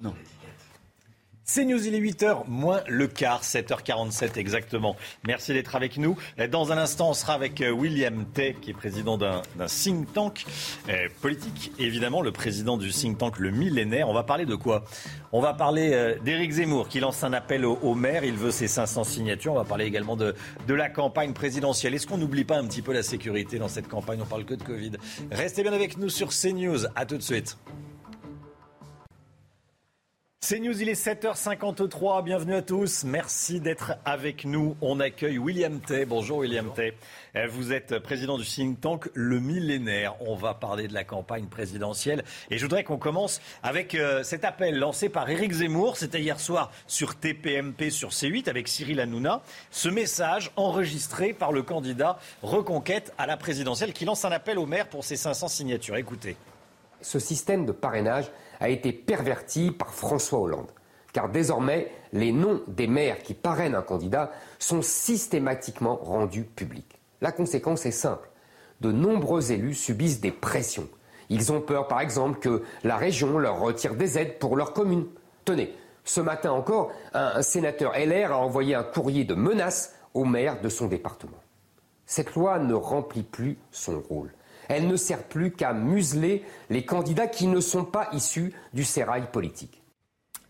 Non. C'est News, il est 8h moins le quart, 7h47 exactement. Merci d'être avec nous. Dans un instant, on sera avec euh, William Tay, qui est président d'un think tank euh, politique. évidemment, le président du think tank Le Millénaire. On va parler de quoi? On va parler euh, d'Éric Zemmour, qui lance un appel au, maire. Il veut ses 500 signatures. On va parler également de, la campagne présidentielle. Est-ce qu'on n'oublie pas un petit peu la sécurité dans cette campagne? On parle que de Covid. Restez bien avec nous sur CNews. À tout de suite. C'est News, il est 7h53. Bienvenue à tous. Merci d'être avec nous. On accueille William Tay. Bonjour William Tay. Euh, vous êtes président du think tank Le Millénaire. On va parler de la campagne présidentielle. Et je voudrais qu'on commence avec euh, cet appel lancé par Éric Zemmour. C'était hier soir sur TPMP sur C8 avec Cyril Hanouna. Ce message enregistré par le candidat Reconquête à la présidentielle qui lance un appel au maire pour ses 500 signatures. Écoutez. Ce système de parrainage a été perverti par François Hollande. Car désormais, les noms des maires qui parrainent un candidat sont systématiquement rendus publics. La conséquence est simple. De nombreux élus subissent des pressions. Ils ont peur, par exemple, que la région leur retire des aides pour leur commune. Tenez, ce matin encore, un sénateur LR a envoyé un courrier de menace au maire de son département. Cette loi ne remplit plus son rôle. Elle ne sert plus qu'à museler les candidats qui ne sont pas issus du sérail politique.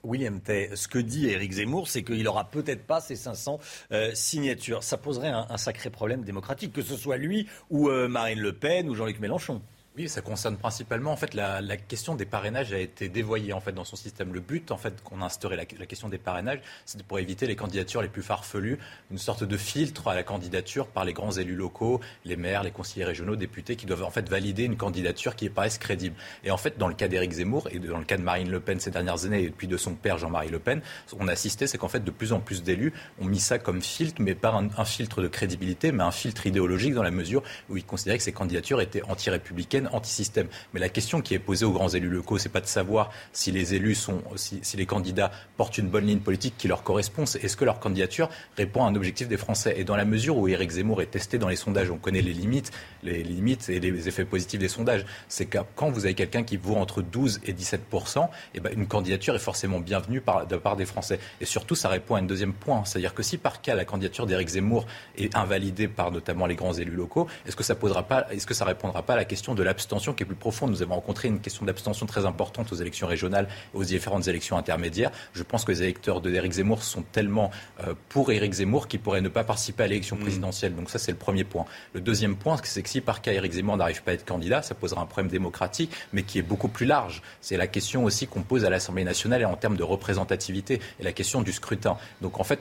William Tay, ce que dit Éric Zemmour, c'est qu'il n'aura peut-être pas ces 500 euh, signatures. Ça poserait un, sacré problème démocratique, que ce soit lui ou euh, Marine Le Pen ou Jean-Luc Mélenchon. Oui, ça concerne principalement en fait la, question des parrainages a été dévoyée en fait dans son système. Le but en fait qu'on a instauré la, question des parrainages, c'est pour éviter les candidatures les plus farfelues, une sorte de filtre à la candidature par les grands élus locaux, les maires, les conseillers régionaux, députés qui doivent en fait valider une candidature qui paraisse crédible. Et en fait, dans le cas d'Éric Zemmour et dans le cas de Marine Le Pen ces dernières années et puis de son père Jean-Marie Le Pen, ce qu'on a assisté, c'est qu'en fait de plus en plus d'élus ont mis ça comme filtre, mais pas un, un, filtre de crédibilité, mais un filtre idéologique dans la mesure où ils considéraient que ces candidatures étaient anti-républicaines, anti-système. Mais la question qui est posée aux grands élus locaux, c'est pas de savoir si les élus sont, si, les candidats portent une bonne ligne politique qui leur correspond. Est-ce que leur candidature répond à un objectif des Français? Et dans la mesure où Éric Zemmour est testé dans les sondages, on connaît les limites, les limites et les effets positifs des sondages. C'est que quand vous avez quelqu'un qui vaut entre 12 et 17 et eh ben une candidature est forcément bienvenue de la part des Français. Et surtout, ça répond à un deuxième point, c'est-à-dire que si par cas la candidature d'Éric Zemmour est invalidée par notamment les grands élus locaux, est-ce que ça posera pas, est-ce que ça répondra pas à la question de l'abstention qui est plus profonde. Nous avons rencontré une question d'abstention très importante aux élections régionales et aux différentes élections intermédiaires. Je pense que les électeurs de Éric Zemmour sont tellement euh, pour Éric Zemmour qu'ils pourraient ne pas participer à l'élection mm. présidentielle. Donc ça, c'est le premier point. Le deuxième point, c'est que si par cas Éric Zemmour n'arrive pas à être candidat, ça posera un problème démocratique, mais qui est beaucoup plus large. C'est la question aussi qu'on pose à l'Assemblée nationale et en termes de représentativité et la question du scrutin. Donc en fait,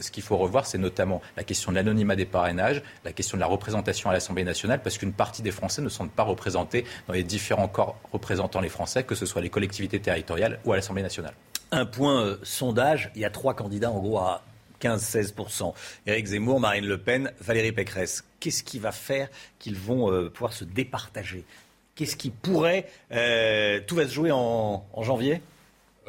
ce qu'il faut revoir, c'est notamment la question de l'anonymat des parrainages, la question de la représentation à l'Assemblée nationale, parce qu'une partie des Français ne sont pas représentés dans les différents corps représentant les Français, que ce soit les collectivités territoriales ou à l'Assemblée nationale. Un point euh, sondage, il y a trois candidats en gros à 15-16%. Éric Zemmour, Marine Le Pen, Valérie Pécresse. Qu'est-ce qui va faire qu'ils vont euh, pouvoir se départager? Qu'est-ce qui pourrait... Euh, tout va se jouer en janvier?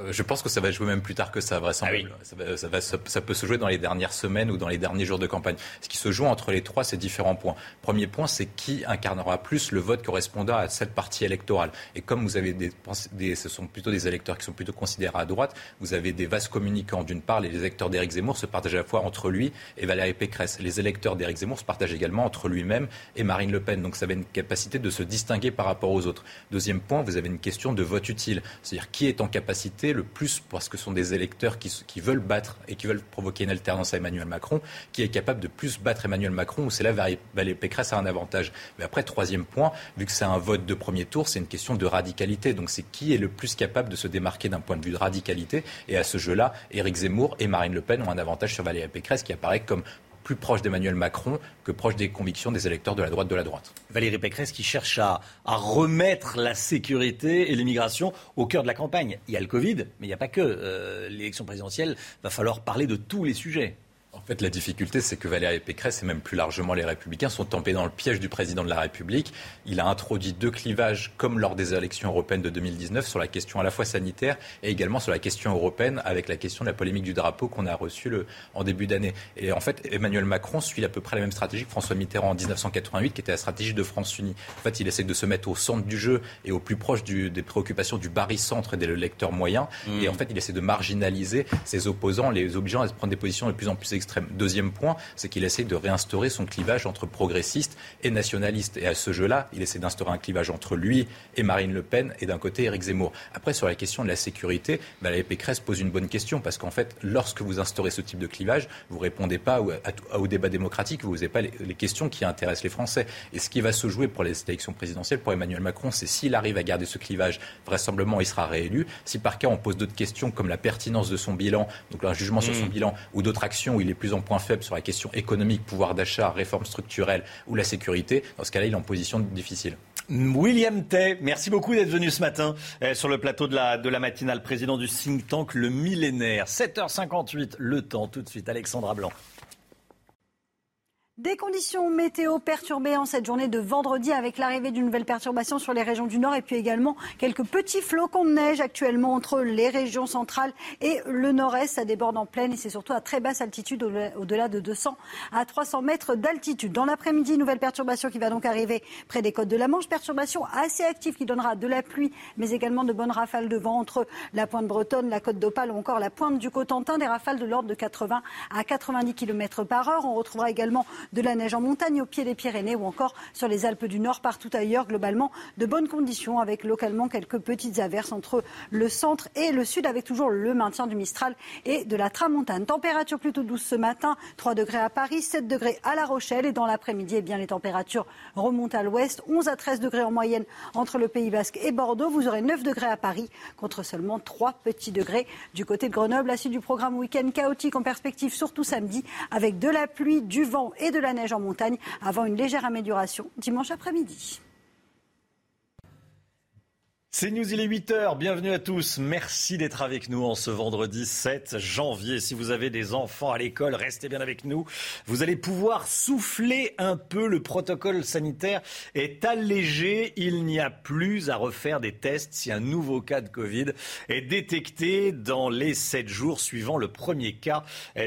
Je pense que ça va jouer même plus tard que ça, vraisemblablement. Ah ça, va, ça, peut se jouer dans les dernières semaines ou dans les derniers jours de campagne. Ce qui se joue entre les trois, c'est différents points. Premier point, c'est qui incarnera plus le vote correspondant à cette partie électorale. Et comme vous avez des, des, ce sont plutôt des électeurs qui sont plutôt considérés à droite, vous avez des vases communicants. D'une part, les électeurs d'Éric Zemmour se partagent à la fois entre lui et Valérie Pécresse. Les électeurs d'Éric Zemmour se partagent également entre lui-même et Marine Le Pen. Donc ça avait une capacité de se distinguer par rapport aux autres. Deuxième point, vous avez une question de vote utile. C'est-à-dire qui est en capacité le plus, parce que ce sont des électeurs qui, veulent battre et qui veulent provoquer une alternance à Emmanuel Macron, qui est capable de plus battre Emmanuel Macron, où c'est là Valérie Pécresse a un avantage. Mais après, troisième point, vu que c'est un vote de premier tour, c'est une question de radicalité. Donc c'est qui est le plus capable de se démarquer d'un point de vue de radicalité? Et à ce jeu-là, Éric Zemmour et Marine Le Pen ont un avantage sur Valérie Pécresse, qui apparaît comme plus proche d'Emmanuel Macron que proche des convictions des électeurs de la droite de la droite. Valérie Pécresse qui cherche à, remettre la sécurité et l'immigration au cœur de la campagne. Il y a le Covid, mais il n'y a pas que. Euh, l'élection présidentielle, va falloir parler de tous les sujets. En fait, la difficulté, c'est que Valérie Pécresse et même plus largement les Républicains sont tombés dans le piège du président de la République. Il a introduit deux clivages, comme lors des élections européennes de 2019, sur la question à la fois sanitaire et également sur la question européenne, avec la question de la polémique du drapeau qu'on a reçu le, en début d'année. Et en fait, Emmanuel Macron suit à peu près la même stratégie que François Mitterrand en 1988, qui était la stratégie de France Unie. En fait, il essaie de se mettre au centre du jeu et au plus proche du, des préoccupations du barycentre et des lecteurs moyens. Mmh. Et en fait, il essaie de marginaliser ses opposants, les obligeant à prendre des positions de plus en plus extrêmes. Deuxième point, c'est qu'il essaie de réinstaurer son clivage entre progressistes et nationalistes. Et à ce jeu-là, il essaie d'instaurer un clivage entre lui et Marine Le Pen et d'un côté Éric Zemmour. Après, sur la question de la sécurité, Valérie Pécresse pose une bonne question parce qu'en fait, lorsque vous instaurez ce type de clivage, vous répondez pas au, débat démocratique, vous n'avez pas les, les, questions qui intéressent les Français. Et ce qui va se jouer pour les élections présidentielles pour Emmanuel Macron, c'est s'il arrive à garder ce clivage, vraisemblablement il sera réélu. Si par cas on pose d'autres questions comme la pertinence de son bilan, donc un jugement mmh. sur son bilan, ou d'autres actions où il est plus en point faible sur la question économique, pouvoir d'achat, réforme structurelle ou la sécurité, dans ce cas-là, il est en position difficile. William Tay, merci beaucoup d'être venu ce matin eh, sur le plateau de la, de la matinale, président du think tank Le Millénaire. 7h58, le temps tout de suite, Alexandra Blanc. Des conditions météo perturbées en cette journée de vendredi avec l'arrivée d'une nouvelle perturbation sur les régions du nord et puis également quelques petits flocons de neige actuellement entre les régions centrales et le nord-est. Ça déborde en plaine et c'est surtout à très basse altitude, au-delà de 200 à 300 mètres d'altitude. Dans l'après-midi, nouvelle perturbation qui va donc arriver près des côtes de la Manche. Perturbation assez active qui donnera de la pluie mais également de bonnes rafales de vent entre la pointe bretonne, la côte d'Opale ou encore la pointe du Cotentin. Des rafales de l'ordre de 80 à 90 km par heure. On retrouvera également de la neige en montagne au pied des Pyrénées ou encore sur les Alpes du Nord, partout ailleurs. Globalement, de bonnes conditions avec localement quelques petites averses entre le centre et le sud, avec toujours le maintien du Mistral et de la Tramontane. Température plutôt douce ce matin, 3 degrés à Paris, 7 degrés à La Rochelle et dans l'après-midi, eh bien les températures remontent à l'ouest, 11 à 13 degrés en moyenne entre le Pays Basque et Bordeaux. Vous aurez 9 degrés à Paris contre seulement 3 petits degrés du côté de Grenoble. La suite du programme week-end chaotique en perspective, surtout samedi, avec de la pluie, du vent et de la neige en montagne avant une légère amélioration dimanche après-midi. C'est News, il est 8h. Bienvenue à tous. Merci d'être avec nous en ce vendredi 7 janvier. Si vous avez des enfants à l'école, restez bien avec nous. Vous allez pouvoir souffler un peu. Le protocole sanitaire est allégé. Il n'y a plus à refaire des tests si un nouveau cas de Covid est détecté dans les 7 jours suivant le premier cas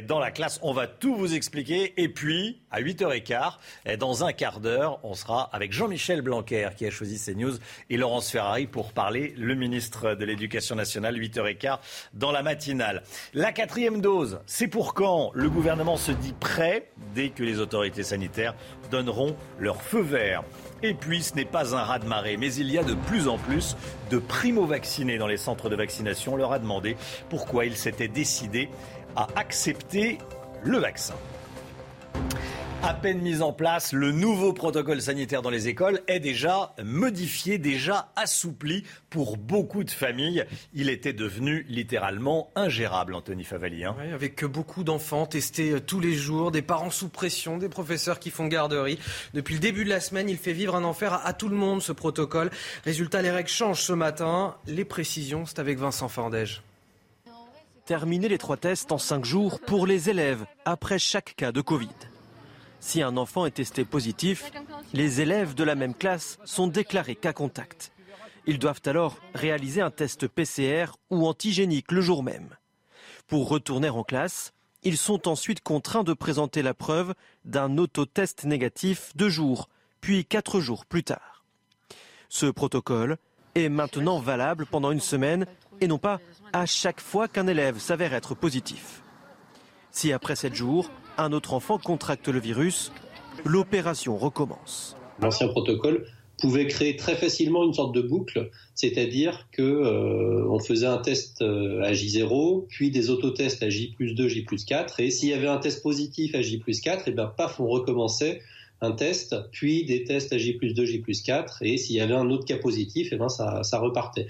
dans la classe. On va tout vous expliquer. Et puis, à 8h15, dans un quart d'heure, on sera avec Jean-Michel Blanquer qui a choisi CNews et Laurence Ferrari pour parler, le ministre de l'Éducation nationale, 8h15 dans la matinale. La quatrième dose, c'est pour quand? Le gouvernement se dit prêt dès que les autorités sanitaires donneront leur feu vert. Et puis, ce n'est pas un raz-de-marée, mais il y a de plus en plus de primo-vaccinés dans les centres de vaccination. On leur a demandé pourquoi ils s'étaient décidés à accepter le vaccin à peine mis en place, le nouveau protocole sanitaire dans les écoles est déjà modifié, déjà assoupli pour beaucoup de familles. Il était devenu littéralement ingérable, Anthony Favali. Hein. avec beaucoup d'enfants testés euh, tous les jours, des parents sous pression, des professeurs qui font garderie. Depuis le début de la semaine, il fait vivre un enfer à, tout le monde, ce protocole. Résultat, les règles changent ce matin. Les précisions, c'est avec Vincent Fandège. Terminer les trois tests en cinq jours pour les élèves après chaque cas de Covid. Si un enfant est testé positif, les élèves de la même classe sont déclarés cas contact. Ils doivent alors réaliser un test PCR ou antigénique le jour même. Pour retourner en classe, ils sont ensuite contraints de présenter la preuve d'un autotest négatif deux jours, puis quatre jours plus tard. Ce protocole est maintenant valable pendant une semaine et non pas à chaque fois qu'un élève s'avère être positif. Si après sept jours, un autre enfant contracte le virus, l'opération recommence. L'ancien protocole pouvait créer très facilement une sorte de boucle, c'est-à-dire que euh, on faisait un test euh, à J0, puis des autotests à J plus 2, J plus 4, et s'il y avait un test positif à J plus 4, et bien paf, on recommençait un test, puis des tests à J plus 2, J plus 4, et s'il y avait un autre cas positif, et ben ça, ça repartait.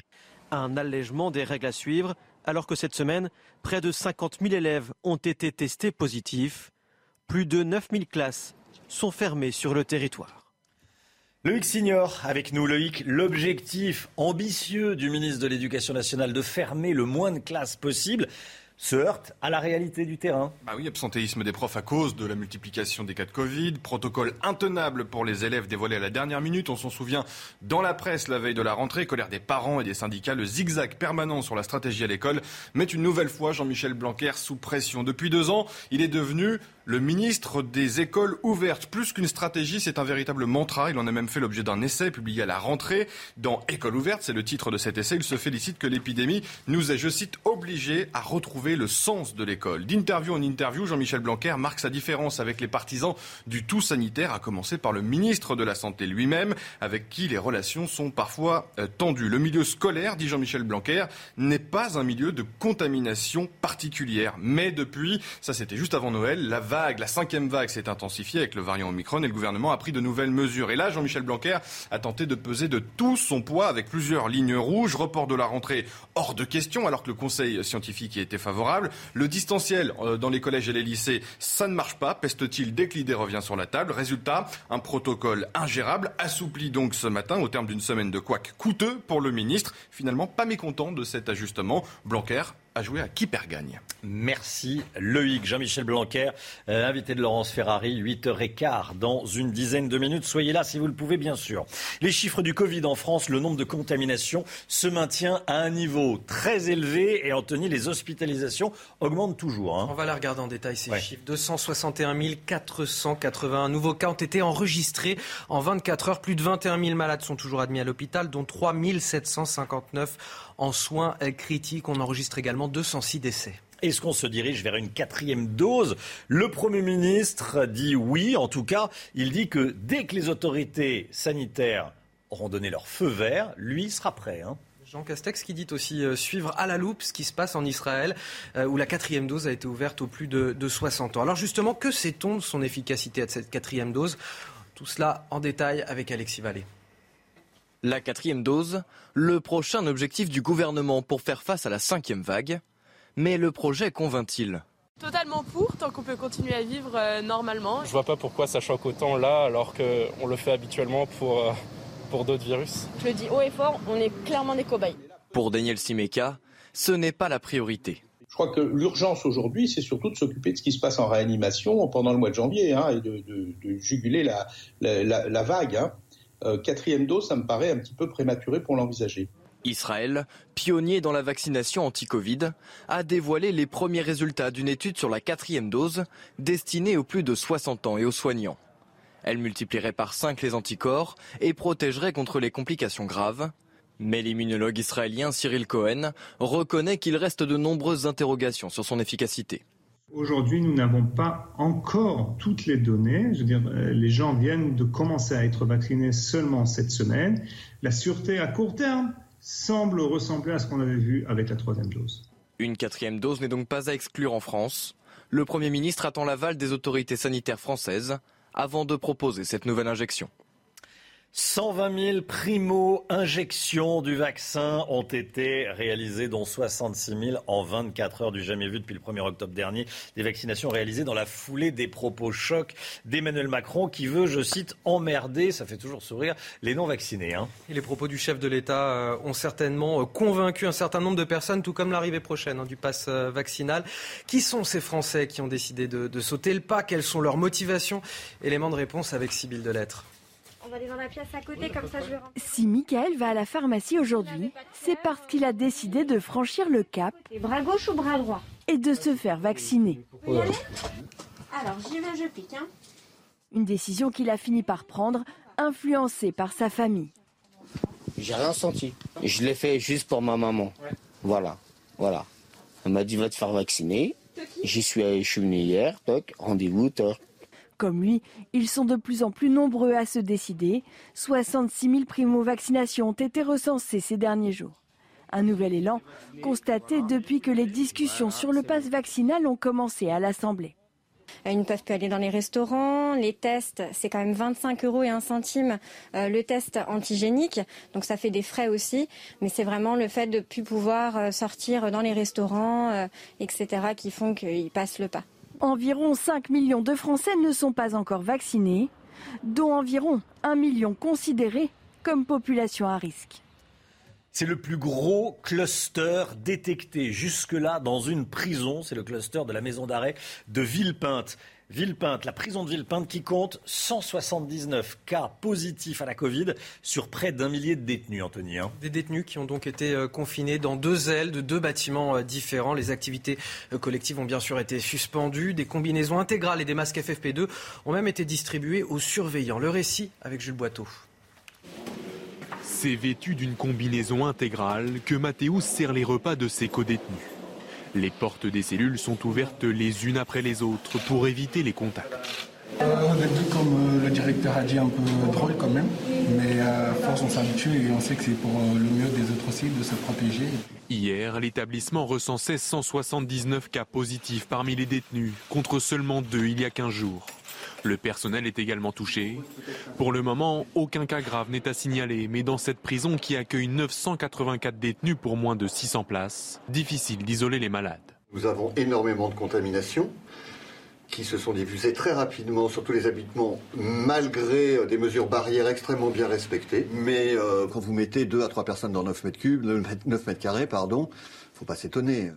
Un allègement des règles à suivre, alors que cette semaine, près de 50 000 élèves ont été testés positifs. Plus de 9000 classes sont fermées sur le territoire. Loïc Signor avec nous. Loïc, l'objectif ambitieux du ministre de l'Éducation nationale de fermer le moins de classes possible. se heurte à la réalité du terrain. Bah oui, absentéisme des profs à cause de la multiplication des cas de Covid, protocole intenable pour les élèves dévoilé à la dernière minute. On s'en souvient dans la presse la veille de la rentrée, colère des parents et des syndicats, le zigzag permanent sur la stratégie à l'école met une nouvelle fois Jean-Michel Blanquer sous pression. Depuis deux ans, il est devenu le ministre des écoles ouvertes. Plus qu'une stratégie, c'est un véritable mantra. Il en a même fait l'objet d'un essai publié à la rentrée dans École ouverte. C'est le titre de cet essai. Il se félicite que l'épidémie nous ait, je cite, obligés à retrouver le sens de l'école. D'interview en interview, Jean-Michel Blanquer marque sa différence avec les partisans du tout sanitaire, à commencer par le ministre de la Santé lui-même, avec qui les relations sont parfois euh, tendues. Le milieu scolaire, dit Jean-Michel Blanquer, n'est pas un milieu de contamination particulière. Mais depuis, ça c'était juste avant Noël, la la cinquième vague s'est intensifiée avec le variant Omicron et le gouvernement a pris de nouvelles mesures. Et là, Jean-Michel Blanquer a tenté de peser de tout son poids avec plusieurs lignes rouges. Report de la rentrée hors de question alors que le conseil scientifique y était favorable. Le distanciel euh, dans les collèges et les lycées, ça ne marche pas, peste-t-il dès que l'idée revient sur la table? Résultat, un protocole ingérable, assoupli donc ce matin au terme d'une semaine de couac coûteux pour le ministre. Finalement, pas mécontent de cet ajustement. Blanquer a joué à qui perd gagne. Merci Loïc. Jean-Michel Blanquer, euh, invité de Laurence Ferrari, 8h15 dans une dizaine de minutes. Soyez là si vous le pouvez, bien sûr. Les chiffres du Covid en France, le nombre de contaminations se maintient à un niveau très élevé et Anthony, les hospitalisations augmentent toujours. Hein. On va la regarder en détail ces chiffres. 261 481 nouveaux cas ont été enregistrés en 24 heures. Plus de 21 000 malades sont toujours admis à l'hôpital, dont 3 759 en soins critiques. On enregistre également 206 décès. Est-ce qu'on se dirige vers une quatrième dose? Le Premier ministre dit oui. En tout cas, il dit que dès que les autorités sanitaires auront donné leur feu vert, lui sera prêt. Hein. Jean Castex qui dit aussi euh, suivre à la loupe ce qui se passe en Israël, euh, où la quatrième dose a été ouverte aux plus de, de 60 ans. Alors justement, que sait-on de son efficacité de cette quatrième dose? Tout cela en détail avec Alexis Vallée. La quatrième dose, le prochain objectif du gouvernement pour faire face à la cinquième vague. Mais le projet convainc-il? Totalement pour, tant qu'on peut continuer à vivre euh, normalement. Je vois pas pourquoi ça choque autant là, alors qu'on le fait habituellement pour, euh, pour d'autres virus. Je le dis haut et fort, on est clairement des cobayes. Pour Daniel Simeka, ce n'est pas la priorité. Je crois que l'urgence aujourd'hui, c'est surtout de s'occuper de ce qui se passe en réanimation pendant le mois de janvier hein, et de, juguler la, la, vague. Hein. Euh, quatrième dose, ça me paraît un petit peu prématuré pour l'envisager. Israël, pionnier dans la vaccination anti-Covid, a dévoilé les premiers résultats d'une étude sur la quatrième dose destinée aux plus de 60 ans et aux soignants. Elle multiplierait par 5 les anticorps et protégerait contre les complications graves. Mais l'immunologue israélien Cyril Cohen reconnaît qu'il reste de nombreuses interrogations sur son efficacité. Aujourd'hui, nous n'avons pas encore toutes les données. Euh, les gens viennent de commencer à être vaccinés seulement cette semaine. La sûreté à court terme semble ressembler à ce qu'on avait vu avec la troisième dose. Une quatrième dose n'est donc pas à exclure en France. Le Premier ministre attend l'aval des autorités sanitaires françaises avant de proposer cette nouvelle injection. 120 000 primo-injections du vaccin ont été réalisées, dont 66 000 en 24 heures du jamais vu depuis le 1er octobre dernier. Des vaccinations réalisées dans la foulée des propos chocs d'Emmanuel Macron qui veut, je cite, emmerder, ça fait toujours sourire, les non-vaccinés. Hein. Et les propos du chef de l'État euh, ont certainement euh, convaincu un certain nombre de personnes, tout comme l'arrivée prochaine hein, du pass euh, vaccinal. Qui sont ces Français qui ont décidé de, sauter le pas? Quelles sont leurs motivations? Élément de réponse avec Sybille Delettre. On va aller dans la pièce à côté, comme ça je le Si Michael va à la pharmacie aujourd'hui, c'est parce qu'il a décidé de franchir le cap. Bras gauche ou bras droit Et de se faire vacciner. Alors j'y vais, je pique. Hein. Une décision qu'il a fini par prendre, influencée par sa famille. J'ai rien senti. Je l'ai fait juste pour ma maman. Voilà, voilà. Elle m'a dit va te faire vacciner. J'y suis, je suis venu hier, toc, rendez-vous, toc. Comme lui, ils sont de plus en plus nombreux à se décider. 66 000 primo-vaccinations ont été recensées ces derniers jours. Un nouvel élan constaté depuis que les discussions sur le pass vaccinal ont commencé à l'Assemblée. Ils ne peuvent plus aller dans les restaurants. Les tests, c'est quand même 25 euros et un centime euh, le test antigénique. Donc ça fait des frais aussi. Mais c'est vraiment le fait de ne plus pouvoir euh, sortir dans les restaurants, euh, etc., qui font qu'ils passent le pas. Environ 5 millions de Français ne sont pas encore vaccinés, dont environ 1 million considérés comme population à risque. C'est le plus gros cluster détecté jusque-là dans une prison. C'est le cluster de la maison d'arrêt de Villepinte. Villepinte, la prison de Villepinte qui compte 179 cas positifs à la Covid sur près d'un millier de détenus, Anthony. Hein. Des détenus qui ont donc été euh, confinés dans deux ailes de deux bâtiments euh, différents. Les activités euh, collectives ont bien sûr été suspendues. Des combinaisons intégrales et des masques FFP2 ont même été distribués aux surveillants. Le récit avec Jules Boiteau. C'est vêtu d'une combinaison intégrale que Mathéus sert les repas de ses codétenus. Les portes des cellules sont ouvertes les unes après les autres pour éviter les contacts. Euh, au début, comme euh, le directeur a dit, un peu drôle quand même, mais à force on s'habitue et on sait que c'est pour euh, le mieux des autres aussi de se protéger. Hier, l'établissement recensait 179 cas positifs parmi les détenus, contre seulement deux il y a 15 jours. Le personnel est également touché. Pour le moment, aucun cas grave n'est à signaler, mais dans cette prison qui accueille 984 détenus pour moins de 600 places, difficile d'isoler les malades. Nous avons énormément de contaminations qui se sont diffusées très rapidement sur tous les habitements, malgré euh, des mesures barrières extrêmement bien respectées. Mais euh, quand vous mettez 2 à 3 personnes dans 9 mètres cubes, 9 mètres carrés, pardon,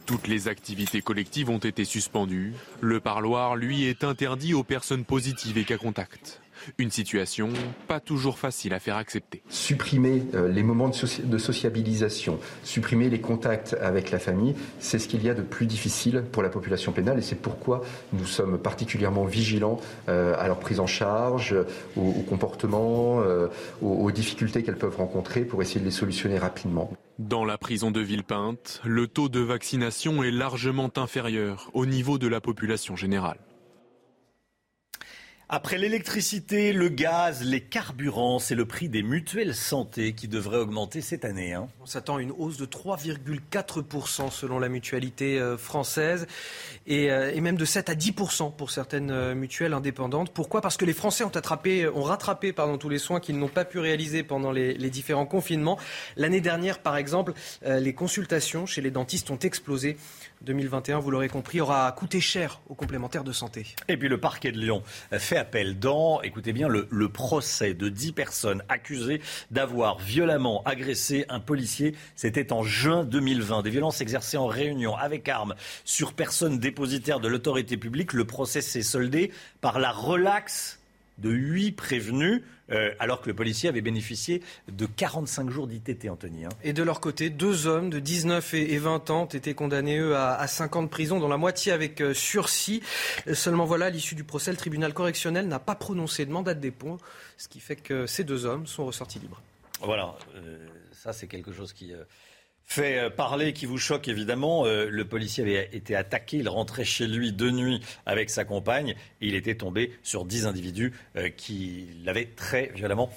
Toutes les activités collectives ont été suspendues. Le parloir, lui, est interdit aux personnes positives et cas contact. Une situation pas toujours facile à faire accepter. Supprimer euh, les moments de, sociabilisation, supprimer les contacts avec la famille, c'est ce qu'il y a de plus difficile pour la population pénale et c'est pourquoi nous sommes particulièrement vigilants euh, à leur prise en charge, au, comportement, euh, aux difficultés qu'elles peuvent rencontrer pour essayer de les solutionner rapidement. Dans la prison de Villepinte, le taux de vaccination est largement inférieur au niveau de la population générale. Après l'électricité, le gaz, les carburants, c'est le prix des mutuelles santé qui devrait augmenter cette année. Hein. On s'attend à une hausse de 3,4% selon la mutualité euh, française euh, et, même de 7 à 10% pour certaines euh, mutuelles indépendantes. Pourquoi? Parce que les Français ont, attrapé, ont rattrapé pardon, tous les soins qu'ils n'ont pas pu réaliser pendant les, les différents confinements. L'année dernière, par exemple, les consultations chez les dentistes ont explosé. 2021, vous l'aurez compris, aura coûté cher aux complémentaires de santé. Et puis le parquet de Lyon fait appel dans, écoutez bien, le, procès de 10 personnes accusées d'avoir violemment agressé un policier. C'était en juin 2020. Des violences exercées en réunion avec armes sur personnes dépositaires de l'autorité publique. Le procès s'est soldé par la relaxe de 8 prévenus. Euh, alors que le policier avait bénéficié de 45 jours d'ITT, Anthony. Hein. Et de leur côté, deux hommes de 19 et 20 ans ont été condamnés, eux, à, 5 ans de prison, dont la moitié avec euh, sursis. Seulement voilà, à l'issue du procès, le tribunal correctionnel n'a pas prononcé de mandat de dépôt, ce qui fait que ces deux hommes sont ressortis libres. Voilà, euh, ça c'est quelque chose qui fait euh, parler qui vous choque évidemment. Euh, le policier avait été attaqué, il rentrait chez lui de nuit avec sa compagne et il était tombé sur dix individus euh, qui l'avaient très violemment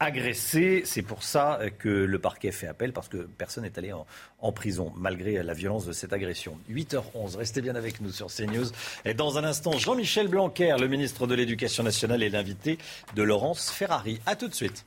agressé. C'est pour ça que le parquet fait appel parce que personne n'est allé en, prison malgré la violence de cette agression. 8h11, restez bien avec nous sur CNews. Et dans un instant, Jean-Michel Blanquer, le ministre de l'Éducation nationale, est l'invité de Laurence Ferrari. A tout de suite.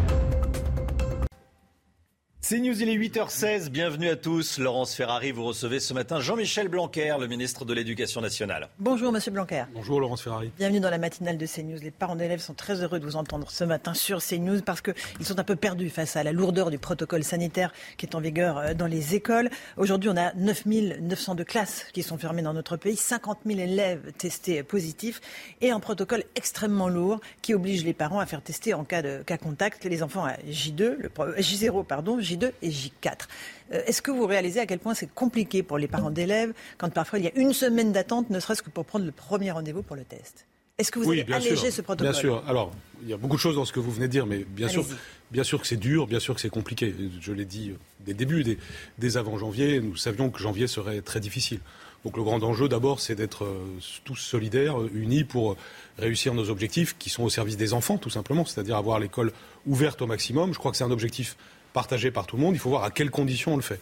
C'est News, il est 8h16. Bienvenue à tous. Laurence Ferrari, vous recevez ce matin Jean-Michel Blanquer, le ministre de l'Éducation nationale. Bonjour, monsieur Blanquer. Bonjour, Laurence Ferrari. Bienvenue dans la matinale de CNews. Les parents d'élèves sont très heureux de vous entendre ce matin sur CNews parce qu'ils sont un peu perdus face à la lourdeur du protocole sanitaire qui est en vigueur euh, dans les écoles. Aujourd'hui, on a 9 902 classes qui sont fermées dans notre pays, 50 000 élèves testés positifs et un protocole extrêmement lourd qui oblige les parents à faire tester en cas de cas contact les enfants à J2, le, J0, pardon, J2 et J4. Euh, est-ce que vous réalisez à quel point c'est compliqué pour les parents d'élèves quand parfois il y a une semaine d'attente, ne serait-ce que pour prendre le premier rendez-vous pour le test? Est-ce que vous oui, avez allégé ce protocole? Bien sûr. Alors, il y a beaucoup de choses dans ce que vous venez de dire, mais bien sûr, bien sûr que c'est dur, bien sûr que c'est compliqué. Je l'ai dit dès le début, dès, avant janvier, nous savions que janvier serait très difficile. Donc le grand enjeu d'abord, c'est d'être euh, tous solidaires, unis pour réussir nos objectifs qui sont au service des enfants, tout simplement, c'est-à-dire avoir l'école ouverte au maximum. Je crois que c'est un objectif partagé par tout le monde. Il faut voir à quelles conditions on le fait.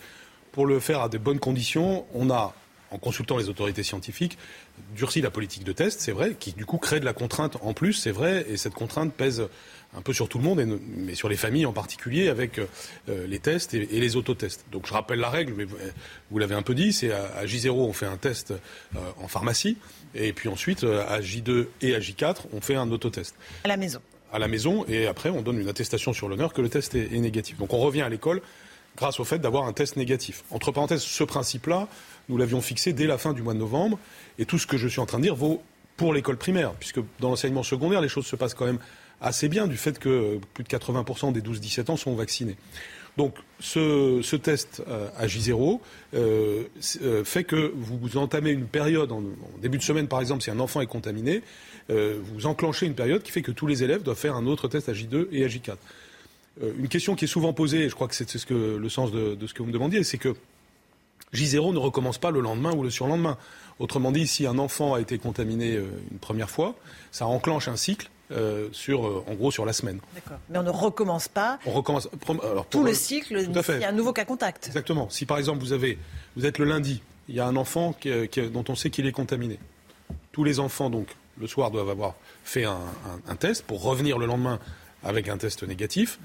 Pour le faire à de bonnes conditions, on a en consultant les autorités scientifiques, durcit la politique de test, c'est vrai, qui du coup crée de la contrainte en plus, c'est vrai, et cette contrainte pèse un peu sur tout le monde, mais sur les familles en particulier, avec euh, les tests et, les autotests. Donc je rappelle la règle, mais vous, l'avez un peu dit, c'est à, J0 on fait un test euh, en pharmacie, et puis ensuite euh, à J2 et à J4 on fait un autotest. À la maison. À la maison, et après on donne une attestation sur l'honneur que le test est, négatif. Donc on revient à l'école grâce au fait d'avoir un test négatif. Entre parenthèses, ce principe-là, nous l'avions fixé dès la fin du mois de novembre, et tout ce que je suis en train de dire vaut pour l'école primaire, puisque dans l'enseignement secondaire, les choses se passent quand même assez bien du fait que plus de 80% des 12-17 ans sont vaccinés. Donc ce, test euh, à J0 euh, euh, fait que vous entamez une période, en, début de semaine par exemple, si un enfant est contaminé, vous enclenchez une période qui fait que tous les élèves doivent faire un autre test à J2 et à J4. une question qui est souvent posée, et je crois que c'est ce le sens de, de ce que vous me demandiez, c'est que J0 ne recommence pas le lendemain ou le surlendemain. Autrement dit, si un enfant a été contaminé une première fois, ça enclenche un cycle euh, sur, euh, en gros, sur la semaine. D'accord. Mais on ne recommence pas. On recommence. Alors, tout le cycle. Il y a un nouveau cas contact. Exactement. Si par exemple vous avez, vous êtes le lundi, il y a un enfant dont on sait qu'il est contaminé. Tous les enfants donc le soir doivent avoir fait un, un test pour revenir le lendemain avec un test négatif.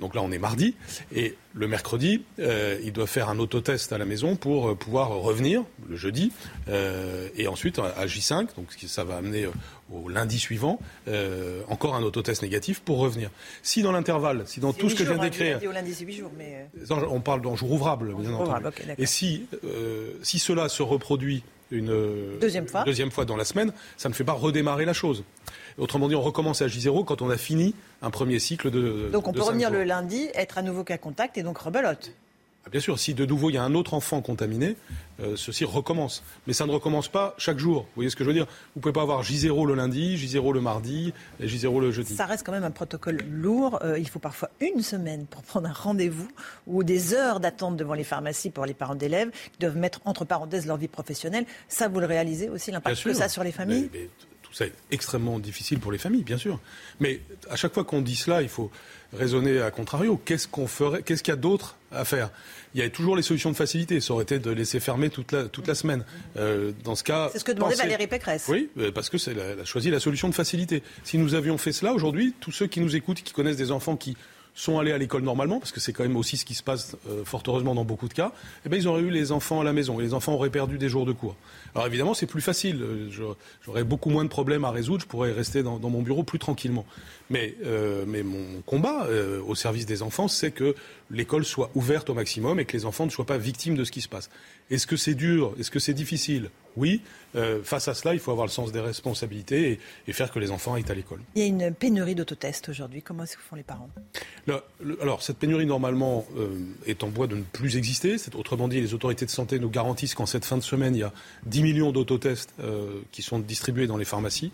Donc là, on est mardi. Et le mercredi, euh, il doit faire un autotest à la maison pour euh, pouvoir revenir le jeudi. Euh, et ensuite, à J5, donc ça va amener au lundi suivant, encore un autotest négatif pour revenir. Si dans l'intervalle, si dans tout ce que je viens hein, d'écrire. On parle d'un jour ouvrable, bien entendu. et si, si cela se reproduit une deuxième fois. deuxième fois dans la semaine, ça ne fait pas redémarrer la chose. Autrement dit, on recommence à J0 quand on a fini un premier cycle de. Donc on peut revenir le lundi, être à nouveau cas contact et donc rebelote. Ah, bien sûr, si de nouveau il y a un autre enfant contaminé, euh, ceci recommence. Mais ça ne recommence pas chaque jour. Vous voyez ce que je veux dire Vous ne pouvez pas avoir J0 le lundi, J0 le mardi et J0 le jeudi. Ça reste quand même un protocole lourd. Euh, il faut parfois une semaine pour prendre un rendez-vous ou des heures d'attente devant les pharmacies pour les parents d'élèves qui doivent mettre entre parenthèses leur vie professionnelle. Ça, vous le réalisez aussi, l'impact que ça a sur les familles tout ça est extrêmement difficile pour les familles, bien sûr. Mais à chaque fois qu'on dit cela, il faut raisonner à contrario. Qu'est-ce qu'on ferait Qu'est-ce qu'il y a d'autre à faire Il y a toujours les solutions de facilité. Ça aurait été de laisser fermer toute la, toute la semaine. Euh, dans ce cas, c'est ce que demandait Valérie Pécresse. Oui, euh, parce que c'est a choisi la solution de facilité. Si nous avions fait cela aujourd'hui, tous ceux qui nous écoutent, qui connaissent des enfants qui sont allés à l'école normalement, parce que c'est quand même aussi ce qui se passe euh, fort heureusement dans beaucoup de cas, eh bien, ils auraient eu les enfants à la maison et les enfants auraient perdu des jours de cours. Alors évidemment, c'est plus facile. Euh, j'aurais beaucoup moins de problèmes à résoudre. Je pourrais rester dans, mon bureau plus tranquillement. Mais, euh, mais mon combat au service des enfants, c'est que l'école soit ouverte au maximum et que les enfants ne soient pas victimes de ce qui se passe. Est-ce que c'est dur? Est-ce que c'est difficile? Oui. Euh, face à cela, il faut avoir le sens des responsabilités et, faire que les enfants aillent à l'école. Il y a une pénurie d'autotests aujourd'hui. Comment est-ce que font les parents? Alors, cette pénurie, normalement, euh, est en voie de ne plus exister. Autrement dit, les autorités de santé nous garantissent qu'en cette fin de semaine, il y a 10 millions d'autotests euh, qui sont distribués dans les pharmacies.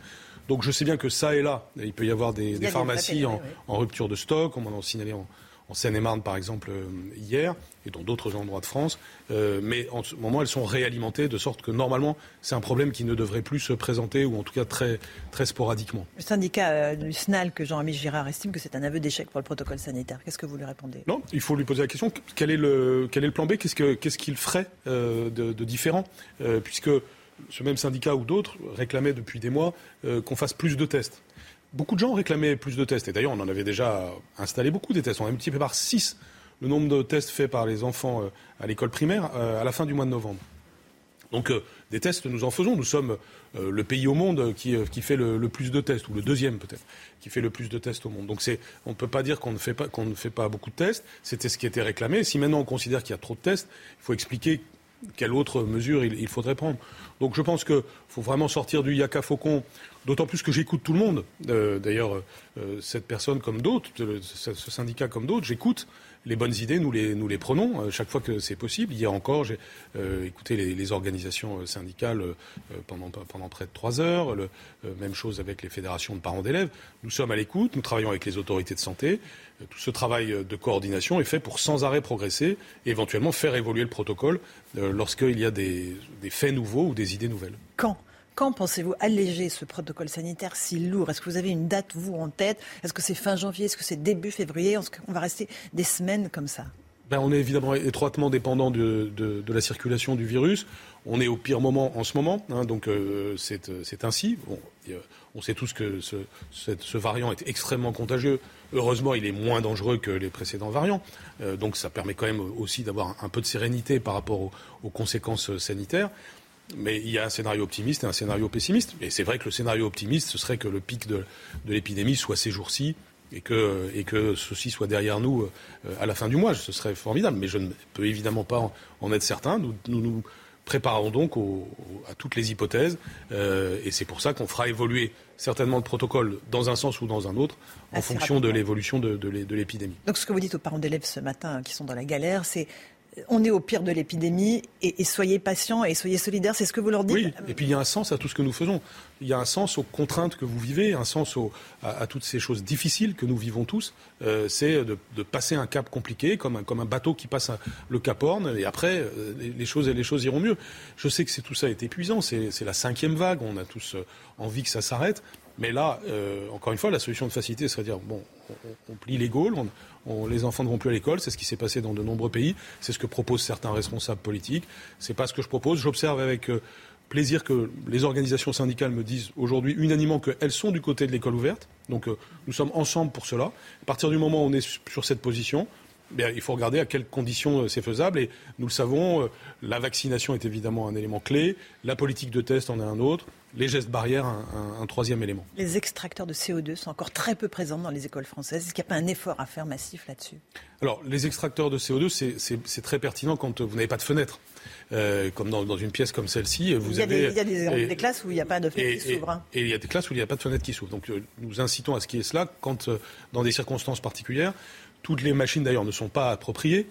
Donc je sais bien que ça et là, il peut y avoir des, pharmacies en, rupture de stock, on m'en a signalé en, en Seine-et-Marne par exemple euh, hier et dans d'autres endroits de France, euh, mais en ce moment elles sont réalimentées de sorte que normalement c'est un problème qui ne devrait plus se présenter ou en tout cas très, très sporadiquement. Le syndicat euh, du SNAL que Jean-Ami Girard estime que c'est un aveu d'échec pour le protocole sanitaire. Qu'est-ce que vous lui répondez? Non, il faut lui poser la question quel est le, quel est le plan B? Qu'est-ce qu'il ferait de, de, différent? Puisque ce même syndicat ou d'autres réclamaient depuis des mois qu'on fasse plus de tests beaucoup de gens réclamaient plus de tests. Et d'ailleurs, on en avait déjà installé beaucoup des tests. On a multiplié par 6 le nombre de tests faits par les enfants euh, à l'école primaire euh, à la fin du mois de novembre. Donc euh, des tests, nous en faisons. Nous sommes le pays au monde qui, fait le, plus de tests, ou le deuxième peut-être, qui fait le plus de tests au monde. Donc on ne peut pas dire qu'on ne, fait qu'on ne fait pas beaucoup de tests. C'était ce qui était réclamé. Si maintenant on considère qu'il y a trop de tests, il faut expliquer quelle autre mesure il, faudrait prendre. Donc je pense qu'il faut vraiment sortir du yaka faucon, d'autant plus que j'écoute tout le monde. Euh, d'ailleurs, euh, cette personne comme d'autres, ce, syndicat comme d'autres, j'écoute les bonnes idées, nous les, nous les prenons euh, chaque fois que c'est possible. Hier encore, j'ai écouté les, organisations syndicales pendant, pendant près de trois heures. Le, même chose avec les fédérations de parents d'élèves. Nous sommes à l'écoute, nous travaillons avec les autorités de santé. Tout ce travail de coordination est fait pour sans arrêt progresser et éventuellement faire évoluer le protocole lorsqu'il y a des, des faits nouveaux ou des idées nouvelles. Quand? Quand pensez-vous alléger ce protocole sanitaire si lourd? Est-ce que vous avez une date, vous, en tête? Est-ce que c'est fin janvier? Est-ce que c'est début février? Est-ce qu'on va rester des semaines comme ça? Ben, On est évidemment étroitement dépendant de, la circulation du virus. On est au pire moment en ce moment, hein, donc euh, c'est ainsi. Bon, on sait tous que ce, variant est extrêmement contagieux. Heureusement, il est moins dangereux que les précédents variants. Euh, donc ça permet quand même aussi d'avoir un, peu de sérénité par rapport aux, conséquences sanitaires. Mais il y a un scénario optimiste et un scénario pessimiste. Et c'est vrai que le scénario optimiste, ce serait que le pic de, de l'épidémie soit ces jours-ci et que, et que ceci soit derrière nous euh, à la fin du mois. Ce serait formidable. Mais je ne peux évidemment pas en, être certain. Nous nous, préparons donc à toutes les hypothèses. Euh, et c'est pour ça qu'on fera évoluer certainement le protocole dans un sens ou dans un autre en fonction de l'évolution de, de l'épidémie. Donc ce que vous dites aux parents d'élèves ce matin qui sont dans la galère, c'est on est au pire de l'épidémie et, soyez patients et soyez solidaires, c'est ce que vous leur dites Oui, et puis il y a un sens à tout ce que nous faisons. Il y a un sens aux contraintes que vous vivez, un sens à, toutes ces choses difficiles que nous vivons tous. Euh, c'est de, passer un cap compliqué, comme un, bateau qui passe le cap Horn, et après, euh, les, choses, les choses iront mieux. Je sais que tout ça est épuisant, c'est la cinquième vague, on a tous euh, envie que ça s'arrête. Mais là, encore une fois, la solution de facilité serait de dire bon, on, plie les Gaules, les enfants ne vont plus à l'école, c'est ce qui s'est passé dans de nombreux pays, c'est ce que proposent certains responsables politiques, c'est pas ce que je propose. J'observe avec euh, plaisir que les organisations syndicales me disent aujourd'hui unanimement qu'elles sont du côté de l'école ouverte. Donc euh, nous sommes ensemble pour cela. À partir du moment où on est sur cette position, eh il faut regarder à quelles conditions euh, c'est faisable. Et nous le savons, la vaccination est évidemment un élément clé, la politique de test en est un autre les gestes barrières, un, troisième élément. Les extracteurs de CO2 sont encore très peu présents dans les écoles françaises. Est-ce qu'il n'y a pas un effort à faire massif là-dessus? Alors, les extracteurs de CO2, c'est très pertinent quand vous n'avez pas de fenêtre. Euh, comme dans, une pièce comme celle-ci, vous il y a avez... Des, il y a des, classes où il n'y a pas de fenêtre qui s'ouvre. Hein. Et, il y a des classes où il n'y a pas de fenêtre qui s'ouvre. Donc, euh, nous incitons à ce qu'il y ait cela quand, euh, dans des circonstances particulières, toutes les machines d'ailleurs ne sont pas appropriées.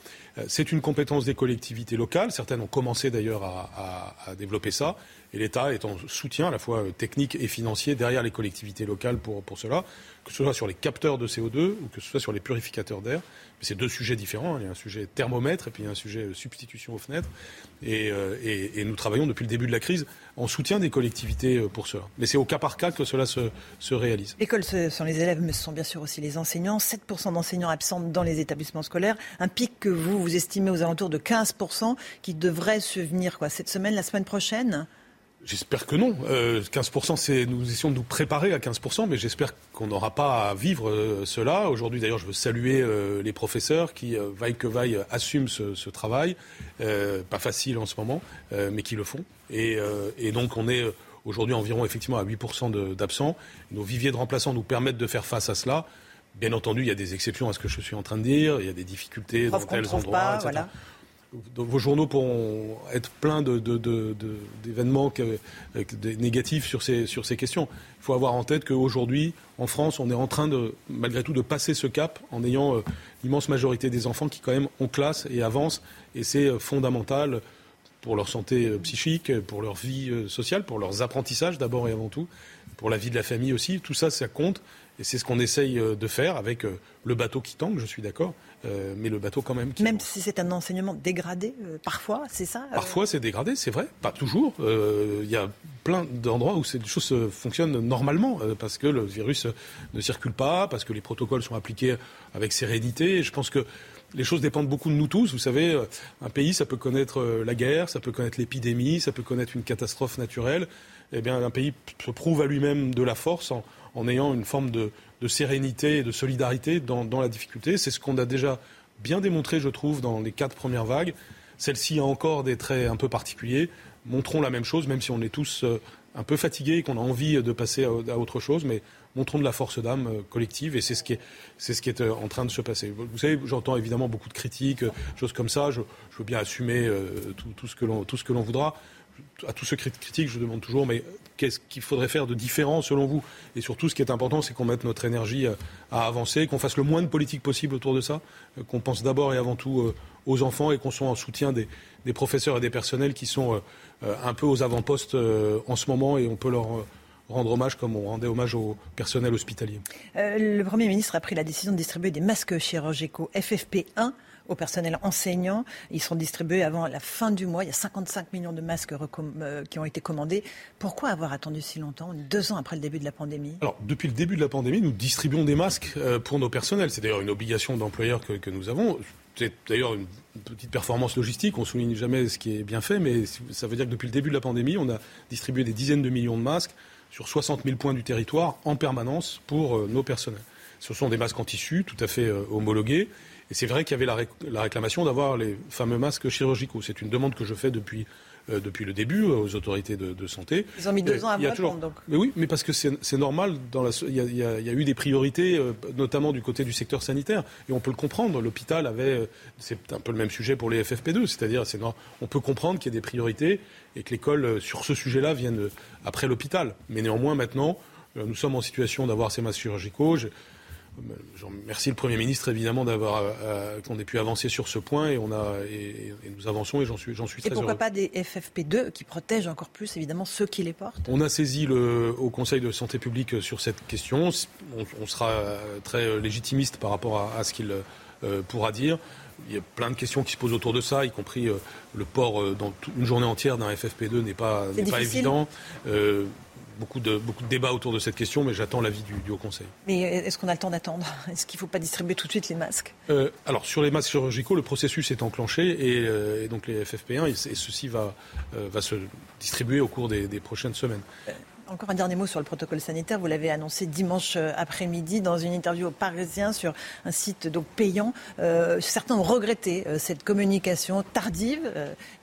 C'est une compétence des collectivités locales. Certaines ont commencé d'ailleurs à, développer ça. Et l'État est en soutien à la fois technique et financier derrière les collectivités locales pour, pour cela, que ce soit sur les capteurs de CO2 ou que ce soit sur les purificateurs d'air. C'est deux sujets différents. Il y a un sujet thermomètre et puis il y a un sujet substitution aux fenêtres. Et, euh, et, nous travaillons depuis le début de la crise en soutien des collectivités euh, pour cela. Mais c'est au cas par cas que cela se, se réalise. L'école, ce sont les élèves, mais ce sont bien sûr aussi les enseignants. 7% d'enseignants absents dans les établissements scolaires. Un pic que vous, vous estimez aux alentours de 15% qui devrait se venir cette semaine, la semaine prochaine? J'espère que non. Euh, 15%, c'est nous essayons de nous préparer à 15%, mais j'espère qu'on n'aura pas à vivre euh, cela. Aujourd'hui, d'ailleurs, je veux saluer euh, les professeurs qui, euh, vaille que vaille, assument ce, ce travail. pas facile en ce moment, mais qui le font. Et, et donc, on est aujourd'hui environ effectivement à 8% d'absents. Nos viviers de remplaçants nous permettent de faire face à cela. Bien entendu, il y a des exceptions à ce que je suis en train de dire. Il y a des difficultés dans tels endroits, pas, etc. Voilà vos journaux pourront être pleins d'événements de, négatifs sur ces, sur ces questions. Il faut avoir en tête qu'aujourd'hui, en France, on est en train de, malgré tout, de passer ce cap en ayant euh, l'immense majorité des enfants qui, quand même, ont classe et avancent. Et c'est euh, fondamental pour leur santé euh, psychique, pour leur vie sociale, pour leurs apprentissages d'abord et avant tout, pour la vie de la famille aussi. Tout ça, ça compte. Et c'est ce qu'on essaye de faire avec le bateau qui tangue, je suis d'accord. Euh, mais le bateau quand même. même si c'est un enseignement dégradé, euh, parfois, c'est ça euh Parfois c'est dégradé, c'est vrai, pas toujours. Il y a plein d'endroits où ces choses fonctionnent normalement, parce que le virus ne circule pas, parce que les protocoles sont appliqués avec sérénité. je pense que les choses dépendent beaucoup de nous tous. Vous savez, un pays, ça peut connaître la guerre, ça peut connaître l'épidémie, ça peut connaître une catastrophe naturelle. Eh bien, un pays se prouve à lui-même de la force en, ayant une forme de, sérénité et de solidarité dans, la difficulté. C'est ce qu'on a déjà bien démontré, je trouve, dans les quatre premières vagues. Celle-ci a encore des traits un peu particuliers. Montrons la même chose, même si on est tous euh, un peu fatigués et qu'on a envie de passer à, autre chose, mais montrons de la force d'âme euh, collective et c'est ce qui est, euh, en train de se passer. Vous savez, j'entends évidemment beaucoup de critiques, choses comme ça. Je, veux bien assumer tout ce que l'on voudra. À tous ceux qui critiquent, je demande toujours, mais qu'est-ce qu'il faudrait faire de différent selon vous? Et surtout, ce qui est important, c'est qu'on mette notre énergie euh, à avancer, qu'on fasse le moins de politique possible autour de ça, euh, qu'on pense d'abord et avant tout euh, aux enfants et qu'on soit en soutien des, professeurs et des personnels qui sont un peu aux avant-postes en ce moment et on peut leur rendre hommage comme on rendait hommage au personnel hospitalier. le Premier ministre a pris la décision de distribuer des masques chirurgicaux FFP1 au personnel enseignant. Ils seront distribués avant la fin du mois. Il y a 55 millions de masques euh, qui ont été commandés. Pourquoi avoir attendu si longtemps, deux ans après le début de la pandémie? Alors, depuis le début de la pandémie, nous distribuons des masques euh, pour nos personnels. C'est d'ailleurs une obligation d'employeur que, nous avons. C'est d'ailleurs une petite performance logistique. On souligne jamais ce qui est bien fait, mais ça veut dire que depuis le début de la pandémie, on a distribué des dizaines de millions de masques sur 60 000 points du territoire en permanence pour euh, nos personnels. Ce sont des masques en tissu tout à fait homologués. Et c'est vrai qu'il y avait la, réclamation d'avoir les fameux masques chirurgicaux. C'est une demande que je fais depuis euh, depuis le début euh, aux autorités de, santé. Ils ont mis deux ans à répondre, donc. Mais oui, mais parce que c'est normal. Dans la... il, y a, eu des priorités, euh, notamment du côté du secteur sanitaire, et on peut le comprendre. L'hôpital avait, c'est un peu le même sujet pour les FFP2, c'est-à-dire, on peut comprendre qu'il y a des priorités et que l'école, sur ce sujet-là, vienne après l'hôpital. Mais néanmoins, maintenant, nous sommes en situation d'avoir ces masques chirurgicaux. Je remercie le Premier ministre évidemment d'avoir euh, qu'on ait pu avancer sur ce point et on a et, nous avançons et j'en suis j'en suis très heureux. Et pourquoi pas des FFP2 qui protègent encore plus évidemment ceux qui les portent? On a saisi le au Conseil de santé publique sur cette question. On, sera très légitimiste par rapport à, ce qu'il euh, pourra dire. Il y a plein de questions qui se posent autour de ça, y compris euh, le port dans une journée entière d'un FFP2 n'est pas, n'est pas évident beaucoup de, beaucoup de débats autour de cette question, mais j'attends l'avis du, Haut Conseil. Mais est-ce qu'on a le temps d'attendre? Est-ce qu'il ne faut pas distribuer tout de suite les masques? Euh, Alors, sur les masques chirurgicaux, le processus est enclenché et, euh, donc les FFP1, et, ceci va, euh, va se distribuer au cours des, prochaines semaines. Encore un dernier mot sur le protocole sanitaire. Vous l'avez annoncé dimanche après-midi dans une interview au Parisien sur un site donc payant. certains ont regretté cette communication tardive.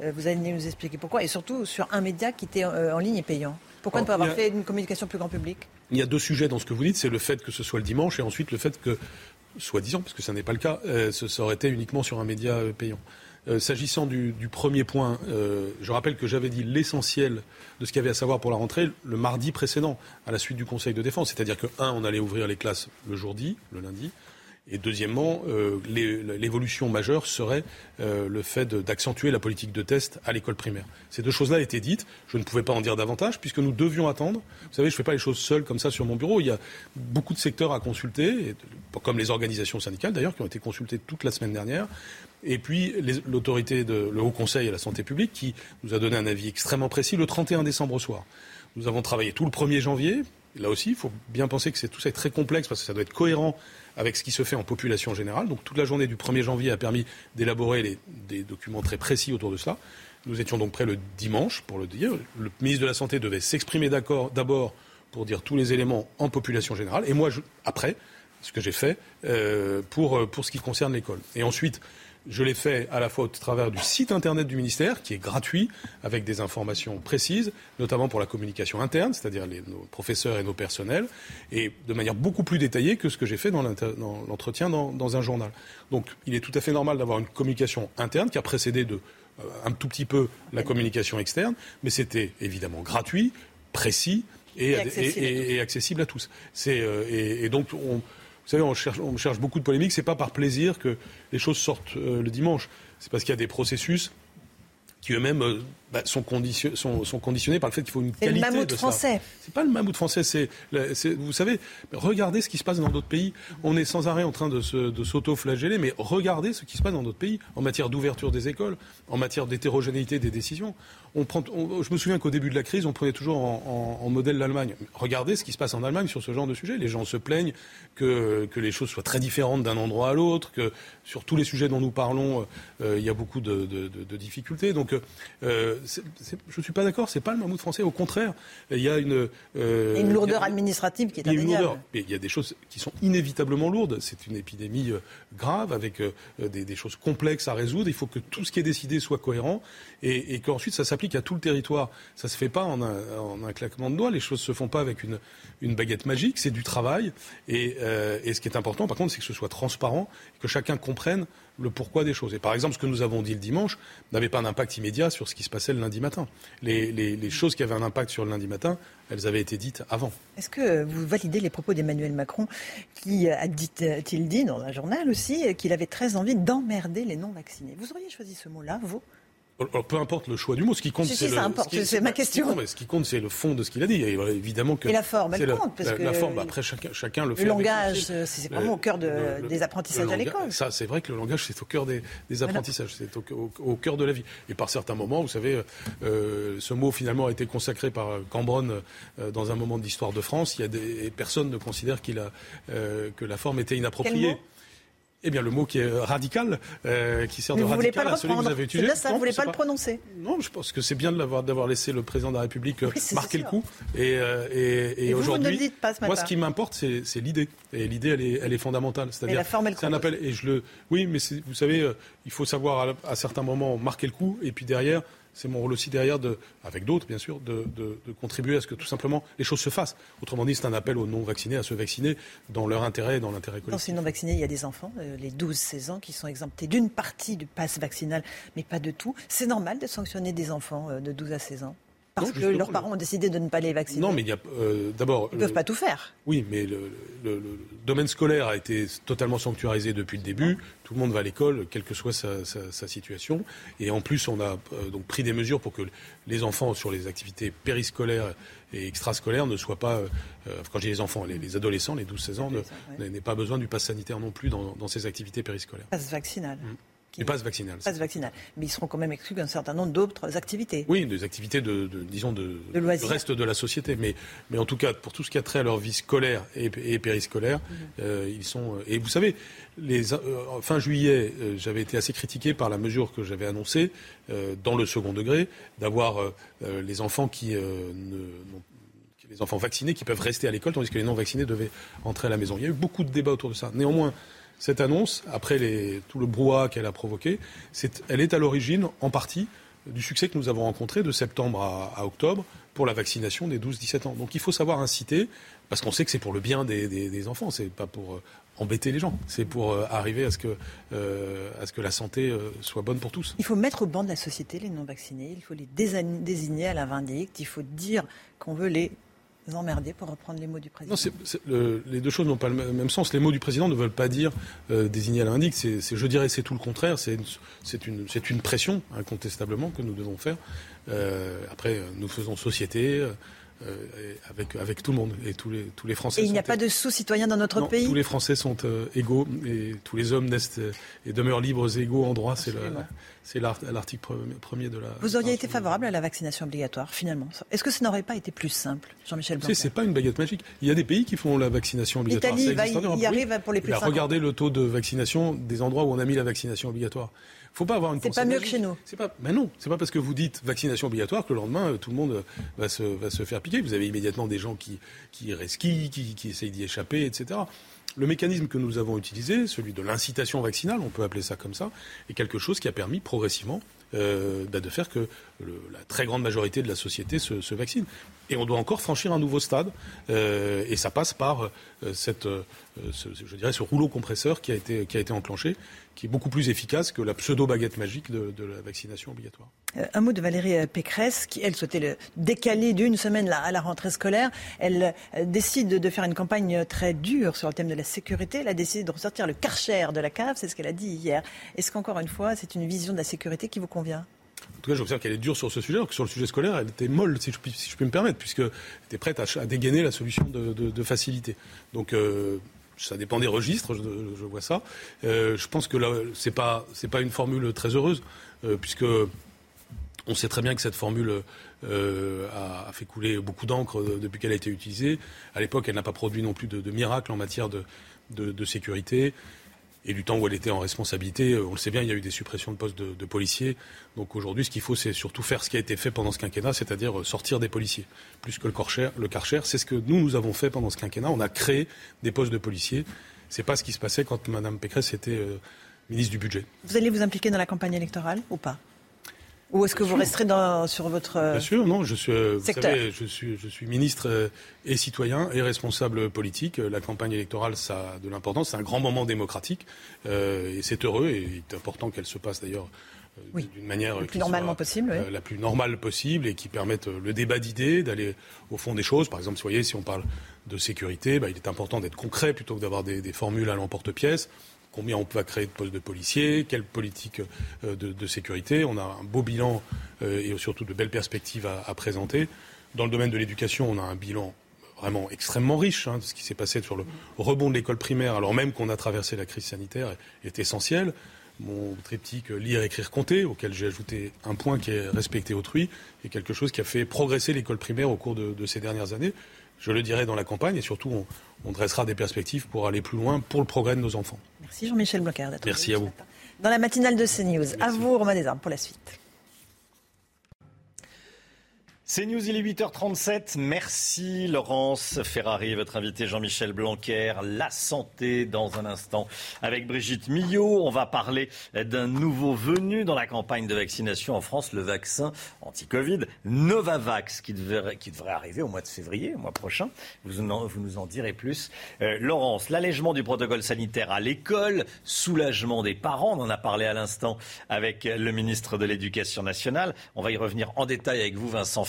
vous allez nous expliquer pourquoi. Et surtout sur un média qui était en ligne et payant. Pourquoi ne pas avoir fait une communication plus grand public? Il y a deux sujets dans ce que vous dites. C'est le fait que ce soit le dimanche et ensuite le fait que, soi-disant, parce que ça n'est pas le cas, euh, ça aurait été uniquement sur un média euh, payant. Euh, s'agissant du, premier point, je rappelle que j'avais dit l'essentiel de ce qu'il y avait à savoir pour la rentrée le mardi précédent, à la suite du Conseil de défense. C'est-à-dire que, un, on allait ouvrir les classes le jour dit, le lundi. Et deuxièmement, euh, l'évolution majeure serait euh, le fait d'accentuer la politique de test à l'école primaire. Ces deux choses-là étaient dites. Je ne pouvais pas en dire davantage puisque nous devions attendre. Vous savez, je ne fais pas les choses seul comme ça sur mon bureau. Il y a beaucoup de secteurs à consulter, comme les organisations syndicales d'ailleurs, qui ont été consultées toute la semaine dernière. Et puis l'autorité, le Haut Conseil à la santé publique, qui nous a donné un avis extrêmement précis le 31 décembre soir. Nous avons travaillé tout le 1er janvier. Là aussi, il faut bien penser que c'est tout ça est très complexe parce que ça doit être cohérent avec ce qui se fait en population générale. Donc toute la journée du 1er janvier a permis d'élaborer des documents très précis autour de cela. Nous étions donc prêts le dimanche pour le dire. Le ministre de la Santé devait s'exprimer d'accord d'abord pour dire tous les éléments en population générale. Et moi, après, ce que j'ai fait euh, pour, pour ce qui concerne l'école. Et ensuite, je l'ai fait à la fois au travers du site internet du ministère, qui est gratuit, avec des informations précises, notamment pour la communication interne, c'est-à-dire nos professeurs et nos personnels, et de manière beaucoup plus détaillée que ce que j'ai fait dans l'entretien dans, un journal. Donc il est tout à fait normal d'avoir une communication interne qui a précédé de euh, un tout petit peu la communication externe, mais c'était évidemment gratuit, précis et, accessible. à tous. Euh, et, donc on savez, on cherche, on cherche beaucoup de polémiques. C'est pas par plaisir que les choses sortent euh, le dimanche. C'est parce qu'il y a des processus qui eux-mêmes euh, bah, sont, sont, conditionnés par le fait qu'il faut une qualité le mammouth français. C'est pas le mammouth français. C'est, vous savez, regardez ce qui se passe dans d'autres pays. On est sans arrêt en train de, s'auto-flageller, mais regardez ce qui se passe dans d'autres pays en matière d'ouverture des écoles, en matière d'hétérogénéité des décisions. On prend, je me souviens qu'au début de la crise, on prenait toujours en, modèle l'Allemagne. Regardez ce qui se passe en Allemagne sur ce genre de sujet. Les gens se plaignent que, que les choses soient très différentes d'un endroit à l'autre, que sur tous les sujets dont nous parlons, euh, il y a beaucoup de, difficultés. Donc, euh, je ne suis pas d'accord, c'est pas le mammouth français. Au contraire, il y a une, euh, une lourdeur administrative qui est indéniable. Mais il y a des choses qui sont inévitablement lourdes. C'est une épidémie euh, grave avec euh, des, choses complexes à résoudre. Il faut que tout ce qui est décidé soit cohérent et, et qu'ensuite ça s'applique à tout le territoire. Ça se fait pas en un, en un, claquement de doigts. Les choses se font pas avec une, baguette magique. C'est du travail. Et, et ce qui est important, par contre, c'est que ce soit transparent, que chacun comprenne le pourquoi des choses. Et par exemple, ce que nous avons dit le dimanche n'avait pas d'impact immédiat sur ce qui se passait le lundi matin. Les, choses qui avaient un impact sur le lundi matin, elles avaient été dites avant. Est-ce que vous validez les propos d'Emmanuel Macron qui a dit-il dit dans un journal aussi qu'il avait très envie d'emmerder les non-vaccinés? Vous auriez choisi ce mot-là, vous? Peu importe le choix du mot, ce qui compte, Si, c'est si, le. ça importe, ce qui- c'est ma ce qui question. compte, mais ce qui compte, c'est le fond de ce qu'il a dit. Et voilà, évidemment que. Et la forme, elle compte, parce la, que- la forme, après chacun, chacun le, Le fait. langage, son style. euh, c'est vraiment au cœur de- le- le- des apprentissages le à langage- l'école. Ça, c'est vrai que le langage, c'est au cœur des, des apprentissages, c'est au, au- au cœur de la vie. Et par certains moments, vous savez, euh, ce mot finalement a été consacré par Cambronne euh, dans un moment de l'histoire de France. Il y a des et personne ne considère qu'il a euh, que la forme était inappropriée. Eh bien, le mot qui est radical, euh, qui sert de vous pas radical à celui que vous avez utilisé. bien ça, vous Non, voulez c'est pas le prononcer. non, je pense que c'est bien d'avoir laissé le président de la République euh, Oui, marquer le coup. Et, euh, et, et Et vous, vous ne aujourd'hui, pas moi, ce qui m'importe, c'est l'idée. Et l'idée, elle est, elle est fondamentale. C'est-à-dire, c'est un appel. Et je le, oui, mais vous savez, euh, il faut savoir à, à certains moments marquer le coup, et puis derrière. C'est mon rôle aussi derrière, de, avec d'autres bien sûr, de, de- de contribuer à ce que tout simplement les choses se fassent. Autrement dit, c'est un appel aux non-vaccinés à se vacciner dans leur intérêt et dans l'intérêt Dans collectif. ces non-vaccinés, il y a des enfants, euh, les 12-16 ans, qui sont exemptés d'une partie du pass vaccinal, mais pas de tout. C'est normal de sanctionner des enfants euh, de 12 à 16 ans Parce Non, que leurs parents ont décidé de ne pas les vacciner. Non, mais il y a euh, d'abord. Ils ne peuvent pas tout faire. Oui, mais le, domaine scolaire a été totalement sanctuarisé depuis le début. Tout le monde va à l'école, quelle que soit sa, sa- sa situation. Et en plus, on a euh, donc pris des mesures pour que les enfants sur les activités périscolaires et extrascolaires ne soient pas, euh, euh, quand je dis les enfants, les, les adolescents, les 12-16 ans, n'aient pas besoin du pass sanitaire non plus dans, dans ces activités périscolaires. Pass vaccinal. Et pass vaccinal. Pass vaccinal. Mais ils seront quand même exclus d'un certain nombre d'autres activités. Oui, des activités de, de- disons de, De loisirs. du reste de la société, mais mais en tout cas pour tout ce qui a trait à leur vie scolaire et, et périscolaire, Mhm. euh, ils sont. Et vous savez, les euh, fin juillet, euh, j'avais été assez critiqué par la mesure que j'avais annoncée euh, dans le second degré d'avoir euh, euh, les enfants qui euh, ne les enfants vaccinés qui peuvent rester à l'école, tandis que les non vaccinés devaient entrer à la maison. Il y a eu beaucoup de débats autour de ça. Néanmoins, cette annonce, après tout le brouhaha qu'elle a provoqué, c'est, elle est à l'origine, en partie, du succès que nous avons rencontré de septembre à, octobre pour la vaccination des 12-17 ans. Donc il faut savoir inciter, parce qu'on sait que c'est pour le bien des, des- des enfants, c'est pas pour euh, embêter les gens, c'est pour euh, arriver à ce que, euh, à ce que la santé soit bonne pour tous. Il faut mettre au banc de la société les non-vaccinés, il faut les désigner à la vindicte, il faut dire qu'on veut les emmerder, pour reprendre les mots du président. Les deux choses n'ont pas le même sens. Les mots du président ne veulent pas dire euh, désigner à l'indique. C'est, je dirais, c'est tout le contraire. C'est une, une, pression, incontestablement, que nous devons faire. Euh, après, euh, nous faisons société euh, avec, avec tout le monde et tous les, tous les Français. Et il n'y a pas de sous-citoyens dans notre non, pays Tous les Français sont euh, égaux et tous les hommes naissent euh, et demeurent libres et égaux en droit. C'est, l'article pre- premier de la. Vous auriez été favorable à la vaccination obligatoire, finalement. Est-ce que ça n'aurait pas été plus simple, Jean-Michel Blanquer c'est pas une baguette magique. Il y a des pays qui font la vaccination obligatoire. L'Italie y- y oui. arrive pour les plus Eh de bien, 50. Regardez le taux de vaccination des endroits où on a mis la vaccination obligatoire. Faut pas avoir une C'est pas mieux que magique. chez nous. C'est pas, mais non, c'est pas parce que vous dites vaccination obligatoire que le lendemain euh, tout le monde euh, va se, va se faire piquer. Vous avez immédiatement des gens qui, qui resquillent, qui, qui essayent d'y échapper, etc. Le mécanisme que nous avons utilisé, celui de l'incitation vaccinale, on peut appeler ça comme ça, est quelque chose qui a permis progressivement euh, bah, de faire que le- la très grande majorité de la société se, se vaccine. Et on doit encore franchir un nouveau stade, euh, et ça passe par euh, cette, euh, ce, je dirais, ce rouleau compresseur qui a été, qui a été enclenché, qui est beaucoup plus efficace que la pseudo-baguette magique de, de la vaccination obligatoire. Euh, Un mot de Valérie euh, Pécresse, qui, elle, souhaitait le décaler d'une semaine là, à la rentrée scolaire. Elle décide de faire une campagne très dure sur le thème de la sécurité. Elle a décidé de ressortir le karcher de la cave, c'est ce qu'elle a dit hier. Est-ce qu'encore une fois, c'est une vision de la sécurité qui vous En tout cas, j'observe qu'elle est dure sur ce sujet, alors que sur le sujet scolaire, elle était molle, si je, puis- me permettre, puisqu'elle était prête à, dégainer la solution de, facilité. Donc, euh, ça dépend des registres, je, vois ça. Euh, je pense que là, c'est pas, pas une formule très heureuse, euh, puisque on sait très bien que cette formule euh, a, fait couler beaucoup d'encre depuis qu'elle a été utilisée. À l'époque, elle n'a pas produit non plus de, miracle en matière de sécurité. Et du temps où elle était en responsabilité, euh, on le sait bien, il y a eu des suppressions de postes de, policiers. Donc aujourd'hui, ce qu'il faut, c'est surtout faire ce qui a été fait pendant ce quinquennat, c'est-à-dire euh, sortir des policiers. Plus que le Karcher, le Karcher, c'est ce que nous, nous avons fait pendant ce quinquennat. On a créé des postes de policiers. C'est pas ce qui se passait quand Mme Pécresse était euh, ministre du Budget. Vous allez vous impliquer dans la campagne électorale ou pas? Ou est-ce que vous resterez dans, sur votre... euh, Bien sûr, non, je suis, euh, vous secteur. savez, je suis, je suis ministre euh, et citoyen et responsable politique. La campagne électorale, ça a de l'importance. C'est un grand moment démocratique euh, et c'est heureux et il est important qu'elle se passe d'ailleurs euh, d'une manière le euh, plus normalement soit, possible, oui. la plus normale possible et qui permette le débat d'idées, d'aller au fond des choses. Par exemple, vous voyez, si on parle de sécurité, bah, il est important d'être concret plutôt que d'avoir des, des formules à l'emporte-pièce. Combien on va créer de postes de policiers, quelle politique de, de, sécurité. On a un beau bilan et surtout de belles perspectives à, présenter. Dans le domaine de l'éducation, on a un bilan vraiment extrêmement riche. Hein, ce qui s'est passé sur le rebond de l'école primaire, alors même qu'on a traversé la crise sanitaire, est essentiel. Mon triptyque lire, écrire, compter, auquel j'ai ajouté un point qui est respecter autrui, est quelque chose qui a fait progresser l'école primaire au cours de, ces dernières années. Je le dirai dans la campagne et surtout, on, dressera des perspectives pour aller plus loin pour le progrès de nos enfants. Merci Jean-Michel Blanquer. Merci à vous. Dans la matinale de CNews. À vous, Romain Desarmes, pour la suite. C'est News, il est 8h37. Merci Laurence Ferrari, votre invité Jean-Michel Blanquer. La santé dans un instant avec Brigitte Millot. On va parler d'un nouveau venu dans la campagne de vaccination en France, le vaccin anti-Covid Novavax qui devrait, arriver au mois de février, au mois prochain. Vous, nous en direz plus. Euh, Laurence, l'allègement du protocole sanitaire à l'école, soulagement des parents. On en a parlé à l'instant avec le ministre de l'Éducation nationale. On va y revenir en détail avec vous, Vincent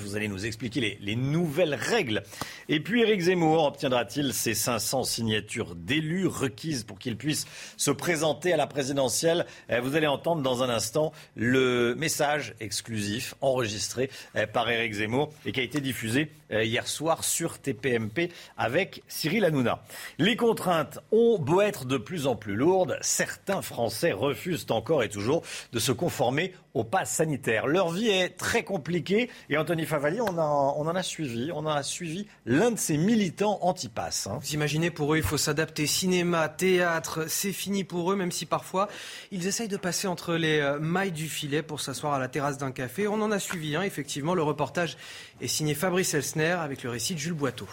vous allez nous expliquer les, nouvelles règles. Et puis Éric Zemmour obtiendra-t-il ses 500 signatures d'élus requises pour qu'il puisse se présenter à la présidentielle? Eh, Vous allez entendre dans un instant le message exclusif enregistré eh, par Éric Zemmour et qui a été diffusé eh, hier soir sur TPMP avec Cyril Hanouna. Les contraintes ont beau être de plus en plus lourdes, certains Français refusent encore et toujours de se conformer au pass sanitaire. Leur vie est très compliquée Anthony Favali, on, en a suivi, on a suivi l'un de ces militants anti-pass. Hein. Vous imaginez, pour eux, il faut s'adapter. Cinéma, théâtre, c'est fini pour eux, même si parfois ils essayent de passer entre les euh, mailles du filet pour s'asseoir à la terrasse d'un café. On en a suivi un, effectivement. Le reportage est signé Fabrice Elsner avec le récit de Jules Boiteau.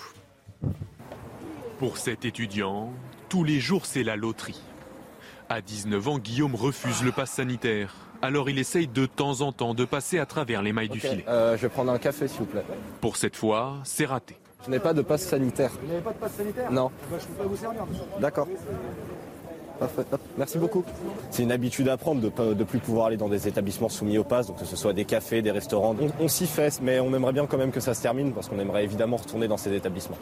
Pour cet étudiant, tous les jours, c'est la loterie. À 19 ans, Guillaume refuse le pass sanitaire alors il essaye de temps en temps de passer à travers les mailles du filet. Euh, je vais prendre un café s'il vous plaît. Pour cette fois, c'est raté. Je n'ai pas de passe sanitaire. Vous n'avez pas de passe sanitaire Non. Eh ben, je peux pas vous servir. D'accord. Merci beaucoup. C'est une habitude à prendre de ne plus pouvoir aller dans des établissements soumis au pass, donc que ce soit des cafés, des restaurants. On, s'y fait, mais on aimerait bien quand même que ça se termine parce qu'on aimerait évidemment retourner dans ces établissements.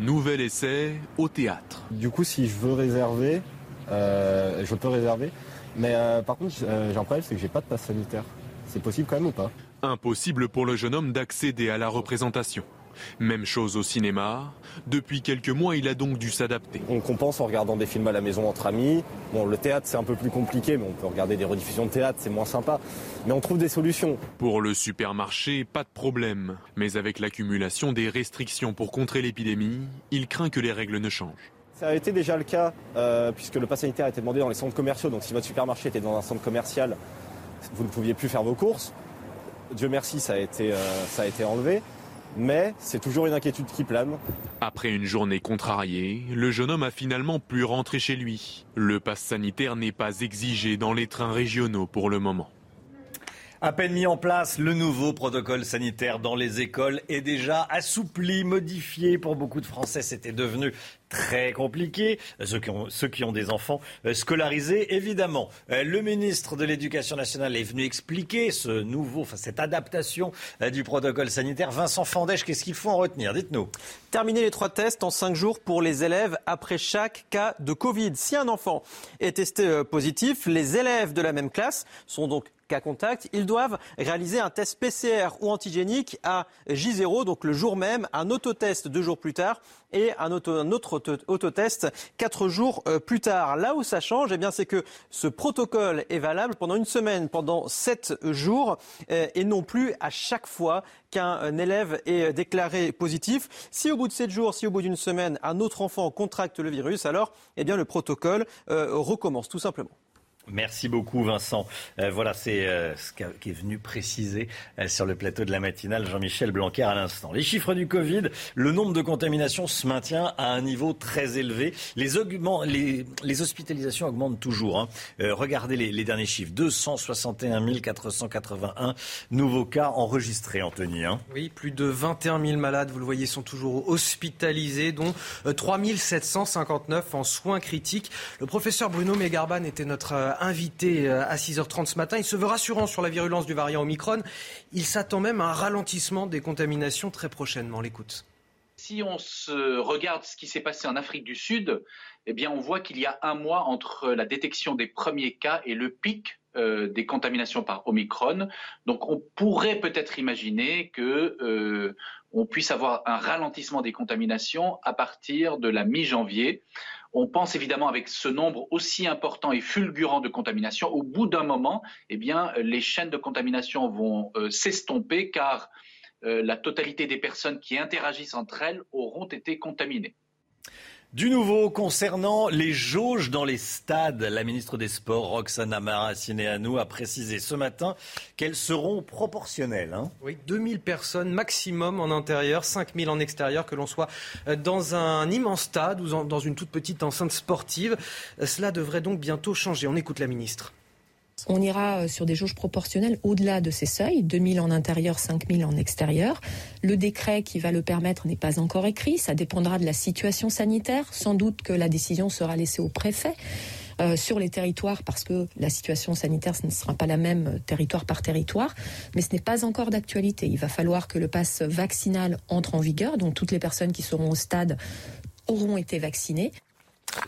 Nouvel essai au théâtre. Du coup, si je veux réserver, euh, je peux réserver. Mais euh, par contre, euh, j'ai un problème, c'est que j'ai pas de passe sanitaire. C'est possible quand même ou pas? Impossible pour le jeune homme d'accéder à la représentation. Même chose au cinéma. Depuis quelques mois, il a donc dû s'adapter. On compense en regardant des films à la maison entre amis. Bon, le théâtre, c'est un peu plus compliqué, mais on peut regarder des rediffusions de théâtre, c'est moins sympa. Mais on trouve des solutions. Pour le supermarché, pas de problème. Mais avec l'accumulation des restrictions pour contrer l'épidémie, il craint que les règles ne changent. Ça a été déjà le cas euh, puisque le pass sanitaire a été demandé dans les centres commerciaux. Donc si votre supermarché était dans un centre commercial, vous ne pouviez plus faire vos courses. Dieu merci, ça a été, euh, ça a été enlevé. Mais c'est toujours une inquiétude qui plane. Après une journée contrariée, le jeune homme a finalement pu rentrer chez lui. Le pass sanitaire n'est pas exigé dans les trains régionaux pour le moment. À peine mis en place, le nouveau protocole sanitaire dans les écoles est déjà assoupli, modifié. Pour beaucoup de Français, c'était devenu très compliqué. Ceux qui ont, ceux qui ont des enfants euh, scolarisés, évidemment. Euh, le ministre de l'Éducation nationale est venu expliquer ce nouveau, enfin, cette adaptation euh, du protocole sanitaire. Vincent Fandèche, qu'est-ce qu'il faut en retenir? Dites-nous. Terminer les trois tests en cinq jours pour les élèves après chaque cas de Covid. Si un enfant est testé positif, les élèves de la même classe sont donc cas contact, ils doivent réaliser un test PCR ou antigénique à J0, donc le jour même, un autotest deux jours plus tard et un, autre autotest quatre jours euh, plus tard. Là où ça change, eh bien, c'est que ce protocole est valable pendant une semaine, pendant sept jours, euh, et non plus à chaque fois qu'un élève est déclaré positif. Si au bout de sept jours, si au bout d'une semaine, un autre enfant contracte le virus, alors eh bien, le protocole euh, recommence tout simplement. Merci beaucoup Vincent. Euh, voilà, c'est euh, ce qui est venu préciser euh, sur le plateau de la matinale Jean-Michel Blanquer à l'instant. Les chiffres du Covid, le nombre de contaminations se maintient à un niveau très élevé. Les, les, hospitalisations augmentent toujours. Hein. regardez les, derniers chiffres. 261 481 nouveaux cas enregistrés, Anthony. Hein. Oui, plus de 21 000 malades, vous le voyez, sont toujours hospitalisés, dont 3 759 en soins critiques. Le professeur Bruno Mégarban était notre invité euh, à 6h30 ce matin. Il se veut rassurant sur la virulence du variant Omicron. Il s'attend même à un ralentissement des contaminations très prochainement. L'écoute. si on regarde ce qui s'est passé en Afrique du Sud, eh bien, on voit qu'il y a un mois entre la détection des premiers cas et le pic euh, des contaminations par Omicron. Donc, on pourrait peut-être imaginer que euh, on puisse avoir un ralentissement des contaminations à partir de la mi-janvier. On pense évidemment avec ce nombre aussi important et fulgurant de contaminations, au bout d'un moment, eh les chaînes de contamination vont euh, s'estomper car euh, la totalité des personnes qui interagissent entre elles auront été contaminées. Du nouveau concernant les jauges dans les stades, la ministre des Sports, Roxana Maracineanu, a précisé ce matin qu'elles seront proportionnelles. Hein. Oui, 2000 personnes maximum en intérieur, 5000 en extérieur, que l'on soit euh, dans un immense stade ou dans une toute petite enceinte sportive. Euh, cela devrait donc bientôt changer. On écoute la ministre. On ira euh, sur des jauges proportionnelles au-delà de ces seuils, 2000 en intérieur, 5000 en extérieur. Le décret qui va le permettre n'est pas encore écrit, ça dépendra de la situation sanitaire. Sans doute que la décision sera laissée au préfet. Euh, sur les territoires parce que la situation sanitaire ce ne sera pas la même euh, territoire par territoire, mais ce n'est pas encore d'actualité. Il va falloir que le pass vaccinal entre en vigueur, donc toutes les personnes qui seront au stade auront été vaccinées.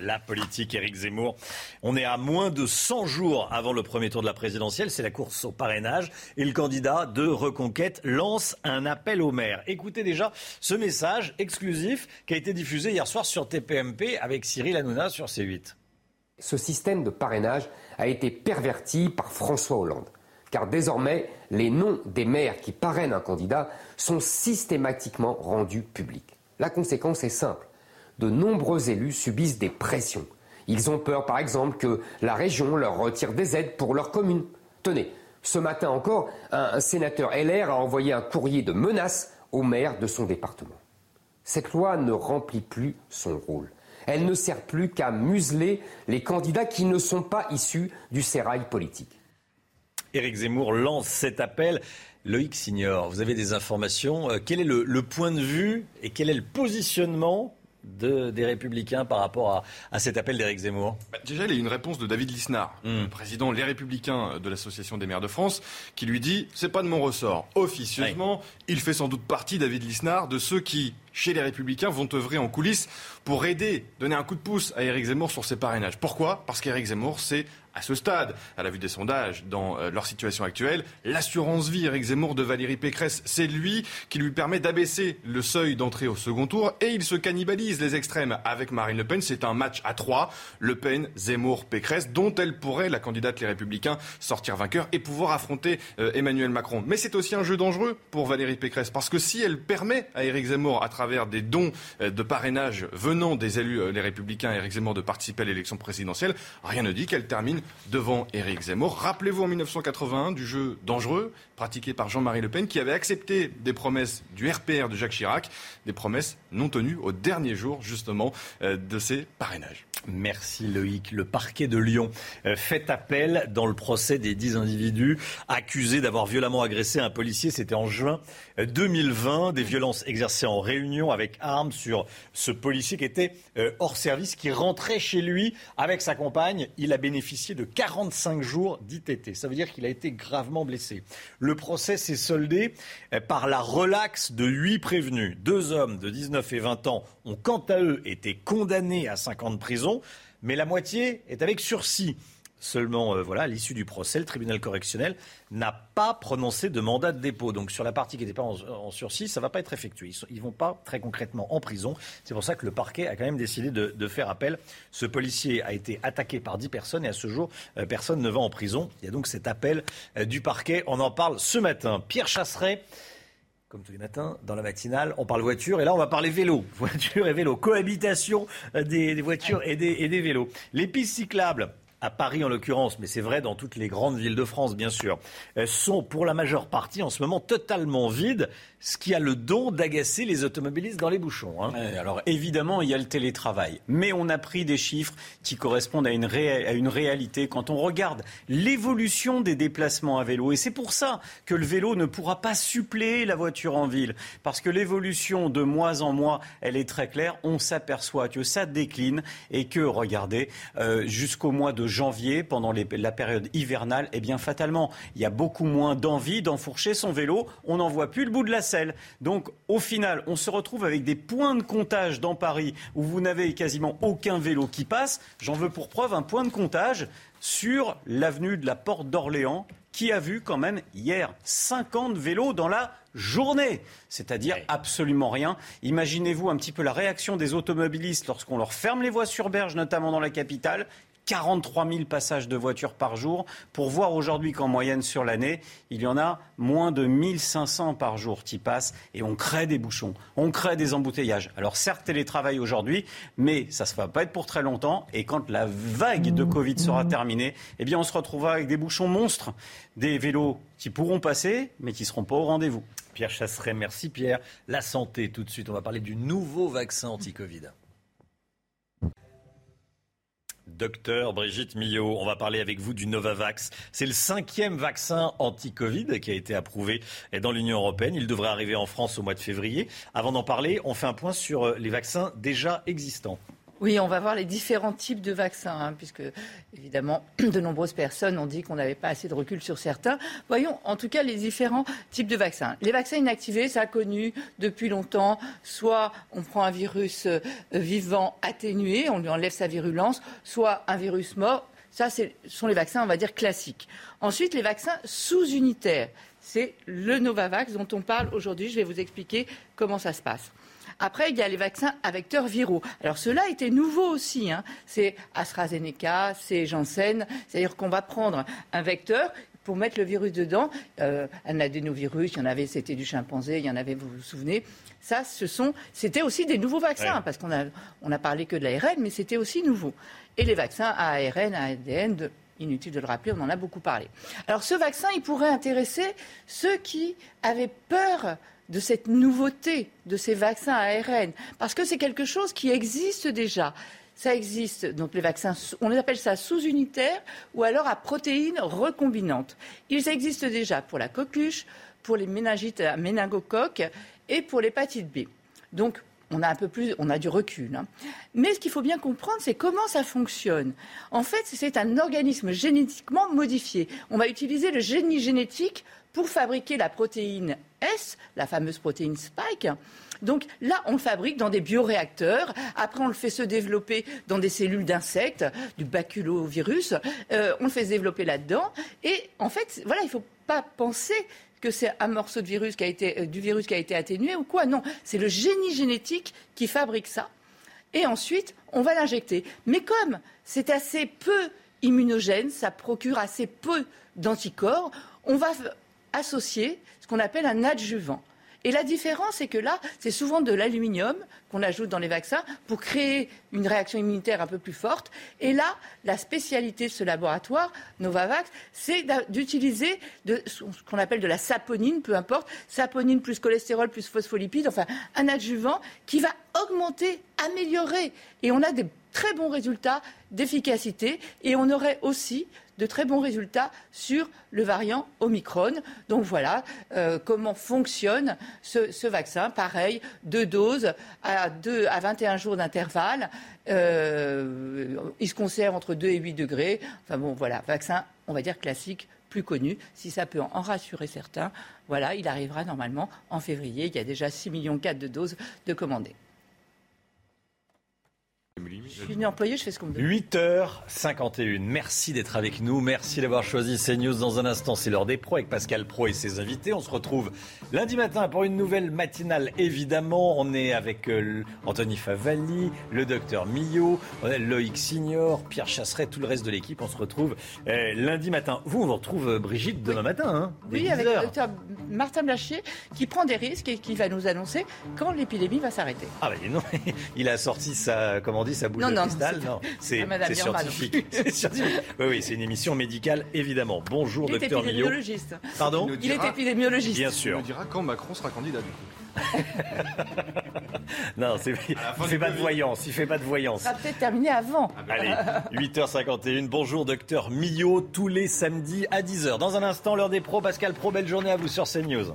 La politique, Éric Zemmour. On est à moins de 100 jours avant le premier tour de la présidentielle. C'est la course au parrainage. Et le candidat de Reconquête lance un appel au maire. Écoutez déjà ce message exclusif qui a été diffusé hier soir sur TPMP avec Cyril Hanouna sur C8. Ce système de parrainage a été perverti par François Hollande. Car désormais, les noms des maires qui parrainent un candidat sont systématiquement rendus publics. La conséquence est simple de nombreux élus subissent des pressions. Ils ont peur, par exemple, que la région leur retire des aides pour leur commune. Tenez, ce matin encore, un sénateur LR a envoyé un courrier de menace au maire de son département. Cette loi ne remplit plus son rôle. Elle ne sert plus qu'à museler les candidats qui ne sont pas issus du sérail politique. Éric Zemmour lance cet appel. Loïc Signor, vous avez des informations. Euh, quel est le, point de vue et quel est le positionnement des Républicains par rapport à, cet appel d'Éric Zemmour? Bah, Déjà, il y a une réponse de David Lisnard, hmm. président Les Républicains de l'Association des maires de France, qui lui dit c'est pas de mon ressort. Officieusement, il fait sans doute partie, David Lisnard, de ceux qui, chez les Républicains, vont œuvrer en coulisses pour aider, donner un coup de pouce à Éric Zemmour sur ses parrainages. Pourquoi? Parce qu'Éric Zemmour, c'est à ce stade, à la vue des sondages, dans euh, leur situation actuelle, l'assurance vie Eric Zemmour de Valérie Pécresse, c'est lui qui lui permet d'abaisser le seuil d'entrée au second tour et il se cannibalise les extrêmes avec Marine Le Pen. C'est un match à trois. Le Pen, Zemmour, Pécresse, dont elle pourrait, la candidate Les Républicains, sortir vainqueur et pouvoir affronter euh, Emmanuel Macron. Mais c'est aussi un jeu dangereux pour Valérie Pécresse parce que si elle permet à Éric Zemmour, à travers des dons euh, de parrainage venant des élus Les Républicains, Éric Zemmour de participer à l'élection présidentielle, rien ne dit qu'elle termine devant Éric Zemmour. Rappelez-vous en 1981 du jeu dangereux pratiqué par Jean-Marie Le Pen qui avait accepté des promesses du RPR de Jacques Chirac, des promesses non tenues au dernier jour justement euh, de ces parrainages. Merci Loïc. Le parquet de Lyon euh, fait appel dans le procès des dix individus accusés d'avoir violemment agressé un policier. C'était en juin 2020. Des violences exercées en réunion avec armes sur ce policier qui était euh, hors service, qui rentrait chez lui avec sa compagne. Il a bénéficié de 45 jours d'ITT. Ça veut dire qu'il a été gravement blessé. Le procès s'est soldé euh, par la relaxe de huit prévenus. Deux hommes de 19 et 20 ans ont quant à eux été condamnés à 5 ans de prison, mais la moitié est avec sursis. Seulement, euh, voilà, à l'issue du procès, le tribunal correctionnel n'a pas prononcé de mandat de dépôt. Donc, sur la partie qui n'était pas en, sursis, ça ne va pas être effectué. Ils ne vont pas très concrètement en prison. C'est pour ça que le parquet a quand même décidé de, faire appel. Ce policier a été attaqué par 10 personnes et à ce jour, euh, personne ne va en prison. Il y a donc cet appel euh, du parquet. On en parle ce matin. Pierre Chasseret comme tous les matins, dans la matinale, on parle voiture et là on va parler vélo. Voiture et vélo, cohabitation des, voitures et des, et des vélos. Les pistes cyclables, à Paris en l'occurrence, mais c'est vrai dans toutes les grandes villes de France, bien sûr, euh, sont pour la majeure partie en ce moment totalement vides, ce qui a le don d'agacer les automobilistes dans les bouchons. Hein. alors évidemment, il y a le télétravail, mais on a pris des chiffres qui correspondent à une, réalité quand on regarde l'évolution des déplacements à vélo. Et c'est pour ça que le vélo ne pourra pas suppléer la voiture en ville, parce que l'évolution de mois en mois, elle est très claire. On s'aperçoit que ça décline et que, regardez, euh, jusqu'au mois de janvier, pendant la période hivernale, eh bien fatalement, il y a beaucoup moins d'envie d'enfourcher son vélo. On n'en voit plus le bout de la selle. Donc au final, on se retrouve avec des points de comptage dans Paris où vous n'avez quasiment aucun vélo qui passe. J'en veux pour preuve un point de comptage sur l'avenue de la Porte d'Orléans qui a vu quand même hier 50 vélos dans la journée, c'est-à-dire absolument rien. Imaginez-vous un petit peu la réaction des automobilistes lorsqu'on leur ferme les voies sur berge, notamment dans la capitale. 43 000 passages de voitures par jour, pour voir aujourd'hui qu'en moyenne sur l'année, il y en a moins de 1500 par jour qui passent, et on crée des bouchons, on crée des embouteillages. Alors certes, télétravail aujourd'hui, mais ça ne va pas être pour très longtemps, et quand la vague de Covid sera terminée, eh bien on se retrouvera avec des bouchons monstres, des vélos qui pourront passer, mais qui ne seront pas au rendez-vous. Pierre Chasseret, merci Pierre. La santé tout de suite, on va parler du nouveau vaccin anti-Covid. Docteur Brigitte Millot, on va parler avec vous du Novavax. C'est le cinquième vaccin anti-Covid qui a été approuvé dans l'Union européenne. Il devrait arriver en France au mois de février. Avant d'en parler, on fait un point sur les vaccins déjà existants. Oui, on va voir les différents types de vaccins, hein, puisque évidemment, de nombreuses personnes ont dit qu'on n'avait pas assez de recul sur certains. Voyons en tout cas les différents types de vaccins. Les vaccins inactivés, ça a connu depuis longtemps. Soit on prend un virus euh, vivant atténué, on lui enlève sa virulence, soit un virus mort. Ce sont les vaccins, on va dire, classiques. Ensuite, les vaccins sous-unitaires. C'est le Novavax dont on parle aujourd'hui. Je vais vous expliquer comment ça se passe. Après, il y a les vaccins à vecteurs viraux. Alors cela était nouveau aussi. Hein. C'est AstraZeneca, c'est Janssen. C'est-à-dire qu'on va prendre un vecteur pour mettre le virus dedans. Euh, un adénovirus, il y en avait, c'était du chimpanzé, il y en avait, vous vous souvenez. Ça, ce sont, c'était aussi des nouveaux vaccins, parce qu'on a, on a parlé que de l'ARN, mais c'était aussi nouveau. Et les vaccins à ARN, à ADN, inutile de le rappeler, on en a beaucoup parlé. Alors ce vaccin, il pourrait intéresser ceux qui avaient peur de cette nouveauté de ces vaccins ARN, parce que c'est quelque chose qui existe déjà. Ça existe, donc les vaccins, on les appelle ça sous-unitaires ou alors à protéines recombinantes. Ils existent déjà pour la coqueluche, pour les méningites à et pour l'hépatite B. Donc, on a un peu plus, on a du recul. Hein. Mais ce qu'il faut bien comprendre, c'est comment ça fonctionne. En fait, c'est un organisme génétiquement modifié. On va utiliser le génie génétique pour fabriquer la protéine S, la fameuse protéine Spike. Donc là, on le fabrique dans des bioréacteurs. Après, on le fait se développer dans des cellules d'insectes, du baculovirus. Euh, on le fait se développer là-dedans. Et en fait, voilà, il ne faut pas penser que c'est un morceau de virus qui a été, euh, du virus qui a été atténué ou quoi. Non, c'est le génie génétique qui fabrique ça. Et ensuite, on va l'injecter. Mais comme c'est assez peu immunogène, ça procure assez peu d'anticorps, on va associer ce qu'on appelle un adjuvant. Et la différence, c'est que là, c'est souvent de l'aluminium qu'on ajoute dans les vaccins pour créer une réaction immunitaire un peu plus forte. Et là, la spécialité de ce laboratoire, Novavax, c'est d'utiliser ce qu'on appelle de la saponine, peu importe, saponine plus cholestérol plus phospholipides, enfin un adjuvant qui va augmenter, améliorer. Et on a des très bons résultats d'efficacité et on aurait aussi de très bons résultats sur le variant Omicron. Donc voilà euh, comment fonctionne ce, vaccin. Pareil, deux doses à, deux, à 21 jours d'intervalle. Euh, il se conserve entre 2 et 8 degrés. Enfin bon, voilà, vaccin, on va dire classique, plus connu. Si ça peut en rassurer certains, voilà, il arrivera normalement en février. Il y a déjà 6 millions de doses de commandées. Je suis une employée, je fais ce qu'on me demande. 8h51. Merci d'être avec nous. Merci d'avoir choisi CNews dans un instant. C'est l'heure des pros avec Pascal Pro et ses invités. On se retrouve lundi matin pour une nouvelle matinale. Évidemment, on est avec euh, Anthony Favalli, le docteur Millot, Loïc Signor, Pierre Chasseret, tout le reste de l'équipe. On se retrouve euh, lundi matin. Vous, on vous retrouve euh, Brigitte demain matin. Hein, oui, avec le docteur Martin Blachier qui prend des risques et qui va nous annoncer quand l'épidémie va s'arrêter. Ah ben non, il a sorti sa, comment dit, sa boule non, de non, cristal. Non, c'est scientifique. Oui, oui, c'est une émission médicale, évidemment. Bonjour, il docteur Millot. Pardon Il, est épidémiologiste. Bien sûr. Il nous dira quand Macron sera candidat, du coup. non, il ne fait pas de voyance. Il fait pas de voyance. Ça va peut-être terminer avant. Ah, Allez, 8h51. Bonjour, docteur Millot, tous les samedis à 10h. Dans un instant, l'heure des pros. Pascal Pro, belle journée à vous sur CNews.